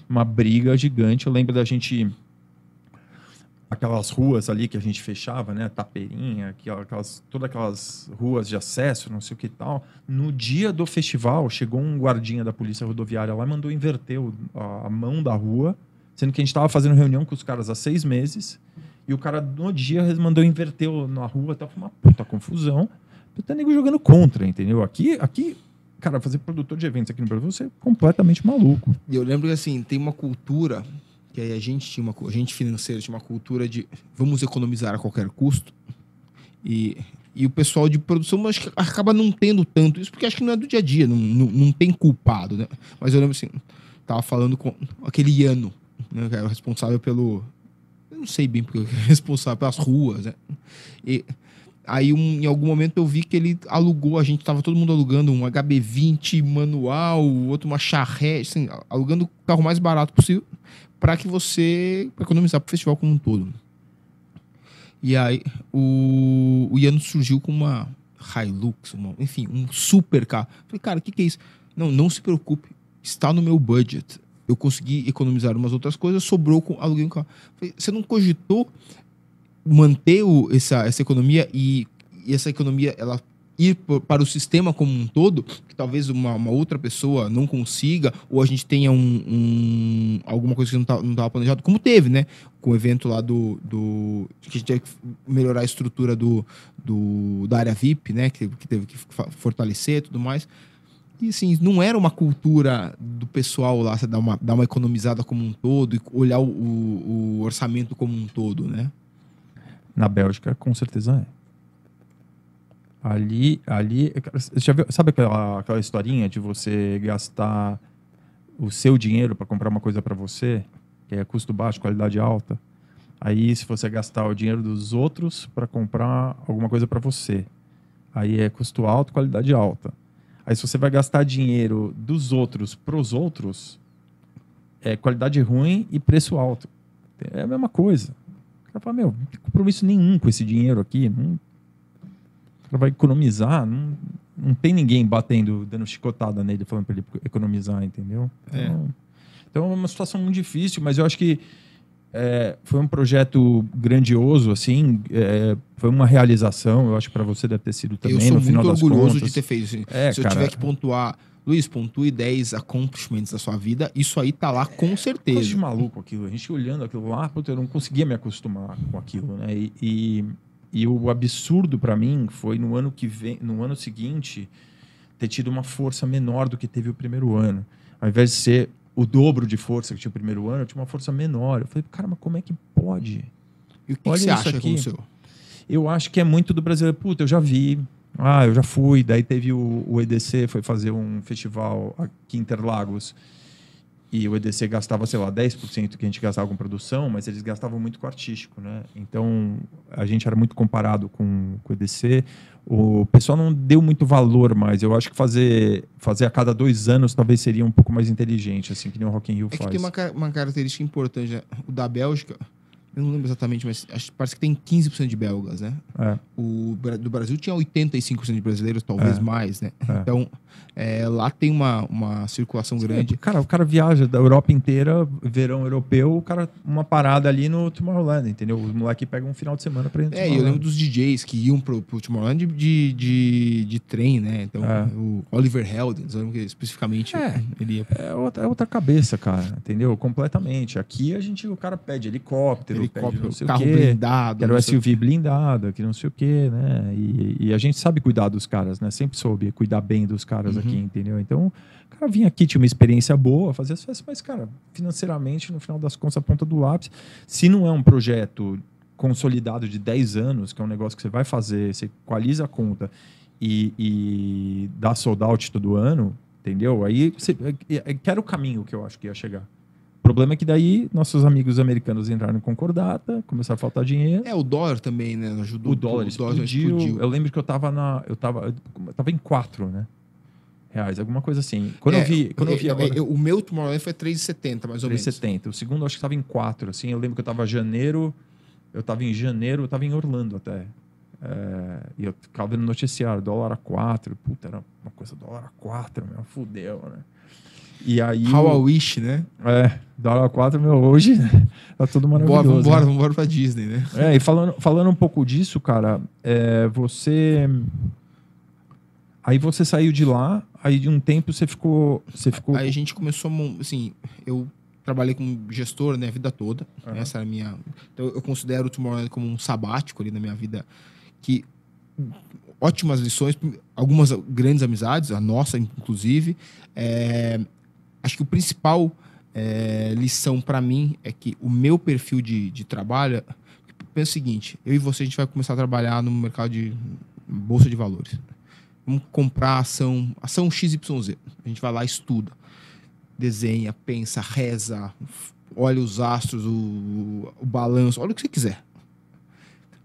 uma briga gigante. Eu lembro da gente aquelas ruas ali que a gente fechava, né? Tapeirinha, aquela- aquelas, todas aquelas ruas de acesso, não sei o que tal. No dia do festival, chegou um guardinha da polícia rodoviária lá mandou inverter o- a, a mão da rua, sendo que a gente estava fazendo reunião com os caras há seis meses. E o cara, no dia, mandou inverter na rua, até foi uma puta confusão. Puta nego jogando contra, entendeu? Aqui, aqui, cara, fazer produtor de eventos aqui no Brasil, você é completamente maluco. E eu lembro que assim, tem uma cultura que a gente tinha uma a gente financeiro tinha uma cultura de vamos economizar a qualquer custo. E, e o pessoal de produção que acaba não tendo tanto isso, porque acho que não é do dia a dia, não, não, não tem culpado, né? Mas eu lembro assim, tava falando com aquele Iano, né, que era o responsável pelo. Eu não sei bem porque ele é responsável pelas ruas, né? E aí um- em algum momento eu vi que ele alugou, a gente tava todo mundo alugando um HB20 manual, outro uma charrete, assim, alugando o carro mais barato possível para que você pra economizar pro festival como um todo. E aí o, o surgiu com uma Hilux, uma- enfim, um super carro. Falei, cara, o que, que é isso? Não, não se preocupe, está no meu budget. Eu consegui economizar umas outras coisas, sobrou com aluguei um carro. Falei, você não cogitou manter o, essa, essa economia e, e essa economia ela ir po- para o sistema como um todo, que talvez uma, uma outra pessoa não consiga, ou a gente tenha um, um- alguma coisa que não tá- estava planejado, como teve, né? Com o evento lá do. do que a gente teve que melhorar a estrutura do, do, da área VIP, né? Que, que teve que fortalecer e tudo mais. E assim, não era uma cultura do pessoal lá, dar uma, dar uma economizada como um todo e olhar o, o- o orçamento como um todo, né? Na Bélgica, com certeza é. Ali, ali, já viu, sabe aquela, aquela historinha de você gastar o seu dinheiro para comprar uma coisa para você, que é custo baixo, qualidade alta? Aí, se você gastar o dinheiro dos outros para comprar alguma coisa para você, aí é custo alto, qualidade alta. Aí, se você vai gastar dinheiro dos outros para os outros, é qualidade ruim e preço alto. É a mesma coisa. O cara fala, meu, não tem compromisso nenhum com esse dinheiro aqui. Não... O cara vai economizar. Não, não tem ninguém batendo, dando chicotada nele, falando para ele economizar, entendeu? É. Então, então é uma situação muito difícil, mas eu acho que é, foi um projeto grandioso, assim, é, foi uma realização, eu acho que para você deve ter sido também, eu sou no muito final orgulhoso contas. de ter feito isso. É, Se eu cara. tiver que pontuar, Luiz, pontue 10 accomplishments da sua vida, isso aí tá lá com Coisa certeza. de maluco aquilo. A gente olhando aquilo lá, puta, eu não conseguia me acostumar com aquilo, né? E, e, e o absurdo para mim foi no ano que vem, no ano seguinte, ter tido uma força menor do que teve o primeiro ano. Ao invés de ser o dobro de força que tinha o primeiro ano, eu tinha uma força menor. Eu falei, cara, mas como é que pode? E o que, que Olha você isso acha que aqui. aconteceu? Eu acho que é muito do brasileiro. Puta, eu já vi. Ah, eu já fui. Daí teve o, o EDC, foi fazer um festival aqui em Interlagos. E o EDC gastava, sei lá, 10% que a gente gastava com produção, mas eles gastavam muito com artístico, né? Então, a gente era muito comparado com, com o EDC. O pessoal não deu muito valor mais. Eu acho que fazer, fazer a cada dois anos talvez seria um pouco mais inteligente, assim, que nem o Rock in Rio É que faz. tem uma, uma característica importante. né? O da Bélgica, eu não lembro exatamente, mas acho, parece que tem 15% de belgas, né? É. O do Brasil tinha 85% de brasileiros, talvez É. mais, né? É. Então, é, lá tem uma, uma circulação grande. Cara, o cara viaja da Europa inteira, verão europeu, o cara, uma parada ali no Tomorrowland, entendeu? Os moleques pegam um final de semana pra ir É, eu lembro dos DJs que iam pro, pro Tomorrowland de, de, de trem, né? Então, É. o Oliver Heldens, eu lembro que especificamente É. ele ia É outra, é outra cabeça, cara, entendeu? Completamente. Aqui a gente, o cara pede helicóptero, pede helicóptero, sei carro o quê. blindado. Quero SUV blindada, que não sei o quê, né? E, e a gente sabe cuidar dos caras, né? Sempre soube cuidar bem dos caras Uhum. aqui, entendeu? Então, o cara vinha aqui, tinha uma experiência boa, fazia as festas, mas, cara, financeiramente, no final das contas, a ponta do lápis. Se não é um projeto consolidado de 10 anos, que é um negócio que você vai fazer, você equaliza a conta e, e dá sold out todo ano, entendeu? Aí você, é, é, que era o caminho que eu acho que ia chegar. O problema é que daí nossos amigos americanos entraram em concordata, começaram a faltar dinheiro. É, o dólar também, né? Ajudou. O dólar, o dólar explodiu. explodiu. Eu lembro que eu tava na. Eu tava, eu tava em 4, né? Reais, alguma coisa assim. Quando é, eu vi. Quando eu vi agora... É, o meu Tomorrowland foi 3,70, mais ou 3, menos. 3,70. O segundo acho que estava em 4, assim. Eu lembro que eu tava em janeiro. Eu tava em janeiro, eu tava em Orlando até. É, e eu ficava vendo noticiário, dólar a 4. Puta, era uma coisa, dólar a 4, meu, fudeu, né? E aí. How I wish, né? É, dólar a 4, meu, hoje tá tudo maravilhoso. Bora, vambora, né? vambora pra Disney, né? É, e falando, falando um pouco disso, cara, é, você. Aí você saiu de lá, aí de um tempo você ficou. Você ficou... Aí a gente começou, assim, eu trabalhei como gestor né, a vida toda. Uhum. Essa era a minha. Então eu considero o Tomorrowland como um sabático ali na minha vida que ótimas lições, algumas grandes amizades, a nossa inclusive. É, acho que o principal é, lição para mim é que o meu perfil de, de trabalho pensa o seguinte: eu e você a gente vai começar a trabalhar no mercado de bolsa de valores. Vamos comprar ação, ação XYZ. A gente vai lá estuda, desenha, pensa, reza, olha os astros, o, o balanço, olha o que você quiser.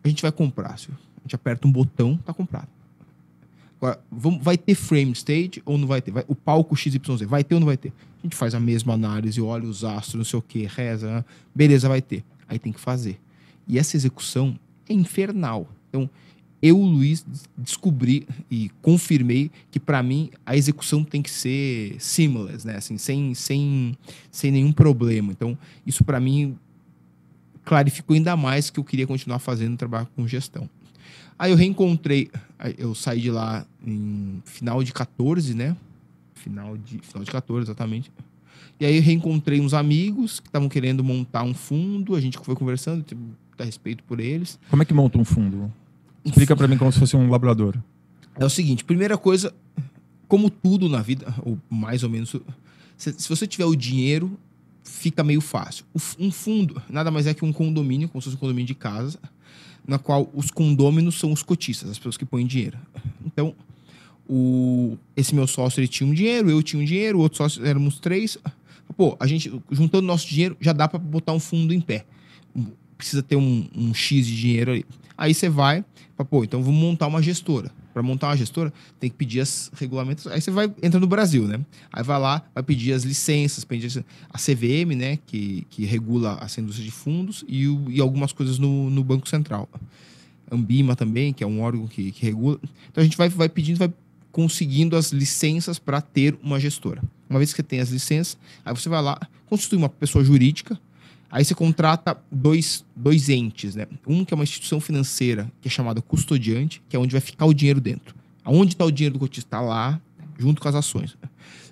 A gente vai comprar. A gente aperta um botão, tá comprado. Agora, vamos, vai ter frame stage ou não vai ter? Vai, o palco XYZ, vai ter ou não vai ter? A gente faz a mesma análise, olha os astros, não sei o que, reza, né? beleza, vai ter. Aí tem que fazer. E essa execução é infernal. Então, eu, Luiz, descobri e confirmei que para mim a execução tem que ser seamless, né? Assim, sem, sem, sem nenhum problema. Então, isso para mim clarificou ainda mais que eu queria continuar fazendo trabalho com gestão. Aí eu reencontrei, eu saí de lá em final de 14, né? Final de, final de 14, exatamente. E aí reencontrei uns amigos que estavam querendo montar um fundo, a gente foi conversando, tipo, a respeito por eles. Como é que monta um fundo? Explica para mim como se fosse um labrador. É o seguinte, primeira coisa, como tudo na vida, ou mais ou menos, se, se você tiver o dinheiro, fica meio fácil. Um fundo nada mais é que um condomínio, como se fosse um condomínio de casa, na qual os condôminos são os cotistas, as pessoas que põem dinheiro. Então, o, esse meu sócio ele tinha um dinheiro, eu tinha um dinheiro, o outro sócio éramos três. Pô, a gente, juntando nosso dinheiro, já dá para botar um fundo em pé. Precisa ter um, um X de dinheiro ali. Aí você vai, pô, então vamos montar uma gestora. Para montar uma gestora, tem que pedir as regulamentos. Aí você vai entra no Brasil, né? Aí vai lá, vai pedir as licenças, pedir a CVM, né? Que, que regula a indústria de fundos e, o, e algumas coisas no, no Banco Central. Ambima também, que é um órgão que, que regula. Então a gente vai, vai pedindo, vai conseguindo as licenças para ter uma gestora. Uma vez que você tem as licenças, aí você vai lá, constitui uma pessoa jurídica, Aí você contrata dois, dois entes, né? Um que é uma instituição financeira, que é chamada custodiante, que é onde vai ficar o dinheiro dentro. Aonde está o dinheiro do cotista? Está lá, junto com as ações.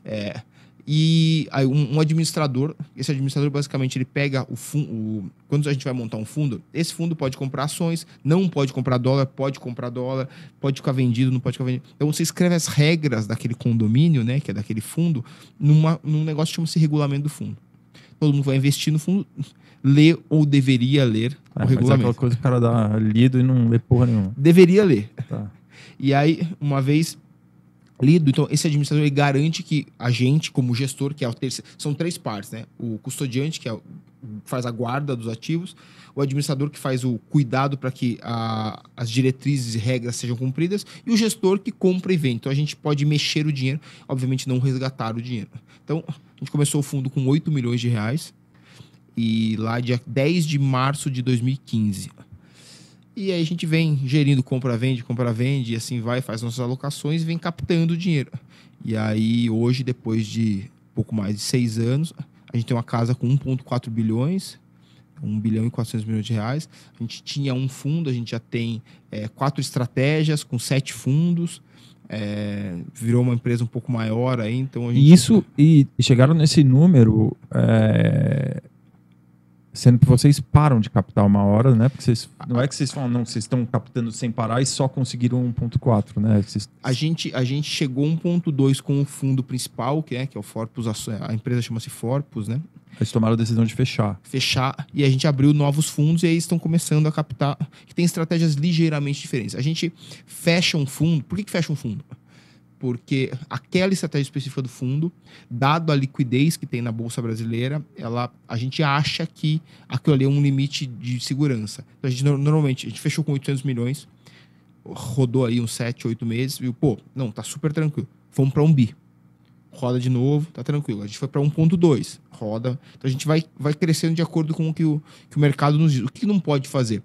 É, e aí um, um, administrador, esse administrador basicamente ele pega o fundo, quando a gente vai montar um fundo, esse fundo pode comprar ações, não pode comprar dólar, pode comprar dólar, pode ficar vendido, não pode ficar vendido. Então você escreve as regras daquele condomínio, né, que é daquele fundo, numa, num negócio que chama-se regulamento do fundo todo mundo vai investir no fundo, lê ou deveria ler é, o regulamento. É aquela coisa que o cara dá lido e não lê porra nenhuma. Deveria ler. Tá. E aí, uma vez lido, então esse administrador ele garante que a gente, como gestor, que é o terceiro, são três partes, né? O custodiante, que é, faz a guarda dos ativos, o administrador que faz o cuidado para que a, as diretrizes e regras sejam cumpridas, e o gestor que compra e vende. Então a gente pode mexer o dinheiro, obviamente não resgatar o dinheiro. Então, a gente começou o fundo com 8 milhões de reais. E lá dia 10 de março de 2015. E aí a gente vem gerindo compra-vende, compra-vende, e assim vai, faz nossas alocações vem captando dinheiro. E aí, hoje, depois de pouco mais de seis anos, a gente tem uma casa com 1,4 bilhões, 1 bilhão e 400 milhões de reais. A gente tinha um fundo, a gente já tem é, quatro estratégias com sete fundos. É, virou uma empresa um pouco maior aí, então gente... Isso, e chegaram nesse número, é, sendo que vocês param de captar uma hora, né? Porque vocês, não é que vocês falam, não, vocês estão captando sem parar e só conseguiram 1.4, né? Vocês... A, gente, a gente chegou 1.2 com o fundo principal, que é, que é o Forpus, a empresa chama-se Forpus, né? Eles tomaram a decisão de fechar. Fechar e a gente abriu novos fundos e aí estão começando a captar. Que tem estratégias ligeiramente diferentes. A gente fecha um fundo. Por que, que fecha um fundo? Porque aquela estratégia específica do fundo, dado a liquidez que tem na Bolsa Brasileira, ela, a gente acha que aquilo ali é um limite de segurança. Então, a gente normalmente a gente fechou com 800 milhões, rodou aí uns 7, 8 meses, viu? Pô, não, tá super tranquilo. Fomos para um bi roda de novo, tá tranquilo. A gente foi para 1.2, roda. Então a gente vai, vai crescendo de acordo com o que o, que o mercado nos diz. O que não pode fazer?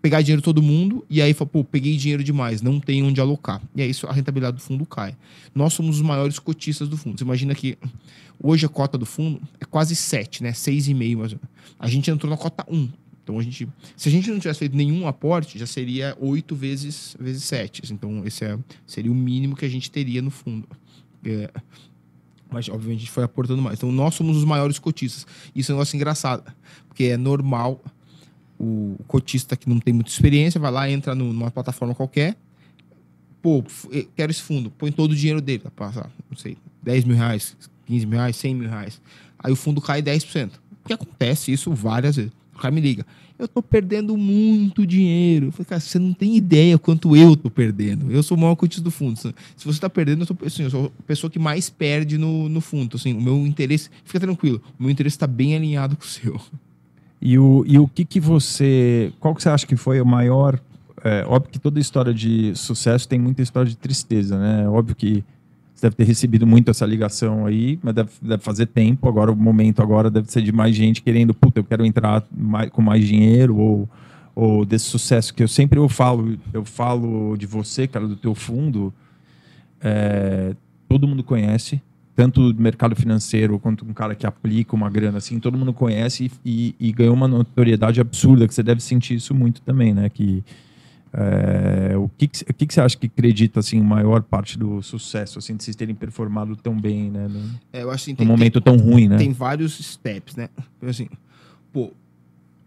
Pegar dinheiro todo mundo e aí falar, pô, peguei dinheiro demais, não tem onde alocar. E aí a rentabilidade do fundo cai. Nós somos os maiores cotistas do fundo. Você imagina que hoje a cota do fundo é quase 7, né? 6,5 mais. A gente entrou na cota 1. Então a gente, se a gente não tivesse feito nenhum aporte, já seria 8 vezes vezes 7. Então esse é, seria o mínimo que a gente teria no fundo. É, mas, obviamente, a gente foi aportando mais. Então, nós somos os maiores cotistas. Isso é um negócio engraçado, porque é normal o cotista que não tem muita experiência vai lá, entra numa plataforma qualquer, pô, quero esse fundo, põe todo o dinheiro dele, pra passar, não sei, 10 mil reais, 15 mil reais, 100 mil reais. Aí o fundo cai 10%. Porque acontece isso várias vezes. O cara me liga eu tô perdendo muito dinheiro. Eu falei, cara, você não tem ideia quanto eu tô perdendo. Eu sou o maior cotista do fundo. Se você tá perdendo, eu sou, assim, eu sou a pessoa que mais perde no, no fundo. Assim, o meu interesse, fica tranquilo, o meu interesse está bem alinhado com o seu. E o, e o que que você, qual que você acha que foi o maior, é, óbvio que toda história de sucesso tem muita história de tristeza, né? Óbvio que você deve ter recebido muito essa ligação aí, mas deve, deve, fazer tempo. Agora, o momento agora deve ser de mais gente querendo, puta, eu quero entrar mais, com mais dinheiro ou, ou desse sucesso que eu sempre eu falo, eu falo de você, cara, do teu fundo. É, todo mundo conhece, tanto do mercado financeiro quanto um cara que aplica uma grana assim, todo mundo conhece e, e, e ganhou uma notoriedade absurda, que você deve sentir isso muito também, né? Que é, o que, que, que, que, você acha que acredita assim maior parte do sucesso assim de vocês terem performado tão bem, né? No, é, eu acho assim, tem, num momento tem, tão ruim, né? Tem vários steps, né? Assim, pô,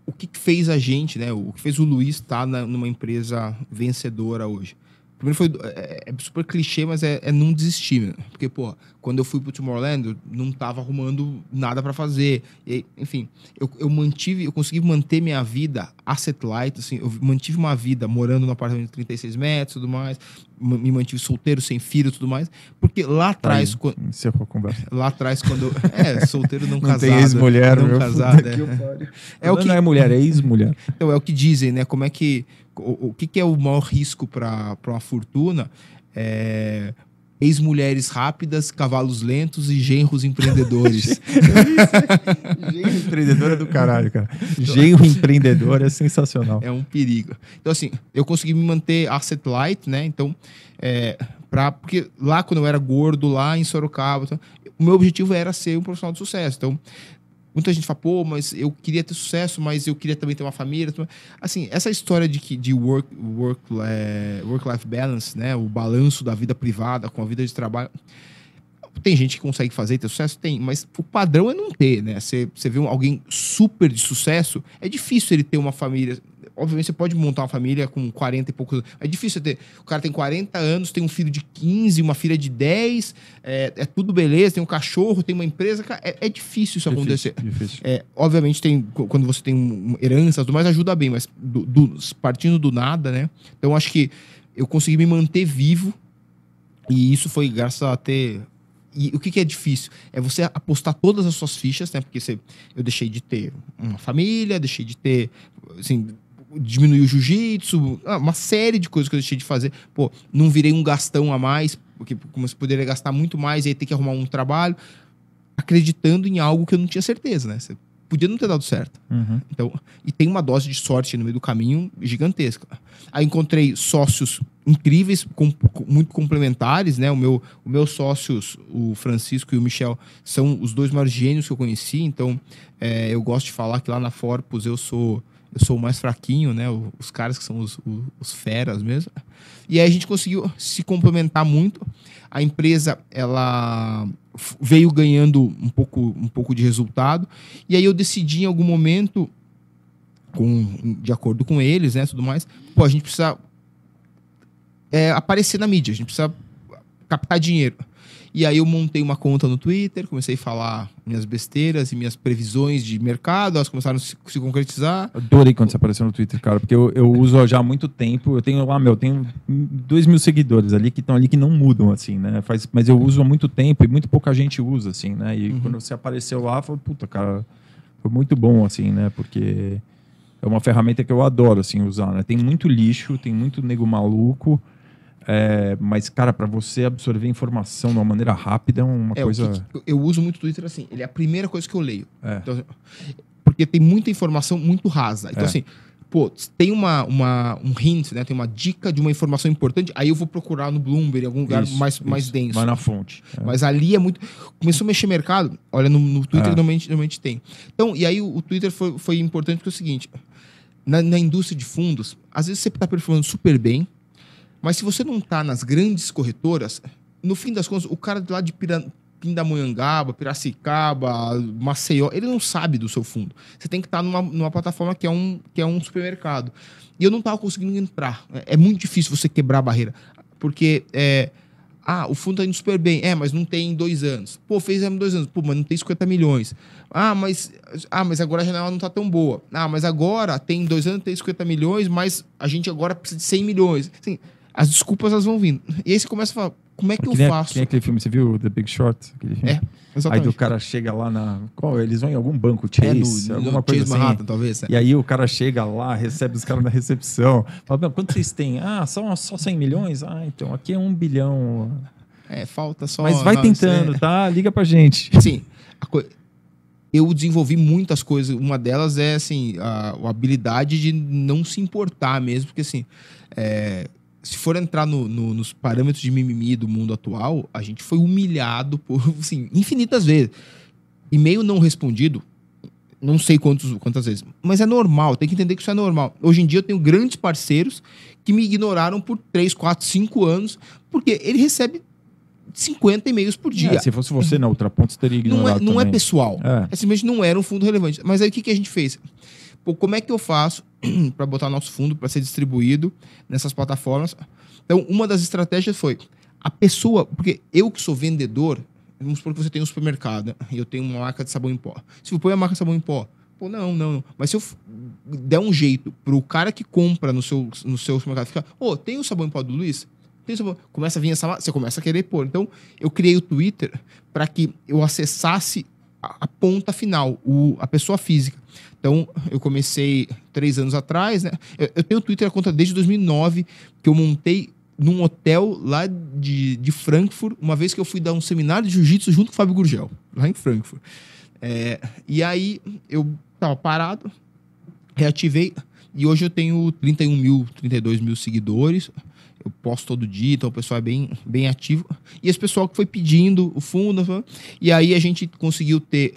o que, fez a gente, né? O que fez o Luiz estar tá numa empresa vencedora hoje? Primeiro foi. É, é super clichê, mas é, é não desistir. Né? Porque, pô, quando eu fui pro Tomorrowland, eu não tava arrumando nada para fazer. E, enfim, eu, eu mantive, eu consegui manter minha vida asset light, assim, eu mantive uma vida morando no apartamento de 36 metros e tudo mais, me mantive solteiro, sem filho e tudo mais, porque lá tá atrás... Tá quando, encerrou a conversa. Lá atrás, quando... É, solteiro não, não casado. Tem ex-mulher, não casado. É. é o que... Não é mulher, é ex-mulher. Então, é o que dizem, né? Como é que o, o que, que, é o maior risco para uma fortuna? É, ex-mulheres rápidas, cavalos lentos e genros empreendedores. genro empreendedor é do caralho, cara. Genro empreendedor é sensacional. É um perigo. Então, assim, eu consegui me manter asset light, né? Então, é, pra, porque lá quando eu era gordo, lá em Sorocaba, então, o meu objetivo era ser um profissional de sucesso. Então, Muita gente fala, pô, mas eu queria ter sucesso, mas eu queria também ter uma família. Assim, essa história de que de work, work, é, work life balance, né? O balanço da vida privada com a vida de trabalho. Tem gente que consegue fazer ter sucesso? Tem, mas o padrão é não ter, né? Você vê alguém super de sucesso, é difícil ele ter uma família obviamente você pode montar uma família com 40 e poucos anos. É difícil ter. O cara tem 40 anos, tem um filho de 15, uma filha de 10, é, é tudo beleza, tem um cachorro, tem uma empresa. É, é difícil isso difícil, acontecer. Difícil. É, obviamente, tem, quando você tem herança, tudo mais ajuda bem, mas do, do, partindo do nada, né? Então acho que eu consegui me manter vivo. E isso foi graças a ter e o que, que, é difícil? É você apostar todas as suas fichas, né? Porque você, eu deixei de ter uma família, deixei de ter, assim, diminuir o jiu-jitsu, ah, uma série de coisas que eu deixei de fazer. Pô, não virei um gastão a mais, porque como você poderia gastar muito mais e aí ter que arrumar um trabalho, acreditando em algo que eu não tinha certeza, né? Você podia não ter dado certo. Uhum. Então, e tem uma dose de sorte no meio do caminho gigantesca. Aí encontrei sócios incríveis, com, muito complementares, né? O meu, os meus sócios, o Francisco e o Michel, são os dois maiores gênios que eu conheci. Então, é, eu gosto de falar que lá na Forpus eu sou eu sou o mais fraquinho, né? Os caras que são os, os, os, feras mesmo. E aí a gente conseguiu se complementar muito. A empresa, ela veio ganhando um pouco, um pouco de resultado. E aí eu decidi em algum momento, com, de acordo com eles, né? Tudo mais, a gente precisa é, aparecer na mídia, a gente precisa captar dinheiro. E aí eu montei uma conta no Twitter, comecei a falar minhas besteiras e minhas previsões de mercado, elas começaram a se, se concretizar. Adorei quando você apareceu no Twitter, cara, porque eu, eu uso já há muito tempo. Eu tenho lá, meu, eu tenho dois mil seguidores ali que estão ali que não mudam, assim, né? Faz, mas eu uso há muito tempo e muito pouca gente usa, assim, né? E quando você apareceu lá, eu falei, puta, cara, foi muito bom, assim, né? Porque é uma ferramenta que eu adoro, assim, usar, né? Tem muito lixo, tem muito nego maluco. É, mas, cara, para você absorver informação de uma maneira rápida é uma É, coisa. que eu uso muito o Twitter assim, ele é a primeira coisa que eu leio. É. Então, porque tem muita informação muito rasa. Então, É. assim, pô, tem uma, uma, um hint, né? Tem uma dica de uma informação importante, aí eu vou procurar no Bloomberg, em algum lugar Isso, mais, isso. mais denso. Vai na fonte. É. Mas ali é muito. Começou a mexer mercado, olha, no, no Twitter É. normalmente, normalmente tem. Então, e aí o, o Twitter foi, foi importante porque é o seguinte: na, na indústria de fundos, às vezes você está performando super bem, mas se você não está nas grandes corretoras, no fim das contas, o cara lá de Pira, Pindamonhangaba, Piracicaba, Maceió, ele não sabe do seu fundo. Você tem que estar numa, numa plataforma que é, um, que é um supermercado. E eu não estava conseguindo entrar. É, é muito difícil você quebrar a barreira. Porque é, ah, o fundo tá indo super bem. É, mas não tem em dois anos. Pô, fez em dois anos. Pô, mas não tem 50 milhões. Ah, mas, ah, mas agora a janela não tá tão boa. Ah, mas agora tem dois anos, tem 50 milhões, mas a gente agora precisa de 100 milhões. Assim, as desculpas elas vão vindo. E aí você começa a falar, como é que, Que eu faço? que nem aquele filme, você viu The Big Short? É, Aí exatamente. do cara chega lá na. Qual? Eles vão em algum banco, É, Chase, no, alguma no coisa Chase assim. Manhattan, talvez. né? E aí o cara chega lá, recebe os caras na recepção. Fala, "Meu, quanto vocês têm? Ah, só, só 100 milhões? Ah, então aqui é um bilhão. É, falta só... Mas vai não, tentando, isso tá? Liga pra gente. é- a coi- eu desenvolvi muitas coisas. Uma delas é, assim, a, a habilidade de não se importar mesmo, porque, assim, é, se for entrar no- no- nos parâmetros de mimimi do mundo atual, a gente foi humilhado por, assim, infinitas vezes. E-mail não respondido, não sei quantos, quantas vezes, mas é normal, tem que entender que isso é normal. Hoje em dia eu tenho grandes parceiros que me ignoraram por 3, 4, 5 anos, porque ele recebe 50 e-mails por dia. É, se fosse você na outra ponta, você teria Não é, ignorado não é também. pessoal. É. É simplesmente não era um fundo relevante. Mas aí o que, que a gente fez? Pô, como é que eu faço para botar nosso fundo para ser distribuído nessas plataformas? Então, uma das estratégias foi a pessoa, porque eu que sou vendedor, vamos supor que você tem um supermercado e eu tenho uma marca de sabão em pó. Se eu põe a marca de sabão em pó, pô, não, não, não. Mas se eu der um jeito pro cara que compra no seu, no seu supermercado ficar, ô, tem o sabão em pó do Luiz? Tem o sabão. Começa a vir essa marca, você começa a querer pôr. Então, eu criei o Twitter para que eu acessasse a, a ponta final, o, a pessoa física. Então, eu comecei três anos atrás, né? Eu, eu tenho Twitter a conta desde 2009, que eu montei num hotel lá de, de Frankfurt, uma vez que eu fui dar um seminário de jiu-jitsu junto com o Fábio Gurgel, lá em Frankfurt. É, e aí, eu tava parado, reativei, e hoje eu tenho 31 mil, 32 mil seguidores. Eu posto todo dia, então o pessoal é bem, bem ativo. E esse pessoal que foi pedindo o fundo, e aí a gente conseguiu ter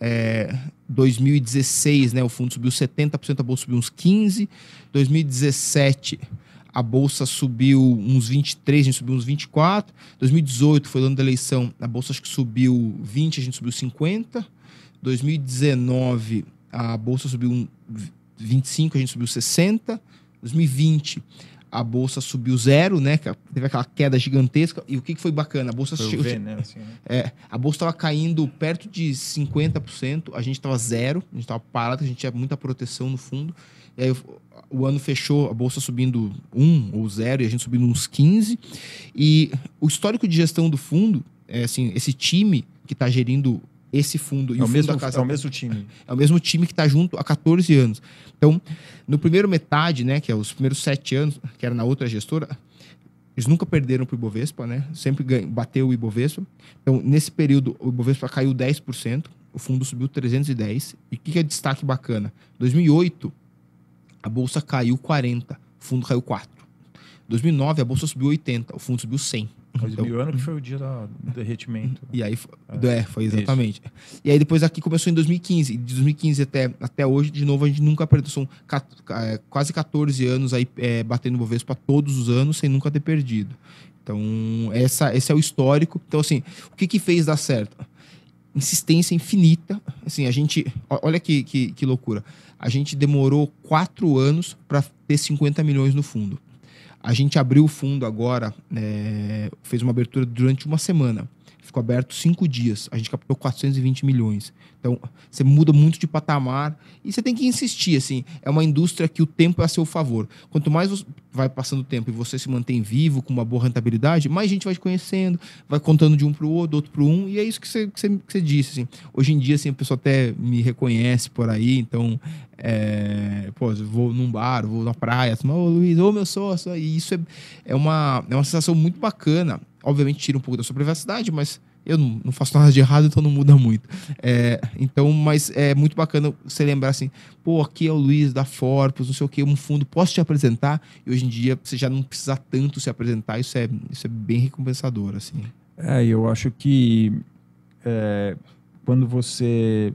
é, 2016, né, o fundo subiu 70%, a bolsa subiu uns 15%. 2017, a bolsa subiu uns 23, a gente subiu uns 24. 2018 foi o ano da eleição, a bolsa acho que subiu 20, a gente subiu 50. 2019, a bolsa subiu um 25, a gente subiu 60. 2020, a bolsa subiu zero, né? Teve aquela queda gigantesca. E o que que foi bacana? A bolsa Foi chegou- né? Assim, né? é, a bolsa estava caindo perto de 50%, a gente estava zero, a gente estava parado, a gente tinha muita proteção no fundo. E aí o, ano fechou, a bolsa subindo 1 ou 0 e a gente subindo uns 15. E o histórico de gestão do fundo, é assim, esse time que está gerindo esse fundo e É o, o, fundo mesmo, da casa é o mesmo time. é o mesmo time que está junto há 14 anos. Então, no primeiro metade, né, que é os primeiros sete anos, que era na outra gestora, eles nunca perderam para o Ibovespa, né? Sempre ganha, bateu o Ibovespa. Então, nesse período, o Ibovespa caiu 10%, o fundo subiu 310. E o que, que é destaque bacana? 2008, a bolsa caiu 40, o fundo caiu 4. 2009, a bolsa subiu 80, o fundo subiu 100. Mas Então, o ano que foi o dia do derretimento. e aí, É, é, foi exatamente. E aí depois aqui começou em 2015. E de 2015 até, até hoje, de novo, a gente nunca perdeu. São é, quase 14 anos aí é, batendo Bovespa todos os anos sem nunca ter perdido. Então, essa, esse é o histórico. Então, assim, o que que fez dar certo? Insistência infinita. Assim, a gente... Olha que, que, que loucura. A gente demorou quatro anos para ter 50 milhões no fundo. A gente abriu o fundo agora, é, fez uma abertura durante uma semana. Ficou aberto cinco dias. A gente captou 420 milhões. Então, você muda muito de patamar e você tem que insistir, assim. É uma indústria que o tempo é a seu favor. Quanto mais vai passando o tempo e você se mantém vivo, com uma boa rentabilidade, mais gente vai te conhecendo, vai contando de um para o outro, outro para um, e é isso que você, que você, que você disse, assim. Hoje em dia, assim, a pessoa até me reconhece por aí, então, é, pô, vou num bar, vou na praia, assim, ô Luiz, ô meu sócio, e isso é, é, uma, é uma sensação muito bacana. Obviamente tira um pouco da sua privacidade, mas eu não, não, faço nada de errado, então não muda muito. É, então, mas é muito bacana você lembrar assim, pô, aqui é o Luiz da Forbes, não sei o que, um fundo, posso te apresentar? E hoje em dia você já não precisa tanto se apresentar, isso é, isso é bem recompensador, assim. É, eu acho que é, quando você,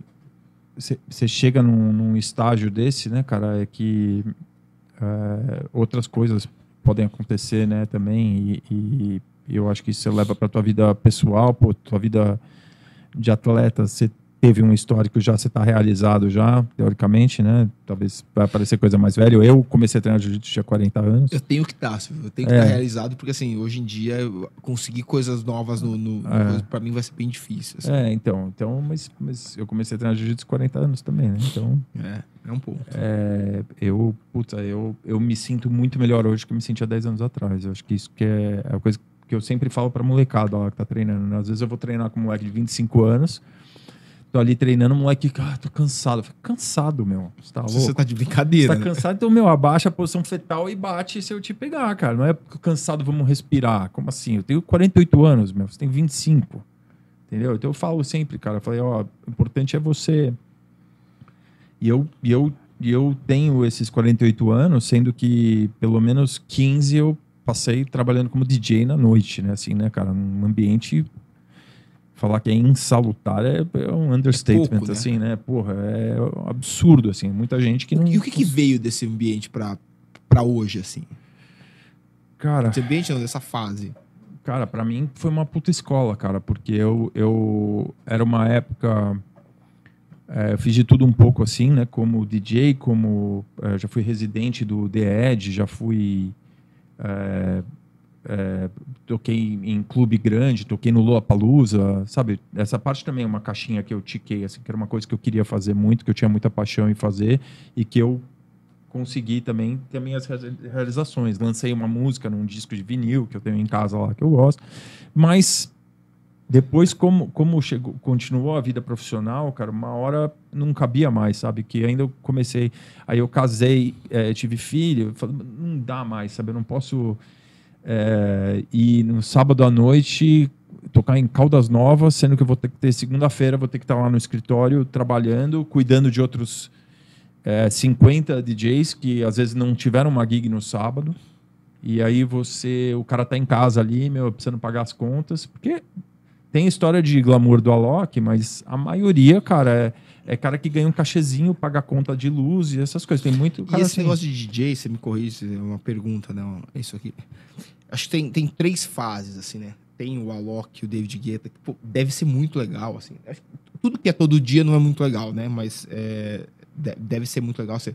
você, chega num, num, estágio desse, né, cara, é que é, outras coisas podem acontecer, né, também, e, e eu acho que isso você leva para tua vida pessoal, pô, tua vida de atleta, você teve um histórico já, você está realizado já, teoricamente, né? Talvez vai parecer coisa mais velha. Eu comecei a treinar jiu-jitsu tinha 40 anos. Eu tenho que estar, tá, eu tenho que é. estar realizado, porque assim, hoje em dia, conseguir coisas novas no, no, é. para mim vai ser bem difícil. Assim. É, então, então mas, mas eu comecei a treinar jiu-jitsu 40 anos também, né? Então. É, é um pouco. É, eu, puta, eu, eu me sinto muito melhor hoje que eu me sentia 10 anos atrás. Eu acho que isso que é, é a coisa que eu sempre falo pra molecada lá que tá treinando. Né? Às vezes eu vou treinar com um moleque de 25 anos, tô ali treinando, o moleque, ah, tô cansado. Eu fico, cansado, meu. Você tá louco? Você tá de brincadeira. Você tá né? cansado, então, meu, abaixa a posição fetal e bate se eu te pegar, cara. Não é cansado, vamos respirar. Como assim? Eu tenho 48 anos, meu. Você tem 25. Entendeu? Então eu falo sempre, cara. Eu falei, ó, o importante é você. E eu, e eu, e eu tenho esses 48 anos, sendo que pelo menos 15 eu passei trabalhando como DJ na noite, né? Assim, né, cara? Num ambiente. Falar que é insalutar é, é um understatement, é pouco, né? assim, né? Porra, é um absurdo, assim. Muita gente que não. E o que, que veio desse ambiente pra, pra hoje, assim? Cara. Esse ambiente, não, dessa fase. Cara, para mim foi uma puta escola, cara, porque eu, eu era uma época. É, eu fiz de tudo um pouco assim, né? Como DJ, como. É, já fui residente do The Edge, já fui é, é, toquei em clube grande, toquei no Lollapalooza, sabe? Essa parte também é uma caixinha que eu tiquei, assim, que era uma coisa que eu queria fazer muito, que eu tinha muita paixão em fazer e que eu consegui também ter minhas realizações. Lancei uma música num disco de vinil que eu tenho em casa lá que eu gosto, mas depois como como chegou, continuou a vida profissional, cara, uma hora não cabia mais, sabe? Que ainda eu comecei, aí eu casei, é, tive filho, falei, não dá mais, sabe? Eu não posso é, ir no sábado à noite tocar em Caldas Novas, sendo que eu vou ter que ter segunda-feira, vou ter que estar lá no escritório trabalhando, cuidando de outros é, 50 DJs que às vezes não tiveram uma gig no sábado. E aí você, o cara tá em casa ali, meu, precisando pagar as contas, porque tem história de glamour do Alok, mas a maioria, cara, é, é cara que ganha um cachezinho, paga a conta de luz e essas coisas. Tem muito. Cara, e esse assim... negócio de DJ, você me corrige, é uma pergunta, não? É isso aqui. Acho que tem, tem três fases, assim, né? Tem o Alok, o David Guetta, que pô, deve ser muito legal, assim. Tudo que é todo dia não é muito legal, né? Mas é, deve ser muito legal. Você,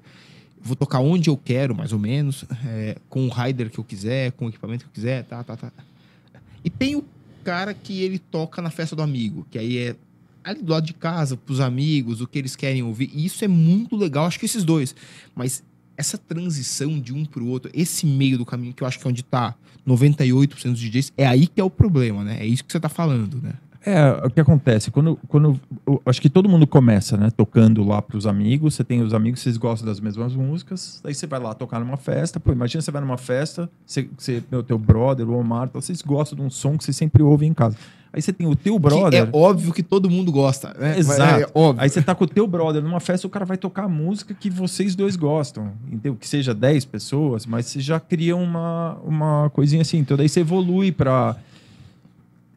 vou tocar onde eu quero, mais ou menos, é, com o rider que eu quiser, com o equipamento que eu quiser, tá, tá, tá. E tem o cara que ele toca na festa do amigo, que aí é ali do lado de casa, pros amigos, o que eles querem ouvir. E isso é muito legal, acho que esses dois. Mas essa transição de um pro outro, esse meio do caminho, que eu acho que é onde tá 98% dos DJs, é aí que é o problema, né? É isso que você tá falando, né? É, o que acontece, quando, quando acho que todo mundo começa, né, tocando lá para os amigos, você tem os amigos, vocês gostam das mesmas músicas, daí você vai lá tocar numa festa, pô, imagina você vai numa festa, você, você meu teu brother, o Omar, então, vocês gostam de um som que você sempre ouve em casa. Aí você tem o teu brother. Que é óbvio que todo mundo gosta. Né? Exato. É óbvio. Aí você tá com o teu brother numa festa, o cara vai tocar a música que vocês dois gostam. Entendeu? Que seja 10 pessoas, mas você já cria uma, uma coisinha assim. Então daí você evolui para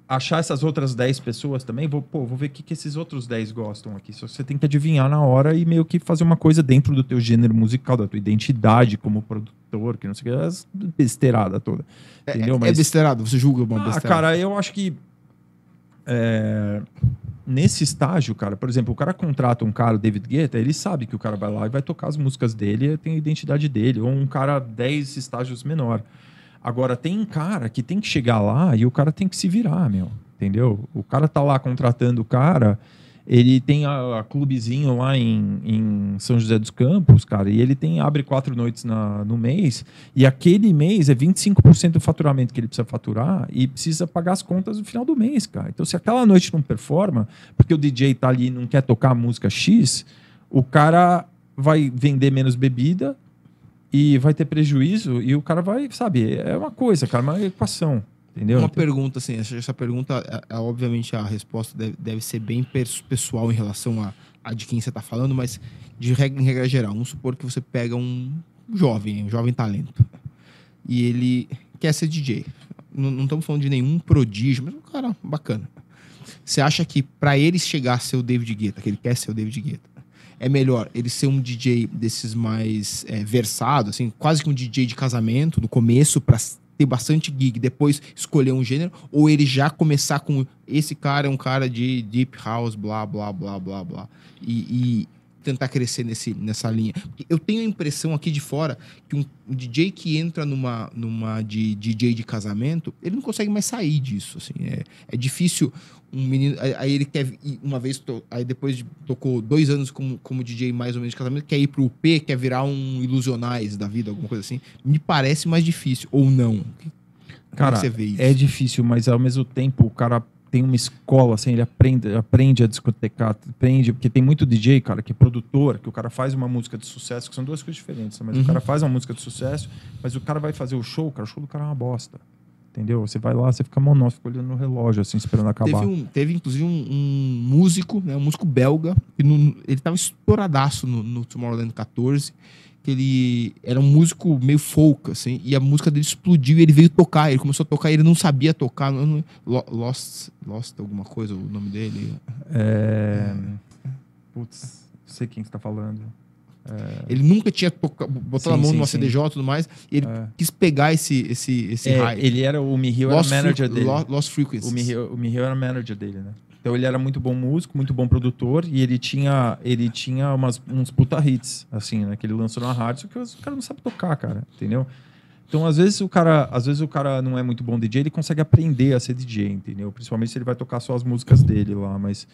achar essas outras 10 pessoas também, vou, pô, vou ver o que, que esses outros 10 gostam aqui. Só você tem que adivinhar na hora e meio que fazer uma coisa dentro do teu gênero musical, da tua identidade como produtor, que não sei o que, as besteirada toda. É, entendeu? É, Mas, é besteirada, você julga uma ah, besteirada? cara, eu acho que é, nesse estágio, cara, por exemplo, o cara contrata um cara, o David Guetta, ele sabe que o cara vai lá e vai tocar as músicas dele, tem a identidade dele, ou um cara 10 estágios menor. Agora, tem cara que tem que chegar lá e o cara tem que se virar, meu. Entendeu? O cara tá lá contratando o cara ele tem a, a clubezinho lá em, em, São José dos Campos, cara, e ele tem abre quatro noites na, no mês, e aquele mês é 25% do faturamento que ele precisa faturar e precisa pagar as contas no final do mês, cara. Então, se aquela noite não performa, porque o DJ tá ali e não quer tocar a música X, o cara vai vender menos bebida e vai ter prejuízo, e o cara vai, sabe, é uma coisa, cara, uma equação. Entendeu? Uma pergunta, assim, essa, pergunta, é, é, obviamente, a resposta deve, deve, ser bem pessoal em relação a, a de quem você está falando, mas de regra, em regra geral, vamos supor que você pega um jovem, um jovem talento, e ele quer ser DJ. Não, não estamos falando de nenhum prodígio, mas um cara bacana. Você acha que para ele chegar a ser o David Guetta, que ele quer ser o David Guetta, é melhor ele ser um DJ desses mais é, versado, assim, quase que um DJ de casamento no começo para ter bastante gig, depois escolher um gênero, ou ele já começar com esse cara é um cara de deep house, blá, blá, blá, blá, blá. E, e tentar crescer nesse, nessa linha. Eu tenho a impressão aqui de fora que um, um, DJ que entra numa, numa de DJ de casamento, ele não consegue mais sair disso. Assim. É, é difícil um menino. Aí ele quer. Uma vez, aí depois de, tocou dois anos como, como DJ mais ou menos de casamento, quer ir pro UP, quer virar um Ilusionais da vida, alguma coisa assim. Me parece mais difícil, ou não? É cara, você vê isso? é difícil, mas ao mesmo tempo o cara tem uma escola, assim, ele aprende, aprende a discotecar, aprende, porque tem muito DJ, cara, que é produtor, que o cara faz uma música de sucesso, que são duas coisas diferentes, mas uhum. o cara faz uma música de sucesso, mas o cara vai fazer o show, cara, o show do cara é uma bosta. Entendeu? Você vai lá, você fica monótono, fica olhando no relógio, assim, esperando acabar. Teve, um, teve inclusive, um, um, músico, né, um músico belga, que no, ele tava estouradaço no, no Tomorrowland 14, que ele era um músico meio folk, assim, e a música dele explodiu e ele veio tocar. Ele começou a tocar e ele não sabia tocar. Não, Lost, Lost alguma coisa, o nome dele? É... Putz, sei quem está falando. É... Ele nunca tinha botado a mão sim, numa sim. CDJ e tudo mais, e ele é. quis pegar esse, esse, esse é, hype. Ele era, o Mihio era manager dele. Lost, Frequencies. O Mihio, o Mihio era manager dele, né? Então ele era muito bom músico, muito bom produtor e ele tinha, ele tinha umas, uns puta hits, assim, né? Que ele lançou na rádio, só que o cara não sabe tocar, cara, entendeu? Então, às vezes o cara, às vezes o cara não é muito bom DJ, ele consegue aprender a ser DJ, entendeu? Principalmente se ele vai tocar só as músicas dele lá, mas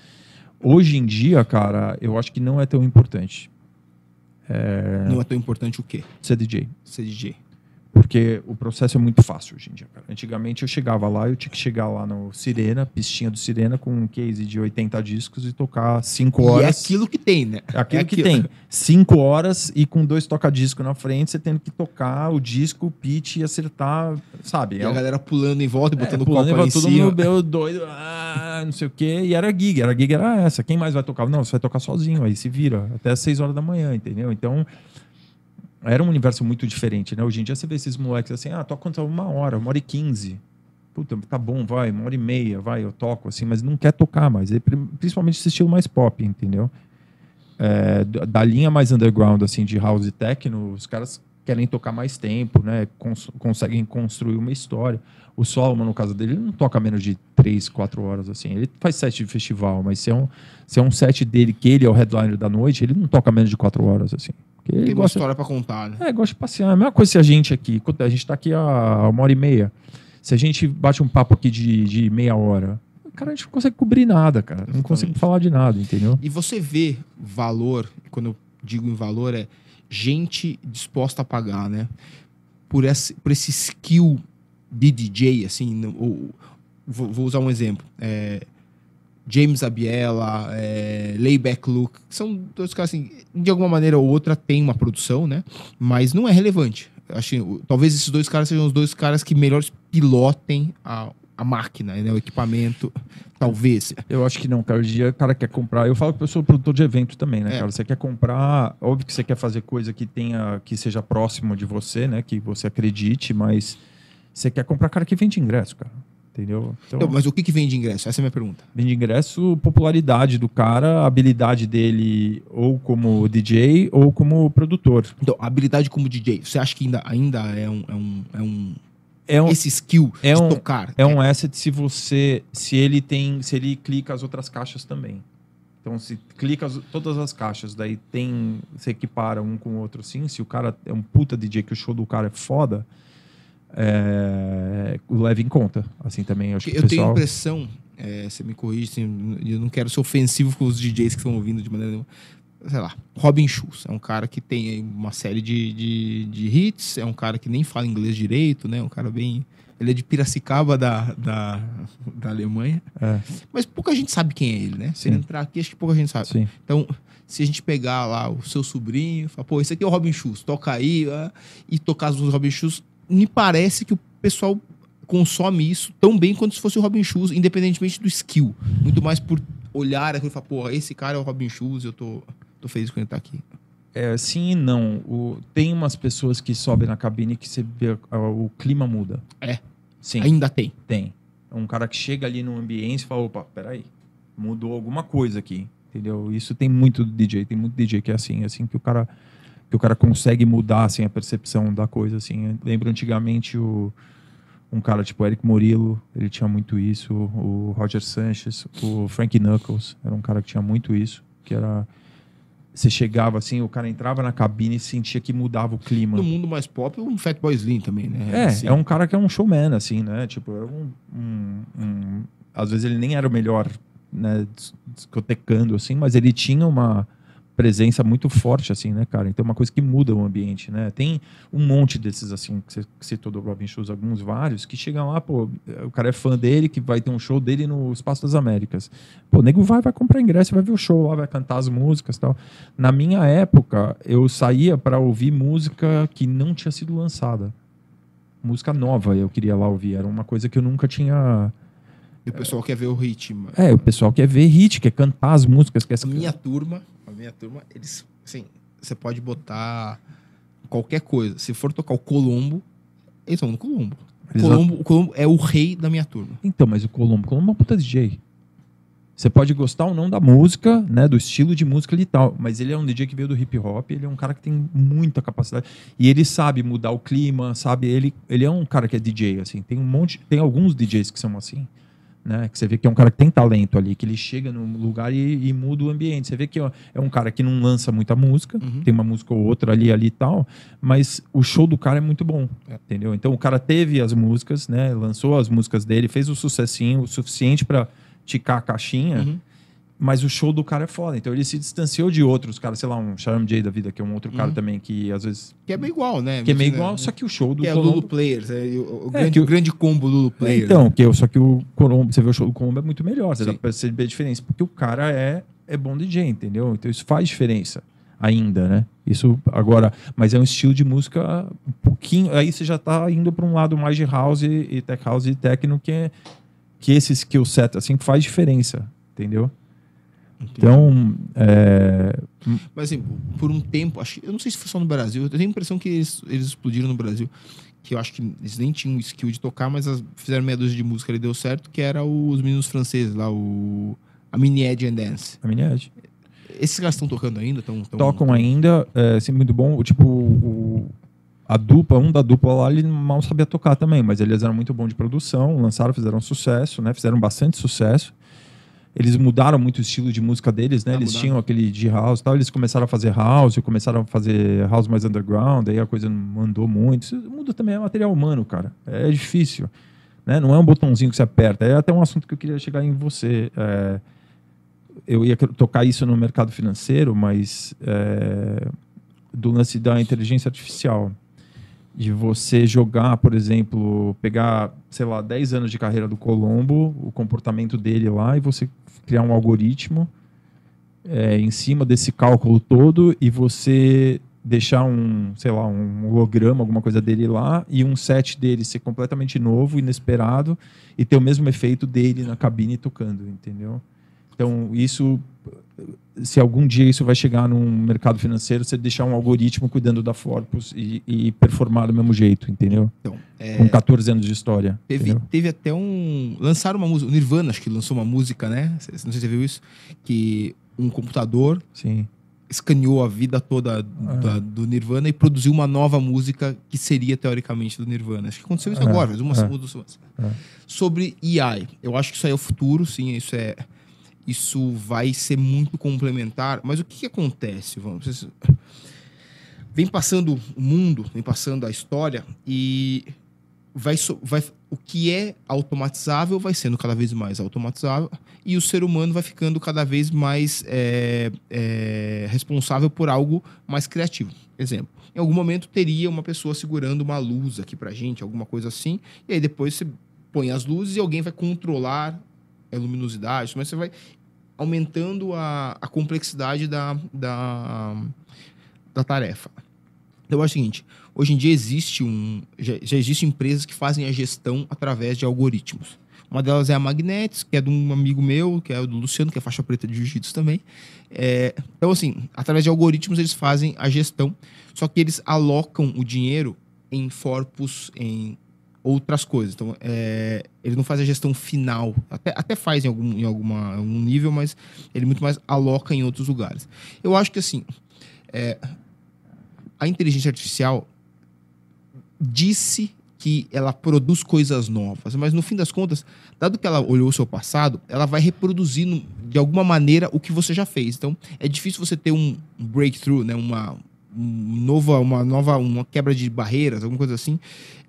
hoje em dia, cara, eu acho que não é tão importante. É... Não é tão importante o quê? Ser DJ. Ser DJ. Porque o processo é muito fácil hoje em dia, cara. Antigamente eu chegava lá, eu tinha que chegar lá no Sirena, pistinha do Sirena, com um case de 80 discos e tocar 5 horas. E é aquilo que tem, né? É aquilo, é que tem. 5 horas e com dois toca-disco na frente, você tendo que tocar o disco, o pitch e acertar, sabe? E é a galera pulando em volta e é, botando é, pulando copo em todo cima. mundo meu doido, ah, não sei o quê. E era gig, era gig, era essa. Quem mais vai tocar? Não, você vai tocar sozinho, aí se vira. Até as 6 horas da manhã, entendeu? Então era um universo muito diferente, né? Hoje em dia você vê esses moleques assim, ah, toca quanto? Uma hora, uma hora e quinze. Puta, tá bom, vai, uma hora e meia, vai, eu toco, assim, mas não quer tocar mais. Principalmente esse estilo mais pop, entendeu? É, da linha mais underground, assim, de house e techno, os caras querem tocar mais tempo, né? Cons conseguem construir uma história. O Solomon, no caso dele, ele não toca menos de três, quatro horas, assim. Ele faz set de festival, mas se é um, se é um set dele que ele é o headliner da noite, ele não toca menos de quatro horas, assim. Tem gosta... uma história para contar, né? É, gosta de passear. A mesma coisa se a gente aqui, a gente está aqui há uma hora e meia. Se a gente bate um papo aqui de, de meia hora, cara, a gente não consegue cobrir nada, cara. Exatamente. Não consegue falar de nada, entendeu? E você vê valor, quando eu digo em valor, é gente disposta a pagar, né? Por esse, por esse skill de DJ, assim, ou, vou, vou usar um exemplo. É, James Abiela, é, Layback Luke, são dois caras assim, de alguma maneira ou outra tem uma produção, né? Mas não é relevante. Acho, talvez esses dois caras sejam os dois caras que melhores pilotem a, a máquina, né? o equipamento, talvez. Eu acho que não, cara. Hoje dia o cara quer comprar. Eu falo que eu sou produtor de evento também, né, é. cara? Você quer comprar. Óbvio que você quer fazer coisa que tenha, que seja próximo de você, né? Que você acredite, mas você quer comprar cara que vende ingresso, cara. Entendeu? Então, mas o que, que vende ingresso? Essa é a minha pergunta. Vende ingresso, popularidade do cara, habilidade dele ou como DJ ou como produtor. Então, habilidade como DJ, você acha que ainda, ainda é um, é um, é um é um, esse skill é um, tocar. É um asset se você se ele tem se ele clica as outras caixas também. Então se clica as, todas as caixas, daí tem se equipara um com o outro sim, se o cara é um puta DJ que o show do cara é foda, é, leve em conta. Assim também, eu acho que Eu o tenho a pessoal... impressão, é, você me corrige, assim, eu não quero ser ofensivo com os DJs que estão ouvindo de maneira nenhuma. Sei lá, Robin Schulz é um cara que tem uma série de, de, de hits, é um cara que nem fala inglês direito, né? Um cara bem. Ele é de Piracicaba, da, da, da Alemanha. É, Mas pouca gente sabe quem é ele, né? Se Sim. ele entrar aqui, acho que pouca gente sabe. sim. Então, se a gente pegar lá o seu sobrinho, falar, pô, esse aqui é o Robin Schulz, toca aí, e tocar as músicas do Robin Schulz, me parece que o pessoal consome isso tão bem quanto se fosse o Robin Schulz, independentemente do skill. Muito mais por olhar aquilo e falar, pô, esse cara é o Robin Schulz, eu tô, tô feliz com ele estar aqui. É, sim e não. O- tem umas pessoas que sobem na cabine que você vê o clima muda. É. Sim, Ainda tem. tem. É um cara que chega ali no ambiente e fala, opa, peraí, mudou alguma coisa aqui. Entendeu? Isso tem muito DJ, tem muito DJ que é assim, assim que o cara que o cara consegue mudar assim a percepção da coisa assim. Eu lembro antigamente o um cara tipo Eric Morillo, ele tinha muito isso, o Roger Sanchez, o Frank Knuckles, era um cara que tinha muito isso, que era você chegava assim, o cara entrava na cabine e sentia que mudava o clima. No mundo mais pop, um Fatboy Slim também, né? É, Assim, é um cara que é um showman, assim, né? Tipo, é um, um- um- Às vezes ele nem era o melhor, né, dis- discotecando, assim, mas ele tinha uma presença muito forte, assim, né, cara? Então é uma coisa que muda o ambiente, né? Tem um monte desses, assim, que você citou do Robin Schulz, alguns vários, que chegam lá, pô, o cara é fã dele, que vai ter um show dele no Espaço das Américas. Pô, o nego vai, vai comprar ingresso, vai ver o show lá, vai cantar as músicas e tal. Na minha época, eu saía para ouvir música que não tinha sido lançada música nova eu queria lá ouvir. Era uma coisa que eu nunca tinha. E o pessoal quer ver o ritmo. É, o pessoal quer ver hit, quer cantar as músicas, quer A minha turma, minha turma, eles, assim, você pode botar qualquer coisa. Se for tocar o Colombo, eles estão no Colombo. O Colombo, o Colombo é o rei da minha turma. Então, mas o Colombo, Colombo é uma puta DJ. Você pode gostar ou não da música, né, do estilo de música e tal, mas ele é um DJ que veio do hip hop, ele é um cara que tem muita capacidade e ele sabe mudar o clima, sabe? Ele, ele é um cara que é DJ assim. Tem um monte, tem alguns DJs que são assim, né? Que você vê que é um cara que tem talento ali, que ele chega no lugar e, e muda o ambiente. Você vê que ó, é um cara que não lança muita música, Uhum. tem uma música ou outra ali ali e tal, mas o show do cara é muito bom, É. entendeu? Então o cara teve as músicas, né? Lançou as músicas dele, fez o sucessinho o suficiente para ticar a caixinha, Uhum. Mas o show do cara é foda. Então ele se distanciou de outros caras, sei lá, um Sharam J da vida, que é um outro cara Uhum. também que às vezes Que é meio igual, né? que é meio igual, só que o show do Que é o Colombo Lulu Players, é, o, o É, grande, que o- grande combo Lulu Players. Então, que eu, só que o Colombo, você vê o show do Colombo é muito melhor, você Sim. dá pra perceber a diferença, porque o cara é, é bom DJ, entendeu? Então isso faz diferença ainda, né? Isso agora, mas é um estilo de música um pouquinho, aí você já tá indo para um lado mais de house e tech house e techno que é que esse skill set assim faz diferença, entendeu? Então, é, Mas assim, por um tempo, acho, eu não sei se foi só no Brasil, eu tenho a impressão que eles, eles explodiram no Brasil. Que eu acho que eles nem tinham o skill de tocar, mas as- fizeram meia dúzia de música e deu certo, que era os meninos franceses lá, o. A Mini Edge and Dance. a minha edge. Esses caras estão tocando ainda? Tão, tão... tocam ainda, é sempre muito bom. O, Tipo, o- a dupla, um da dupla lá, ele mal sabia tocar também, mas eles eram muito bom de produção, lançaram, fizeram sucesso, né? Fizeram bastante sucesso. Eles mudaram muito o estilo de música deles, né? Ah, eles mudaram. tinham aquele de house e tal, eles começaram a fazer house, começaram a fazer house mais underground, aí a coisa não andou muito. Isso muda também, é material humano, cara. É difícil. Né? Não é um botãozinho que você aperta. É até um assunto que eu queria chegar em você. É, eu ia tocar isso no mercado financeiro, mas é, do lance da inteligência artificial. De você jogar, por exemplo, pegar, sei lá, 10 anos de carreira do Colombo, o comportamento dele lá, e você criar um algoritmo é, em cima desse cálculo todo e você deixar um, sei lá, um holograma, alguma coisa dele lá, e um set dele ser completamente novo, inesperado, e ter o mesmo efeito dele na cabine tocando, entendeu? Então, isso, se algum dia isso vai chegar num mercado financeiro, você deixar um algoritmo cuidando da Forpus e, e performar do mesmo jeito, entendeu? Então, é, Com 14 anos de história. teve, teve até um. Lançaram uma música. O Nirvana, acho que lançou uma música, né? Não sei se você viu isso. Que um computador Sim. escaneou a vida toda da- do Nirvana e produziu uma nova música que seria teoricamente do Nirvana. Acho que aconteceu isso É, agora, faz uma. É. Sobre AI, eu acho que isso aí é o futuro, sim, isso é isso vai ser muito complementar, mas o que, que acontece, vamos, vocês- vem passando o mundo, vem passando a história e vai, vai, o que é automatizável vai sendo cada vez mais automatizável e o ser humano vai ficando cada vez mais é, é, responsável por algo mais criativo. Exemplo, em algum momento teria uma pessoa segurando uma luz aqui pra gente, alguma coisa assim, e aí depois você põe as luzes e alguém vai controlar a luminosidade, mas você vai aumentando a, a complexidade da, da, da tarefa. Então, é o seguinte, hoje em dia existe um, já, já existem empresas que fazem a gestão através de algoritmos. Uma delas é a Magnetics, que é de um amigo meu, que é o do Luciano, que é faixa preta de jiu-jitsu também. É, então, assim, através de algoritmos eles fazem a gestão, só que eles alocam o dinheiro em forpos, em outras coisas. Então, é, ele não faz a gestão final, até, até faz em, algum, em alguma, algum nível, mas ele muito mais aloca em outros lugares. Eu acho que, assim, é, a inteligência artificial disse que ela produz coisas novas, mas no fim das contas, dado que ela olhou o seu passado, ela vai reproduzindo de alguma maneira o que você já fez. Então, é difícil você ter um breakthrough, né, uma, um nova, uma nova uma quebra de barreiras, alguma coisa assim,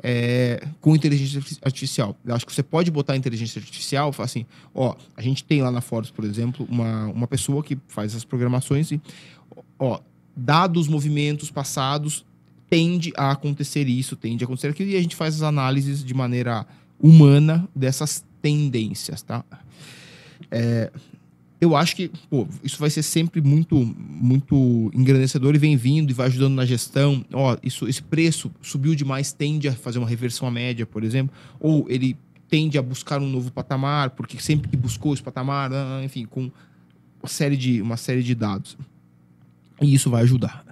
é, com inteligência artificial. Eu acho que você pode botar inteligência artificial, falar assim, ó, a gente tem lá na Forbes, por exemplo, uma, uma pessoa que faz as programações e, ó, dados movimentos passados, tende a acontecer isso, tende a acontecer aquilo, e a gente faz as análises de maneira humana dessas tendências, tá? É, eu acho que pô, isso vai ser sempre muito muito engrandecedor e vem vindo e vai ajudando na gestão. Ó, isso, esse preço subiu demais, tende a fazer uma reversão à média, por exemplo, ou ele tende a buscar um novo patamar, porque sempre que buscou esse patamar, ah, enfim, com uma série de, uma série de dados. E isso vai ajudar.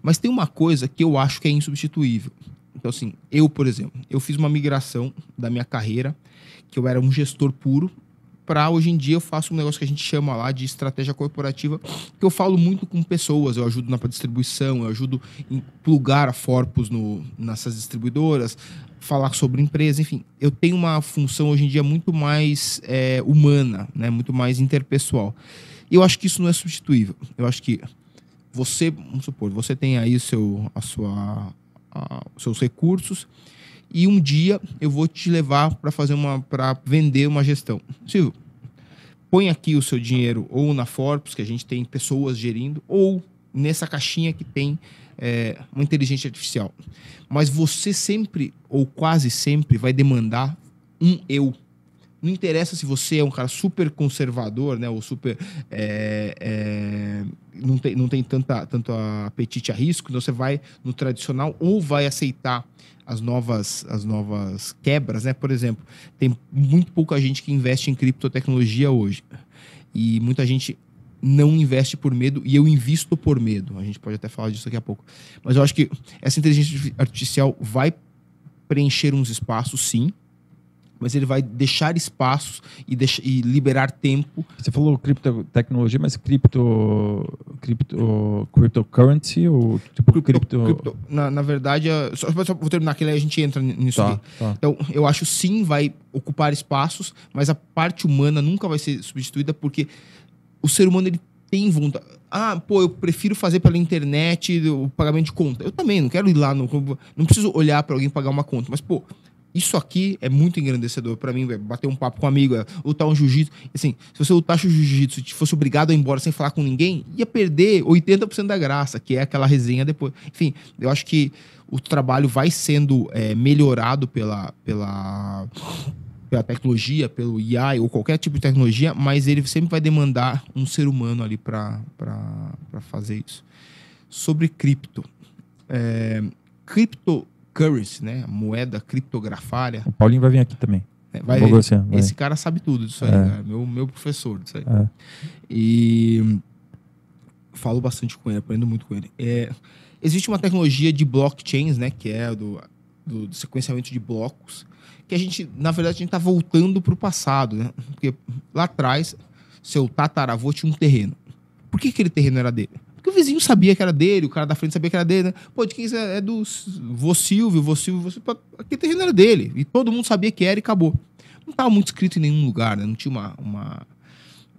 Mas tem uma coisa que eu acho que é insubstituível. Então, assim, eu, por exemplo, eu fiz uma migração da minha carreira, que eu era um gestor puro, para hoje em dia eu faço um negócio que a gente chama lá de estratégia corporativa, que eu falo muito com pessoas, eu ajudo na distribuição, eu ajudo em plugar a Forpus no, nessas distribuidoras, falar sobre empresa, enfim, eu tenho uma função hoje em dia muito mais é, humana, né, muito mais interpessoal. E eu acho que isso não é substituível. Eu acho que você, vamos supor, você tem aí seu, a sua, a, seus recursos e um dia eu vou te levar para fazer uma para vender uma gestão. Silvio, põe aqui o seu dinheiro ou na Forbes, que a gente tem pessoas gerindo, ou nessa caixinha que tem é, uma inteligência artificial. Mas você sempre, ou quase sempre, vai demandar um eu. Não interessa se você é um cara super conservador, né? Ou super. É, é, não, tem, não tem tanta, tanto apetite a risco, então você vai no tradicional ou vai aceitar as novas, as novas quebras, né? Por exemplo, tem muito pouca gente que investe em criptotecnologia hoje. E muita gente não investe por medo e eu invisto por medo. A gente pode até falar disso daqui a pouco. Mas eu acho que essa inteligência artificial vai preencher uns espaços, sim mas ele vai deixar espaços e, deixa, e liberar tempo. Você falou criptotecnologia, mas cripto, cripto, cryptocurrency ou tipo cripto... cripto... cripto na, na verdade, só, só vou terminar aqui, aí a gente entra nisso tá, tá, Então, eu acho sim vai ocupar espaços, mas a parte humana nunca vai ser substituída porque o ser humano ele tem vontade. Ah, pô, eu prefiro fazer pela internet o pagamento de conta. Eu também, não quero ir lá, no, não preciso olhar para alguém pagar uma conta, mas pô, isso aqui é muito engrandecedor para mim, véio, bater um papo com um amigo, é, lutar um jiu-jitsu. Assim, se você lutasse o jiu-jitsu e fosse obrigado a ir embora sem falar com ninguém, ia perder 80% da graça, que é aquela resenha depois. Enfim, eu acho que o trabalho vai sendo é, melhorado pela, pela, pela tecnologia, pelo AI ou qualquer tipo de tecnologia, mas ele sempre vai demandar um ser humano ali para fazer isso. Sobre cripto. É, cripto currency, né? moeda criptografária. O Paulinho vai vir aqui também. É, vai, você, vai. Esse cara sabe tudo disso aí, é. cara. Meu, meu professor disso aí. É. E falo bastante com ele, aprendo muito com ele. É, existe uma tecnologia de blockchains, né? Que é do, do, sequenciamento de blocos. Que a gente, na verdade, a gente está voltando para o passado, né? Porque lá atrás, seu tataravô tinha um terreno. Por que aquele terreno era dele? O vizinho sabia que era dele, o cara da frente sabia que era dele, né? Pô, de quem é, é do vô Silvio, vô Silvio, vô Silvio. Aquele terreno era dele. E todo mundo sabia que era e acabou. Não estava muito escrito em nenhum lugar, né? Não tinha uma, uma,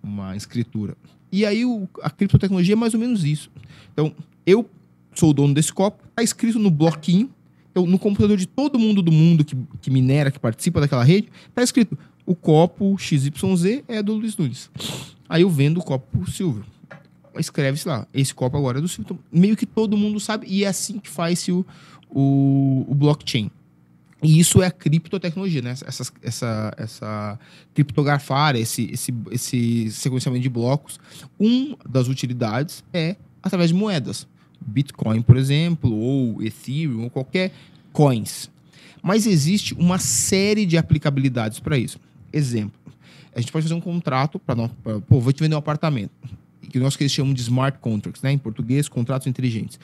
uma escritura. E aí o, a criptotecnologia é mais ou menos isso. Então, eu sou o dono desse copo, tá escrito no bloquinho. Então, no computador de todo mundo do mundo que, que minera, que participa daquela rede, tá escrito o copo XYZ é do Luiz Nunes. Aí eu vendo o copo Silvio. Escreve-se lá, esse copo agora é do. Então, meio que todo mundo sabe, e é assim que faz-se o, o, o blockchain. E isso é a criptotecnologia, né? Essa, essa, essa criptografar, esse, esse, esse sequenciamento de blocos. Uma das utilidades é através de moedas. Bitcoin, por exemplo, ou Ethereum, ou qualquer coins. Mas existe uma série de aplicabilidades para isso. Exemplo, a gente pode fazer um contrato para pô, vou te vender um apartamento, que nós que eles chamam de smart contracts, né? Em português, contratos inteligentes.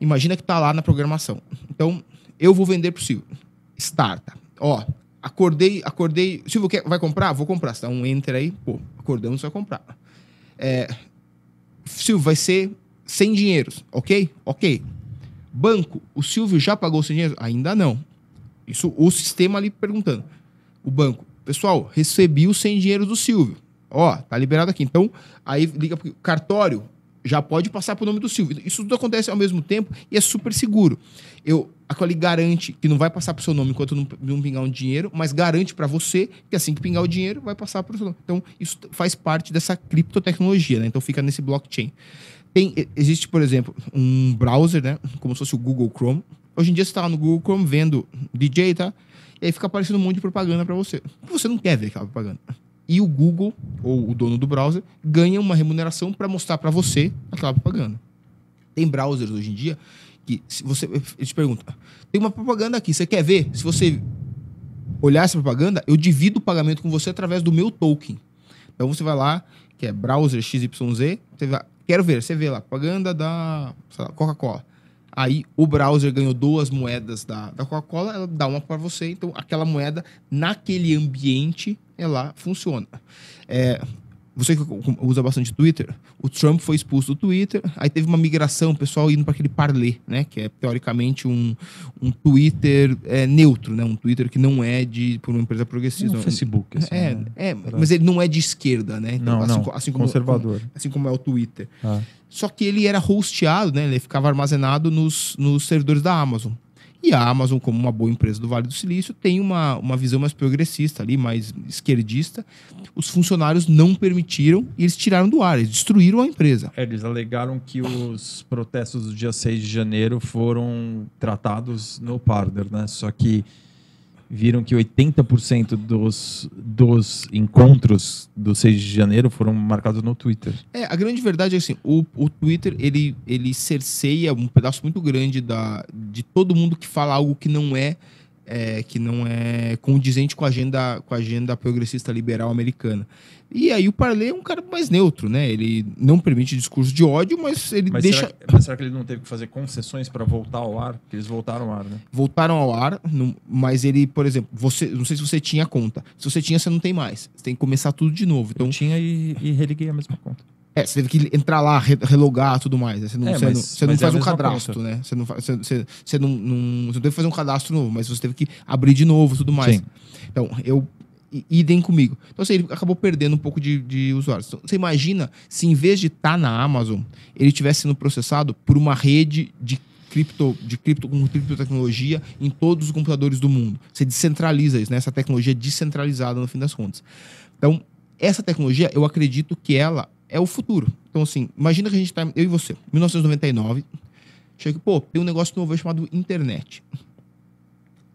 Imagina que está lá na programação. Então, eu vou vender para o Silvio starta. Ó, acordei, acordei. Silvio, quer, vai comprar? Vou comprar. Você dá um enter aí, pô, acordamos, vai comprar. É, Silvio, vai ser sem dinheiros, ok? Ok. Banco, o Silvio já pagou sem dinheiro? Ainda não. Isso o sistema ali perguntando. O banco, pessoal, recebi o sem dinheiro do Silvio. Ó, tá liberado aqui. Então, aí liga pro cartório, já pode passar para o nome do Silvio. Isso tudo acontece ao mesmo tempo e é super seguro. Eu, a Quali garante que não vai passar para o seu nome enquanto não, não pingar um dinheiro, mas garante para você que assim que pingar o dinheiro, vai passar para o seu nome. Então, isso faz parte dessa criptotecnologia, né? Então, fica nesse blockchain. Tem, existe, por exemplo, um browser, né? Como se fosse o Google Chrome. Hoje em dia, você está lá no Google Chrome vendo DJ, tá? E aí fica aparecendo um monte de propaganda para você. Você não quer ver aquela propaganda e o Google, ou o dono do browser, ganha uma remuneração para mostrar para você aquela propaganda. Tem browsers hoje em dia que se você ele te pergunta, tem uma propaganda aqui, você quer ver? Se você olhar essa propaganda, eu divido o pagamento com você através do meu token. Então você vai lá, que é browser XYZ, você vai, quero ver, você vê lá, propaganda da Coca-Cola. Aí o browser ganhou duas moedas da, da Coca-Cola, ela dá uma para você. Então aquela moeda, naquele ambiente, ela funciona. É, você que usa bastante Twitter, o Trump foi expulso do Twitter, aí teve uma migração, o pessoal indo para aquele Parler, né, que é teoricamente um, um Twitter é, neutro, né, um Twitter que não é de por uma empresa progressista. Um Facebook. Assim, é, né? é, mas ele não é de esquerda, né? Então, não, assim, não, assim como, conservador. Como, assim como é o Twitter. Ah. Só que ele era hosteado, né? Ele ficava armazenado nos, nos servidores da Amazon. E a Amazon, como uma boa empresa do Vale do Silício, tem uma, uma visão mais progressista ali, mais esquerdista. Os funcionários não permitiram e eles tiraram do ar, eles destruíram a empresa. É, eles alegaram que os protestos do dia 6 de janeiro foram tratados no Parler, né? Só que viram que 80% dos, dos encontros do 6 de janeiro foram marcados no Twitter. É, a grande verdade é assim, o, o Twitter, ele, ele cerceia um pedaço muito grande da, de todo mundo que fala algo que não é é, que não é condizente com a agenda com a agenda progressista liberal americana. E aí o Parley é um cara mais neutro, né? Ele não permite discurso de ódio, mas ele mas deixa. Será, mas será que ele não teve que fazer concessões para voltar ao ar? Porque eles voltaram ao ar, né? Voltaram ao ar, mas ele, por exemplo, você, não sei se você tinha conta. Se você tinha, você não tem mais. Você tem que começar tudo de novo. Então Eu tinha e, e religuei a mesma conta. É, você teve que entrar lá, relogar tudo mais. Né? Você não, é, você mas, não, você não faz é um cadastro, conta. né? Você não, você, você, você não, não, você não teve que fazer um cadastro novo, mas você teve que abrir de novo tudo mais. Sim. Então, eu. Idem comigo. Então, assim, ele acabou perdendo um pouco de, de usuários. Então, você imagina se em vez de estar tá na Amazon, ele estivesse sendo processado por uma rede de cripto, de cripto com criptotecnologia em todos os computadores do mundo. Você descentraliza isso, né? Essa tecnologia é descentralizada no fim das contas. Então, essa tecnologia, eu acredito que ela é o futuro. Então, assim, imagina que a gente tá, eu e você, 1999, chega, pô, tem um negócio novo chamado internet.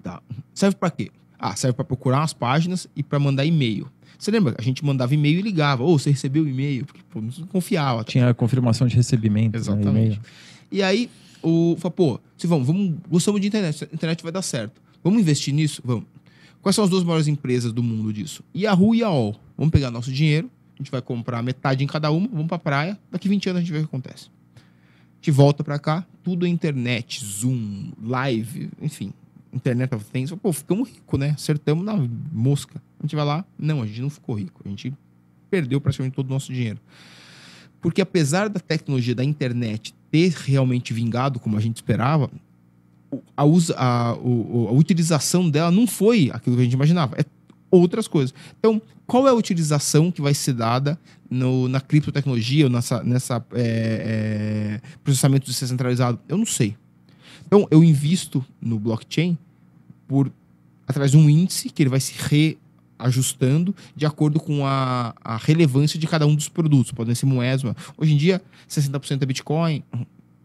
Tá. Serve para quê? Ah, serve para procurar umas páginas e para mandar e-mail. Você lembra? A gente mandava e-mail e ligava. Ou oh, você recebeu o e-mail? Porque pô, não confiava. Tá? Tinha a confirmação de recebimento. Né, Exatamente. Né, e aí, o falou, pô, se vamos, vamos, gostamos de internet, a internet vai dar certo. Vamos investir nisso? Vamos. Quais são as duas maiores empresas do mundo disso? Yahoo e AOL. Vamos pegar nosso dinheiro, a gente vai comprar metade em cada uma, vamos pra praia, daqui 20 anos a gente vê o que acontece. A gente volta pra cá, tudo é internet, Zoom, live, enfim, Internet of Things. Pô, ficamos ricos, né? Acertamos na mosca. A gente vai lá, não, a gente não ficou rico, a gente perdeu praticamente todo o nosso dinheiro. Porque apesar da tecnologia da internet ter realmente vingado como a gente esperava, a, usa, a, a, a utilização dela não foi aquilo que a gente imaginava. É outras coisas. Então, qual é a utilização que vai ser dada no, na criptotecnologia nessa, nessa é, é, processamento descentralizado? Eu não sei. Então, eu invisto no blockchain por através de um índice que ele vai se reajustando de acordo com a, a relevância de cada um dos produtos. Podem ser moedas. Hoje em dia, 60% é Bitcoin,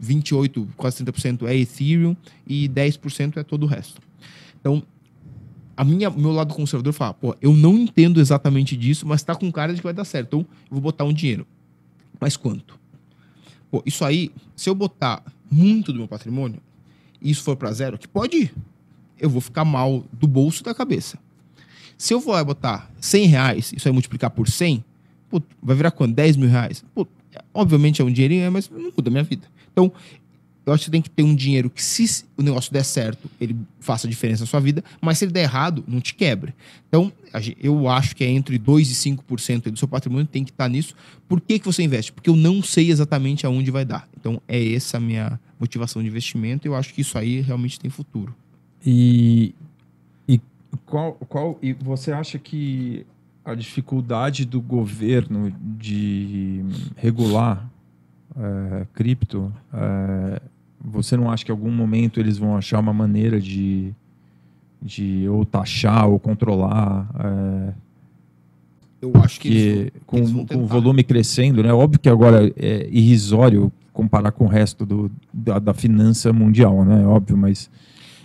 28%, quase 30% é Ethereum e 10% é todo o resto. Então, a minha, meu lado conservador fala, pô, eu não entendo exatamente disso, mas tá com cara de que vai dar certo. Então, eu vou botar um dinheiro. Mas quanto? Pô, isso aí, se eu botar muito do meu patrimônio e isso for para zero, que pode ir, eu vou ficar mal do bolso da cabeça. Se eu lá botar 100 reais, isso aí multiplicar por 100, pô, vai virar quanto? 10 mil reais? Pô, obviamente é um dinheirinho, mas não muda a minha vida. Então, eu acho que você tem que ter um dinheiro que, se o negócio der certo, ele faça diferença na sua vida, mas se ele der errado, não te quebre. Então, eu acho que é entre 2% e 5% aí do seu patrimônio tem que estar nisso. Por que, que você investe? Porque eu não sei exatamente aonde vai dar. Então, é essa a minha motivação de investimento e eu acho que isso aí realmente tem futuro. E, e qual, qual e você acha que a dificuldade do governo de regular é, cripto, é, você não acha que em algum momento eles vão achar uma maneira de, de ou taxar ou controlar? é, Eu acho que, eles com, eles com o volume crescendo, né? Óbvio que agora é irrisório comparar com o resto do, da, da finança mundial, né? Óbvio, mas,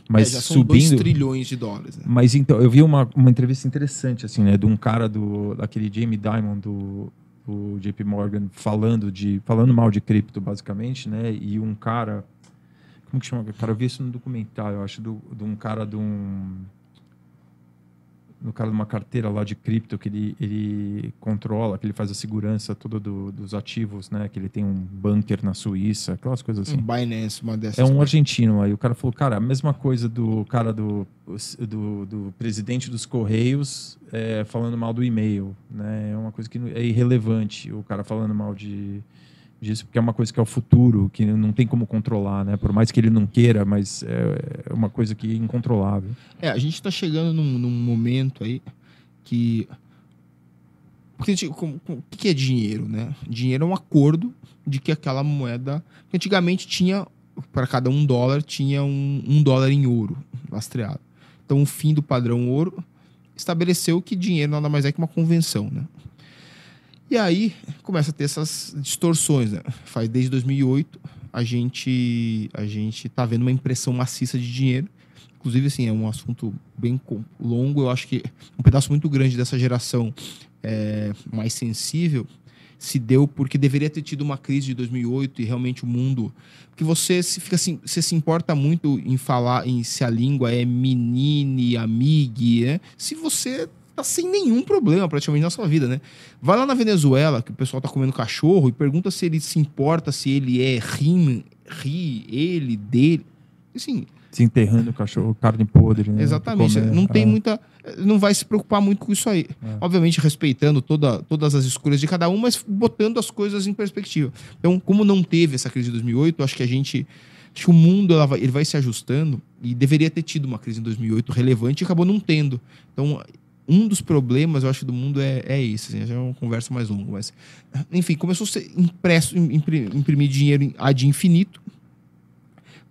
mas É, já são 2 subindo. trilhões de dólares. Né? Mas então, eu vi uma, uma entrevista interessante, assim, né? De um cara do. daquele Jamie Dimon do, do JP Morgan falando de. falando mal de cripto, basicamente, né? E um cara. Como que chama? Cara, eu vi isso no documentário, eu acho, do, de um cara de um. No cara de uma carteira lá de cripto que ele, ele controla, que ele faz a segurança toda do- dos ativos, né? Que ele tem um bunker na Suíça, aquelas coisas assim. Um Binance, uma dessas. É um argentino aí. O cara falou, cara, a mesma coisa do cara do, do, do presidente dos Correios é, falando mal do e-mail. Né? É uma coisa que é irrelevante o cara falando mal de, disso, porque é uma coisa que é o futuro, que não tem como controlar, né? Por mais que ele não queira, mas é, é uma coisa que é incontrolável. É, a gente está chegando num, num momento aí que. Porque como- o que é dinheiro, né? Dinheiro é um acordo de que aquela moeda. Antigamente tinha, para cada um dólar, tinha um, um dólar em ouro lastreado. Então, o fim do padrão ouro estabeleceu que dinheiro nada mais é que uma convenção, né? E aí começa a ter essas distorções, né? Faz desde 2008 a gente a gente tá vendo uma impressão maciça de dinheiro Inclusive, assim, é um assunto bem longo. Eu acho que um pedaço muito grande dessa geração é, mais sensível se deu porque deveria ter tido uma crise de 2008 e realmente o mundo... Porque você se, fica assim, você se importa muito em falar em se a língua é menine, amigue, né? Se você tá sem nenhum problema praticamente na sua vida, né? Vai lá na Venezuela, que o pessoal tá comendo cachorro, e pergunta se ele se importa se ele é rim, ri, ele, dele. Assim, Desenterrando o cachorro, carne podre. Né? Exatamente. Comer. Não tem É. muita. Não vai se preocupar muito com isso aí. É. Obviamente, respeitando toda, todas as escolhas de cada um, mas botando as coisas em perspectiva. Então, como não teve essa crise de 2008, acho que a gente. Acho que o mundo ela vai, ele vai se ajustando e deveria ter tido uma crise em 2008 relevante e acabou não tendo. Então, um dos problemas, eu acho, do mundo é, é isso. Assim, já é uma conversa mais longa. Mas, enfim, começou a ser impresso, impri- imprimir dinheiro em- ad infinito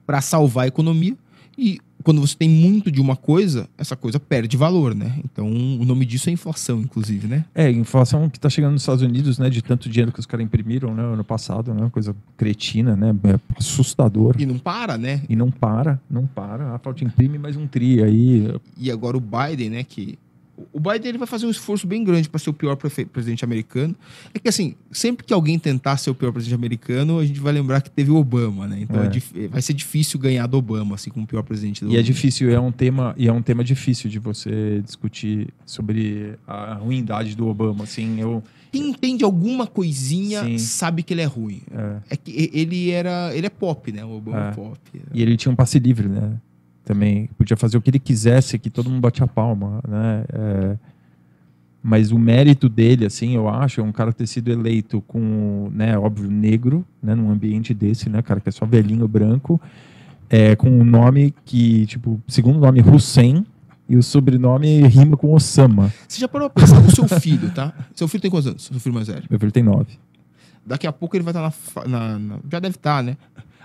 para salvar a economia. E quando você tem muito de uma coisa, essa coisa perde valor, né? Então, o nome disso é inflação, inclusive, né? É, inflação que está chegando nos Estados Unidos, né? De tanto dinheiro que os caras imprimiram né, ano passado, né? Coisa cretina, né? É assustador. E não para, né? E não para, não para. A falta imprime mais um tri aí. E agora o Biden, né, que o Biden ele vai fazer um esforço bem grande para ser o pior presidente americano. É que assim, sempre que alguém tentar ser o pior presidente americano, a gente vai lembrar que teve o Obama, né? Então É. é vai ser difícil ganhar do Obama assim como o pior presidente do E é mundo. difícil, é um tema, e é um tema difícil de você discutir sobre a ruindade do Obama, assim, eu Quem entende alguma coisinha Sim. sabe que ele é ruim. é, É que ele era, ele é pop, né? O Obama é, É. pop. e ele tinha um passe livre, né? Também podia fazer o que ele quisesse, que todo mundo batia palma, né? É, mas o mérito dele, assim, eu acho, é um cara ter sido eleito com, né, óbvio, negro, né, num ambiente desse, né, cara, que é só velhinho branco, é, com um nome que, tipo, segundo nome Hussein, e o sobrenome rima com Osama. Você já parou pra pensar o seu filho, tá? Seu filho tem quantos anos? Seu filho mais velho. Meu filho tem nove. Daqui a pouco ele vai estar na, fa- na- na- Já deve estar, né?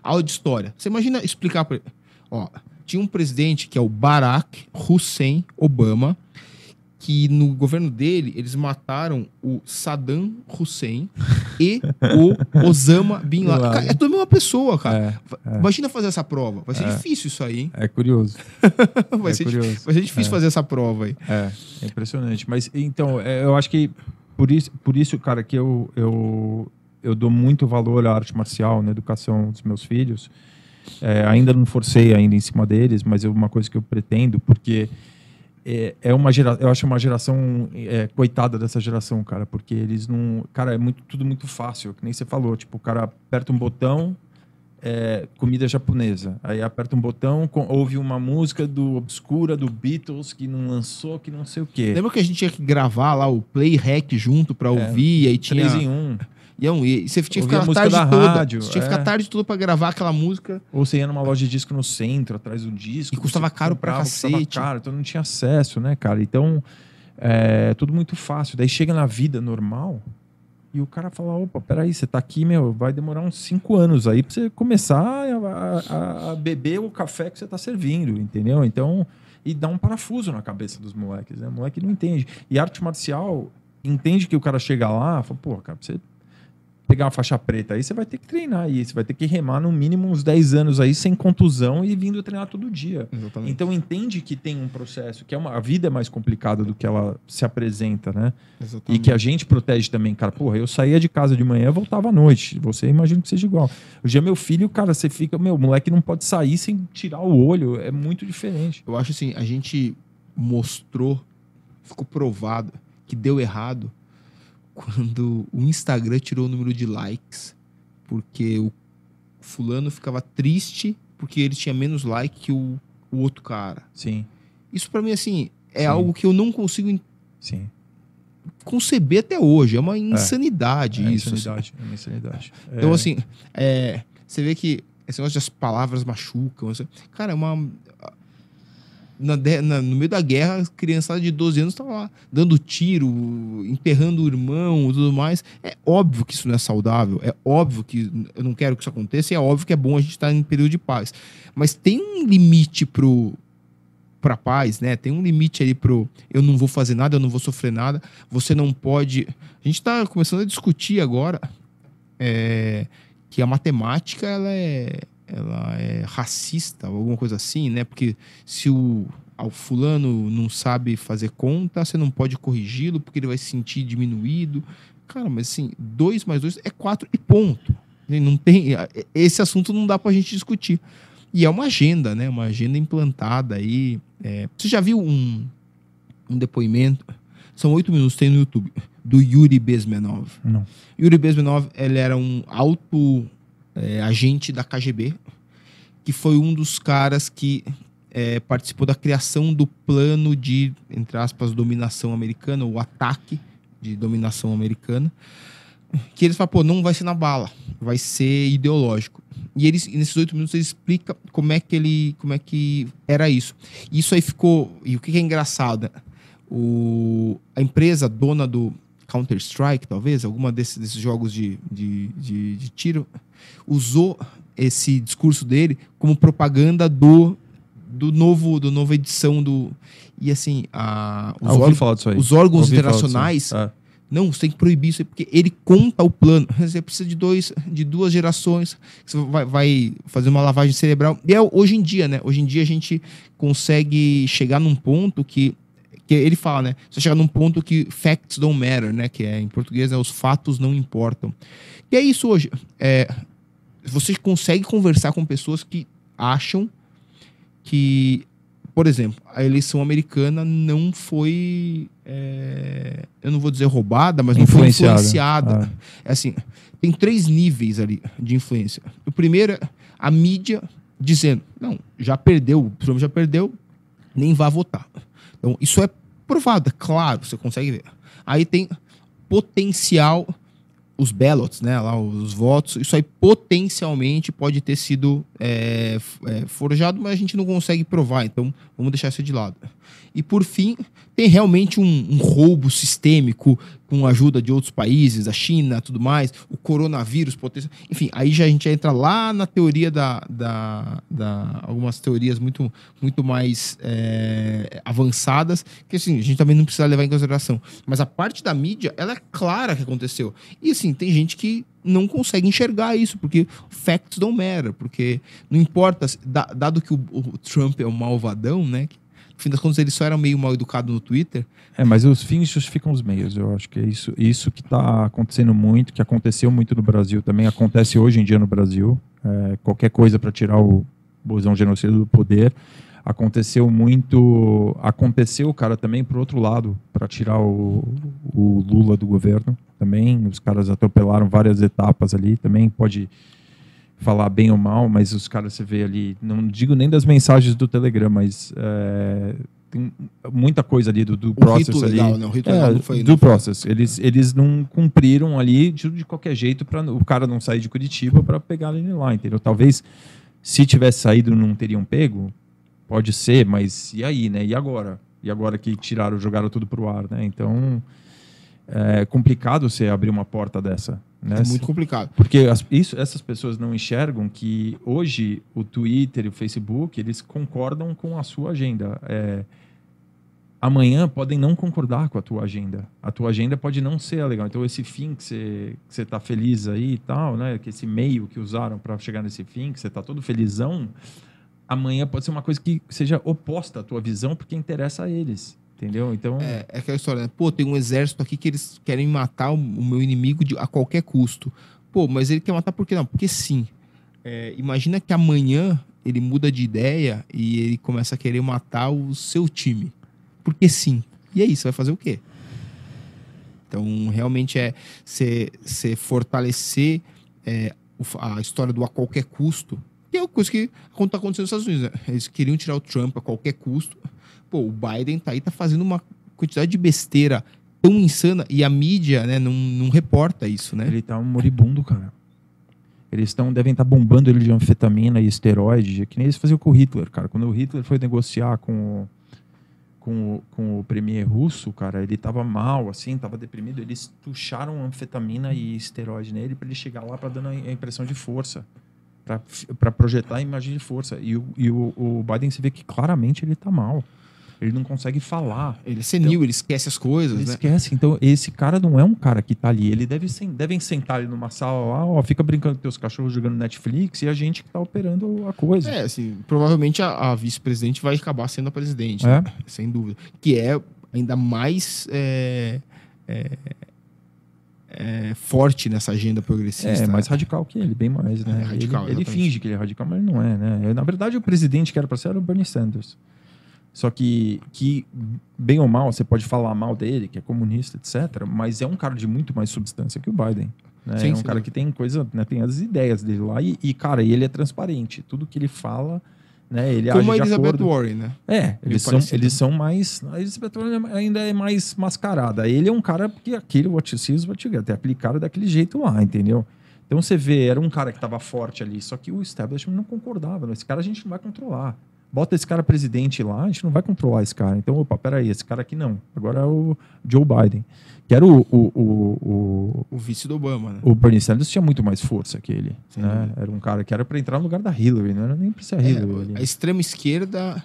Aula de história. Você imagina explicar pra ele. Ó, tinha um presidente que é o Barack Hussein Obama, que no governo dele eles mataram o Saddam Hussein e o Osama Bin Laden. Cara, é tudo a mesma pessoa, cara. É, Imagina fazer essa prova. Vai ser É. difícil isso aí, hein? é curioso. Vai, é ser, curioso. vai ser difícil fazer essa prova aí. É, é impressionante. Mas então, é, eu acho que por isso, por isso cara, que eu, eu, eu dou muito valor à arte marcial na educação dos meus filhos. É, ainda não forcei ainda em cima deles, mas é uma coisa que eu pretendo, porque é, é uma gera, eu acho uma geração é, coitada dessa geração, cara, porque eles não, cara, é muito tudo muito fácil, que nem você falou, tipo, o cara aperta um botão, é, comida japonesa. Aí aperta um botão, com- ouve uma música do obscura do Beatles que não lançou, que não sei o quê. Lembra que a gente tinha que gravar lá o play hack junto pra ouvir, e aí tinha. 3 em 1. Um- e você tinha que ficar a tarde da toda. rádio, você tinha que ficar é. a tarde toda pra gravar aquela música. Ou você ia numa loja de disco no centro, atrás do disco. E custava caro pra comprava, custava cacete. caro, então não tinha acesso, né, cara? Então, é tudo muito fácil. Daí chega na vida normal e o cara fala: opa, peraí, você tá aqui, meu, vai demorar uns 5 anos aí pra você começar a, a- a beber o café que você tá servindo, entendeu? Então, e dá um parafuso na cabeça dos moleques, né? O moleque não entende. E arte marcial entende que o cara chega lá, fala, pô, cara, pra você pegar uma faixa preta aí, você vai ter que treinar aí, você vai ter que remar no mínimo uns 10 anos aí sem contusão e vindo treinar todo dia. Exatamente. Então entende que tem um processo, que é uma, a vida é mais complicada do que ela se apresenta, né? E que a gente protege também, cara. Porra, eu saía de casa de manhã, voltava à noite. Você imagina que seja igual. Hoje é meu filho, cara, você fica, meu, moleque não pode sair sem tirar o olho, é muito diferente. Eu acho assim, a gente mostrou, ficou provado que deu errado quando o Instagram tirou o número de likes, porque o fulano ficava triste porque ele tinha menos like que o, o outro cara. Sim, Isso pra mim, assim, é Sim. algo que eu não consigo sim. conceber até hoje. É uma insanidade É isso. assim. insanidade, é uma insanidade. Então, É, assim, é, você vê que esse negócio das palavras machucam. assim. Cara, é uma. Na na- no meio da guerra, criançada de 12 anos tava lá dando tiro, enterrando o irmão e tudo mais. É óbvio que isso não é saudável, é óbvio que eu não quero que isso aconteça, e é óbvio que é bom a gente estar em período de paz. Mas tem um limite pro pra paz, né? Tem um limite ali pro eu não vou fazer nada, eu não vou sofrer nada. Você não pode. A gente tá começando a discutir agora é, que a matemática ela é, ela é racista, ou alguma coisa assim, né? Porque se o, o fulano não sabe fazer conta, você não pode corrigi-lo porque ele vai se sentir diminuído. Cara, mas assim, dois mais dois é quatro e ponto. Não tem, esse assunto não dá pra gente discutir. E é uma agenda, né? Uma agenda implantada aí. É, você já viu um, um depoimento? São oito minutos, tem no YouTube, do Yuri Bezmenov. Não. Yuri Bezmenov, ele era um alto é, agente da KGB, que foi um dos caras que é, participou da criação do plano de, entre aspas, dominação americana, o ataque de dominação americana, que eles falam, pô, não vai ser na bala, vai ser ideológico. E eles, nesses oito minutos, ele explica como é que ele, como é que era isso. Isso aí ficou, e o que é engraçado, o, a empresa dona do Counter-Strike, talvez, alguma desses, desses jogos de, de, de, de tiro, usou esse discurso dele como propaganda do, do novo do nova edição do e assim a, os, Ah, órgãos, os órgãos Ouvi internacionais É. não, você tem que proibir isso aí, porque ele conta o plano. Você precisa de, dois, de duas gerações, você vai, vai fazer uma lavagem cerebral. E é hoje em dia, né? Hoje em dia a gente consegue chegar num ponto que. que ele fala, né? Você chega num ponto que facts don't matter, né? Que é em português, né? Os fatos não importam. E é isso hoje. É, você consegue conversar com pessoas que acham que, por exemplo, a eleição americana não foi. é, eu não vou dizer roubada, mas não foi Influenciada. influenciada. É assim, tem três níveis ali de influência. O primeiro é a mídia dizendo, não, já perdeu, o Trump já perdeu, nem vá votar. Então, isso é provado, é claro, você consegue ver. Aí tem potencial, os ballots, né, lá, os votos, isso aí potencialmente pode ter sido é, é, forjado, mas a gente não consegue provar, então vamos deixar isso de lado. E por fim, tem realmente um, um roubo sistêmico com a ajuda de outros países, a China, tudo mais, o coronavírus, potência. Enfim, aí já a gente entra lá na teoria da. da, da algumas teorias muito, muito mais é, avançadas, que assim, a gente também não precisa levar em consideração. Mas a parte da mídia, ela é clara que aconteceu. E assim, tem gente que não consegue enxergar isso, porque facts don't matter, porque não importa, dado que o, o Trump é um malvadão, né? Fim das contas, ele só era meio mal educado no Twitter. É, mas os fins justificam os meios. Eu acho que é isso, isso que está acontecendo muito, que aconteceu muito no Brasil também, acontece hoje em dia no Brasil. É, qualquer coisa para tirar o Bozão genocida do poder. Aconteceu muito. Aconteceu, cara, também por outro lado, para tirar o, o Lula do governo também. Os caras atropelaram várias etapas ali. Também pode falar bem ou mal, mas os caras você vê ali, não digo nem das mensagens do Telegram, mas é, tem muita coisa ali do, do process ali. Legal, né? O rito é, não foi, do não process. Foi. Eles, eles não cumpriram ali de, de qualquer jeito para o cara não sair de Curitiba para pegar ele lá, entendeu? Talvez se tivesse saído não teriam pego, pode ser, mas e aí, né? E agora? E agora que tiraram, jogaram tudo pro ar, né? Então é complicado você abrir uma porta dessa. Né? É muito complicado. Porque as, isso, essas pessoas não enxergam que hoje o Twitter e o Facebook eles concordam com a sua agenda. É, amanhã podem não concordar com a tua agenda. A tua agenda pode não ser legal. Então esse fim que você está feliz aí e tal, né? Que esse meio que usaram para chegar nesse fim, que você está todo felizão, amanhã pode ser uma coisa que seja oposta à tua visão, porque interessa a eles. Entendeu? Então. É, é aquela história, né? Pô, tem um exército aqui que eles querem matar o, meu inimigo de, a qualquer custo. Pô, mas ele quer matar por quê? Não, porque sim. É, imagina que amanhã ele muda de ideia e ele começa a querer matar o seu time. Porque sim. E aí, você vai fazer o quê? Então, realmente é você fortalecer é, a história do a qualquer custo, que é uma coisa que está acontecendo nos Estados Unidos. Né? Eles queriam tirar o Trump a qualquer custo pô, o Biden tá aí, tá fazendo uma quantidade de besteira tão insana e a mídia, né, não, não reporta isso, né? Ele tá um moribundo, cara. Eles estão devem estar tá bombando ele de anfetamina e esteroide, que nem eles faziam com o Hitler, cara. Quando o Hitler foi negociar com o, com o, com o premier russo, cara, ele tava mal, assim, tava deprimido. Eles tucharam anfetamina e esteroide nele para ele chegar lá para dando a impressão de força, para projetar a imagem de força. E, o, e o, o Biden se vê que claramente ele tá mal ele não consegue falar. Ele é senil, então, ele esquece as coisas, ele né? esquece. Então, esse cara não é um cara que tá ali. Ele deve devem sentar ali numa sala lá, ó, fica brincando com teus cachorros jogando Netflix e a gente que tá operando a coisa. É, assim, provavelmente a, a vice-presidente vai acabar sendo a presidente, né? é? né? sem dúvida. Que é ainda mais é, é, é, forte nessa agenda progressista. É, mais radical que ele, bem mais, né? É, radical, ele, ele finge que ele é radical, mas ele não é, né? Na verdade, o presidente que era para ser era o Bernie Sanders. Só que, que, bem ou mal, você pode falar mal dele, que é comunista, etc. Mas é um cara de muito mais substância que o Biden. Né? Sim, é um sim. cara que tem coisa, né? tem as ideias dele lá. E, e, cara, ele é transparente. Tudo que ele fala, né? Ele Como a Elizabeth Warren, né? É, eles são, eles são mais. A Elizabeth Warren ainda é mais mascarada. Ele é um cara que aquele what you see is what you get. É aquele cara daquele jeito lá, entendeu? Então você vê, era um cara que estava forte ali, só que o establishment não concordava. Esse cara a gente não vai controlar bota esse cara presidente lá, a gente não vai controlar esse cara. Então, opa, peraí, esse cara aqui não. Agora é o Joe Biden. Que era o. O, o, o, o vice do Obama, né? O Bernie Sanders tinha muito mais força que ele. Né? Era um cara que era para entrar no lugar da Hillary, não era nem para ser a Hillary. É, a extrema esquerda.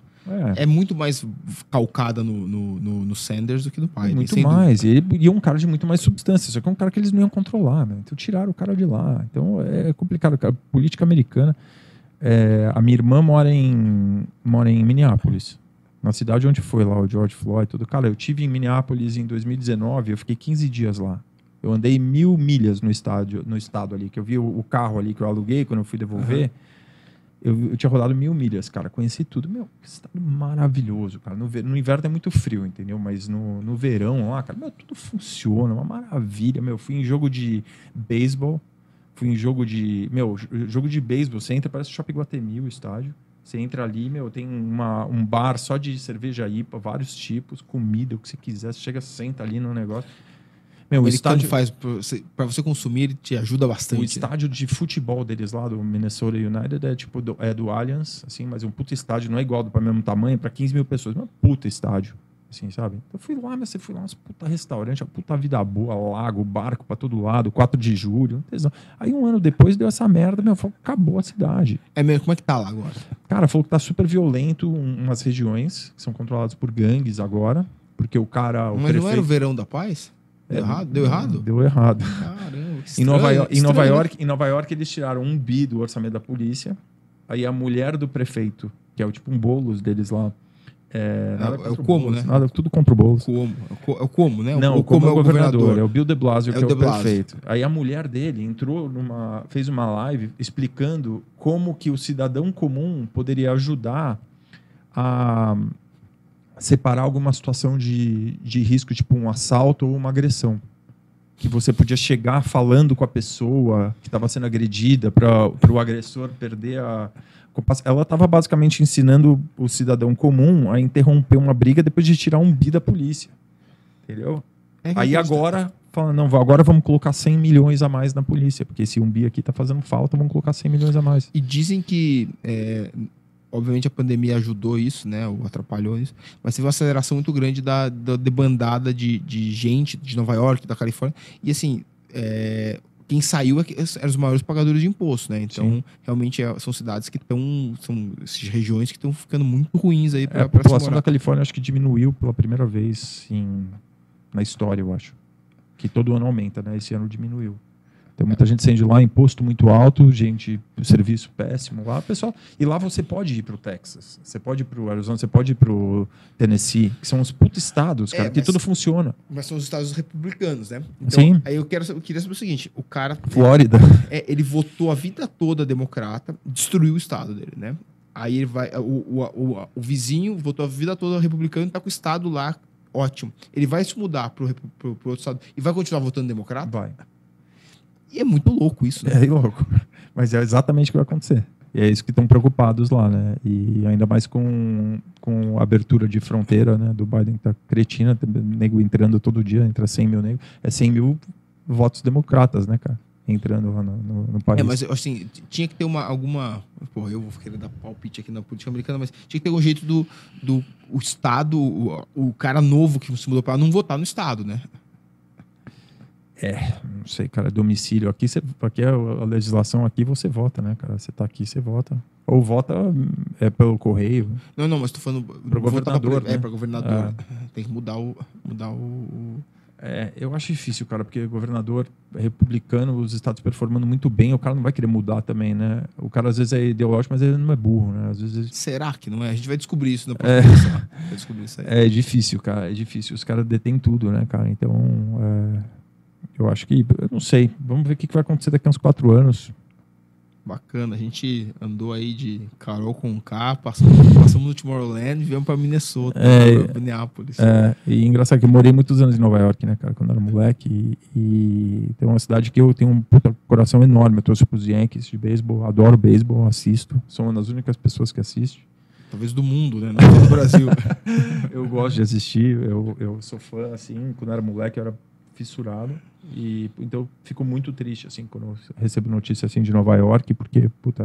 É. é. muito mais calcada no, no, no, no, Sanders do que no Biden. Muito mais. E, ele, e é um cara de muito mais substância. Só que é um cara que eles não iam controlar. Né? Então tiraram o cara de lá. Então é complicado. A política americana é, a minha irmã mora em, mora em Minneapolis, na cidade onde foi lá o George Floyd. Tudo. Cara, eu tive em Minneapolis em 2019, eu fiquei 15 dias lá. Eu andei mil milhas no estádio, no estado ali, que eu vi o, carro ali que eu aluguei quando eu fui devolver. Uhum. Eu, eu, tinha rodado mil milhas, cara. Conheci tudo. Meu, que estado maravilhoso, cara. No, no inverno é muito frio, entendeu? Mas no, no verão lá, cara, meu, tudo funciona, uma maravilha. Meu, fui em jogo de beisebol Fui em jogo de. Meu, jogo de beisebol. Você entra, parece Shopping Guatemi, o estádio. Você entra ali, meu, tem uma, um bar só de cerveja IPA, vários tipos, comida, o que você quiser. Você chega, senta ali no negócio. Meu, O estádio, faz pra você, consumir, ele te ajuda bastante. o estádio de futebol deles lá, do Minnesota United, é tipo do, é do Allianz, assim, mas um puta estádio, não é igual do para mesmo tamanho, para 15 mil pessoas, mas é um puta estádio, assim, sabe? Eu fui lá, mas você foi lá, uns puta restaurante, uma puta vida boa, lago, barco pra todo lado, 4 de julho, tesão. Aí um ano depois deu essa merda, meu, falou, acabou a cidade. É mesmo, como é que tá lá agora? Cara, falou que tá super violento um- umas regiões que são controladas por gangues agora, porque o cara, o Mas não era o prefeito... verão da paz? Deu É, errado? Deu errado? Deu errado. Caramba, Em Nova, estranho, York, em, Nova estranho? York, em Nova York, eles tiraram um bi do orçamento da polícia. Aí a mulher do prefeito, que é o tipo um bolos deles lá. É, nada É o como, né? Nada, tudo contra o Boulos. Como? É o É o como, né? Não, o o como é o governador, é o Bill de Blasio, É que é o prefeito. Aí a mulher dele entrou numa. fez uma live explicando como que o cidadão comum poderia ajudar a separar alguma situação de, de risco, tipo um assalto ou uma agressão. Que você podia chegar falando com a pessoa que estava sendo agredida para o agressor perder a. Ela estava basicamente ensinando o cidadão comum a interromper uma briga depois de tirar um bi da polícia. Entendeu? É Aí agora, fala, não, agora vamos colocar 100 milhões a mais na polícia, porque esse um bi aqui tá fazendo falta, vamos colocar 100 milhões a mais. E dizem que, é, obviamente, a pandemia ajudou isso, né? Ou atrapalhou isso. Mas teve uma aceleração muito grande da, da debandada de, de gente de Nova York, da Califórnia. E, assim, é, quem saiu é eram os maiores pagadores de imposto, né? Então, Sim. realmente, é- são cidades que estão... São essas regiões que estão ficando muito ruins aí É, para a população da Califórnia acho que diminuiu pela primeira vez em, na história, eu acho. Que todo ano aumenta, né? Esse ano diminuiu. Tem muita gente saindo de lá, imposto muito alto, gente, serviço péssimo lá. Pessoal, e lá você pode ir para o Texas, você pode ir para o Arizona, você pode ir para o Tennessee, que são os putos estados, É, cara, que mas- tudo funciona. Mas são os estados republicanos, né? Então, Sim. Aí eu, quero, eu queria saber o seguinte: o cara Flórida. é, ele votou a vida toda democrata, destruiu o estado dele, né? Aí ele vai. O, o, o, o vizinho votou a vida toda republicano e tá com o estado lá ótimo. Ele vai se mudar pro, pro outro estado e vai continuar votando democrata? Vai. E é muito louco isso, né? É louco. Mas é exatamente o que vai acontecer. E é isso que estão preocupados lá, né? E ainda mais com, com a abertura de fronteira, né? Do Biden que tá cretina, nego entrando todo dia, entra 100 mil negros. É 100 mil votos democratas, né, cara? Entrando lá no, no, no país. É, mas assim, tinha que ter uma, alguma. Porra, eu vou querer dar palpite aqui na política americana, mas tinha que ter um jeito do, do o Estado, o, o cara novo que se mudou lá, não votar no Estado, né? Não sei, cara, domicílio. Aqui, você, aqui é a legislação aqui você vota, né, cara? Você tá aqui, você vota. Ou vota é pelo correio. Não, não, mas tô falando. Pro votar governador, pra, É, né? pra governador. Ah. Tem que mudar o. Mudar o, É, eu acho difícil, cara, porque governador republicano, os estados performando muito bem, o cara não vai querer mudar também, né? O cara às vezes é ideológico, mas ele não é burro, né? Às vezes Será que não é? A gente vai descobrir isso na próxima edição. Vai descobrir isso aí. é difícil, cara, é difícil. Os caras detêm tudo, né, cara? Então, é, eu acho que, eu não sei, vamos ver o que vai acontecer daqui a uns quatro anos. Bacana. A gente andou aí de Carol com K, passamos, passamos no Tomorrowland e viemos pra Minnesota, É, pra Minneapolis. É, e engraçado que eu morei muitos anos em Nova York, né, cara, quando eu era moleque. E, e tem uma cidade que eu tenho um puta coração enorme. Eu torço pros Yankees de beisebol, adoro beisebol, assisto. Sou uma das únicas pessoas que assiste. Talvez do mundo, né? Não do Brasil. Eu gosto de assistir, eu, eu sou fã, assim, quando eu era moleque eu era fissurado. E então fico muito triste, assim, quando recebo notícia assim de Nova York, porque, puta,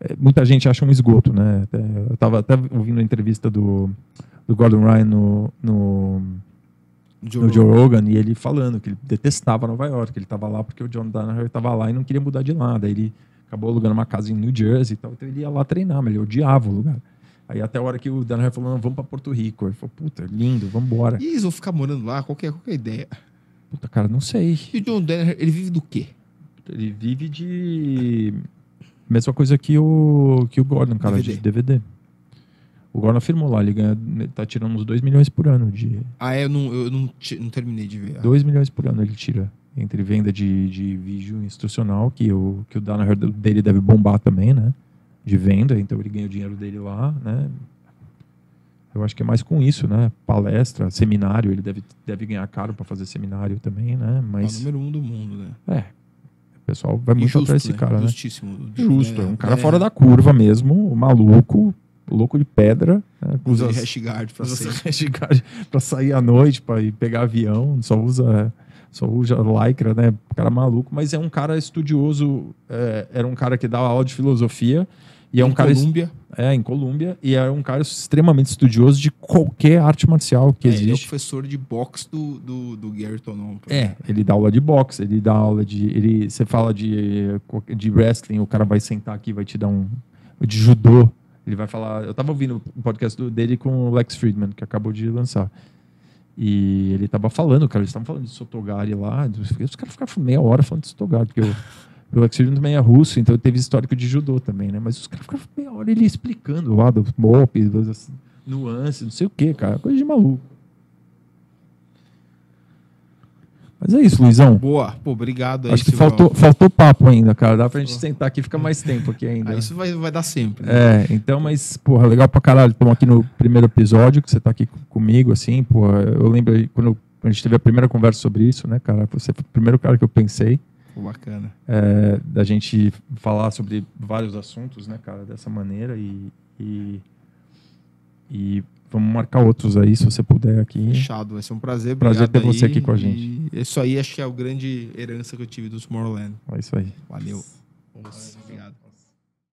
é, muita gente acha um esgoto, né? Até- Eu tava até ouvindo a entrevista do, do Gordon Ryan no, no, Joe no Joe Rogan e ele falando que ele detestava Nova York, ele estava lá porque o John Danaher estava lá e não queria mudar de. Daí ele acabou alugando uma casa em New Jersey e tal, então ele ia lá treinar, mas ele odiava o lugar. Aí até a hora que o Danaher falou, não, vamos para Porto Rico. Ele falou, puta, lindo, vamos embora. E eles vão ficar morando lá? Qual que é, qual que é a ideia? Puta, cara, não sei. E o John Denner, ele vive do quê? Ele vive de... Mesma coisa que o, que o Gordon, cara, DVD. de DVD. O Gordon afirmou lá, ele ganha, ele tá tirando uns 2 milhões por ano de, Ah, é, eu não, eu não, não terminei de ver. 2 milhões por ano ele tira entre venda de, de vídeo instrucional, que o, que o Danaher dele deve bombar também, né? De venda, então ele ganha o dinheiro dele lá, né? Eu acho que é mais com isso, né? Palestra, seminário, ele deve, deve ganhar caro para fazer seminário também, né? É o Mas, número um do mundo, né? é, o pessoal vai muito Injusto, atrás desse né? cara, né? Justíssimo. Justo, é um cara é. fora da curva mesmo, maluco, louco de pedra. Né? Usa as- hashguard pra usa ser. hashguard pra sair à noite, pra ir pegar avião, só usa só usa lycra, né? Cara maluco, mas é um cara estudioso, é, era um cara que dava aula de filosofia e é um Em cara Colômbia. é em Colômbia e é um cara extremamente estudioso de qualquer arte marcial que É, ele é existe. professor de boxe do, do, do Gary Tonon. É, ele dá aula de boxe, ele dá aula de. Ele, você fala de, de wrestling, o cara vai sentar aqui e vai te dar um. De judô. Ele vai falar. Eu tava ouvindo o podcast dele com o Lex Friedman, que acabou de lançar. E ele tava falando, cara, eles estavam falando de Sotogari lá. Os caras ficavam meia hora falando de Sotogari, porque o, o Friedman também é russo, então teve histórico de judô também, né? Mas os caras ficavam meia hora ele explicando lá dos golpes, das nuances, não sei o que, cara. Coisa de maluco. Mas é isso, Luizão. Boa. Pô, obrigado aí, Acho que faltou, faltou papo ainda, cara. Dá pra gente sentar aqui e ficar mais tempo aqui ainda. Ah, isso vai, vai dar sempre. né? É, então, mas, porra, legal pra caralho. Estamos aqui no primeiro episódio, que você tá aqui com- comigo, assim, porra. Eu lembro aí quando a gente teve a primeira conversa sobre isso, né, cara? Você foi o primeiro cara que eu pensei Pô, bacana. é, da gente falar sobre vários assuntos, né, cara, dessa maneira e. e e vamos marcar outros aí, se você puder aqui. Fechado, vai ser um prazer. Prazer obrigado ter você aí. aqui com a E isso aí acho que é a grande herança que eu tive do Tomorrowland. É isso aí. Valeu. Obrigado.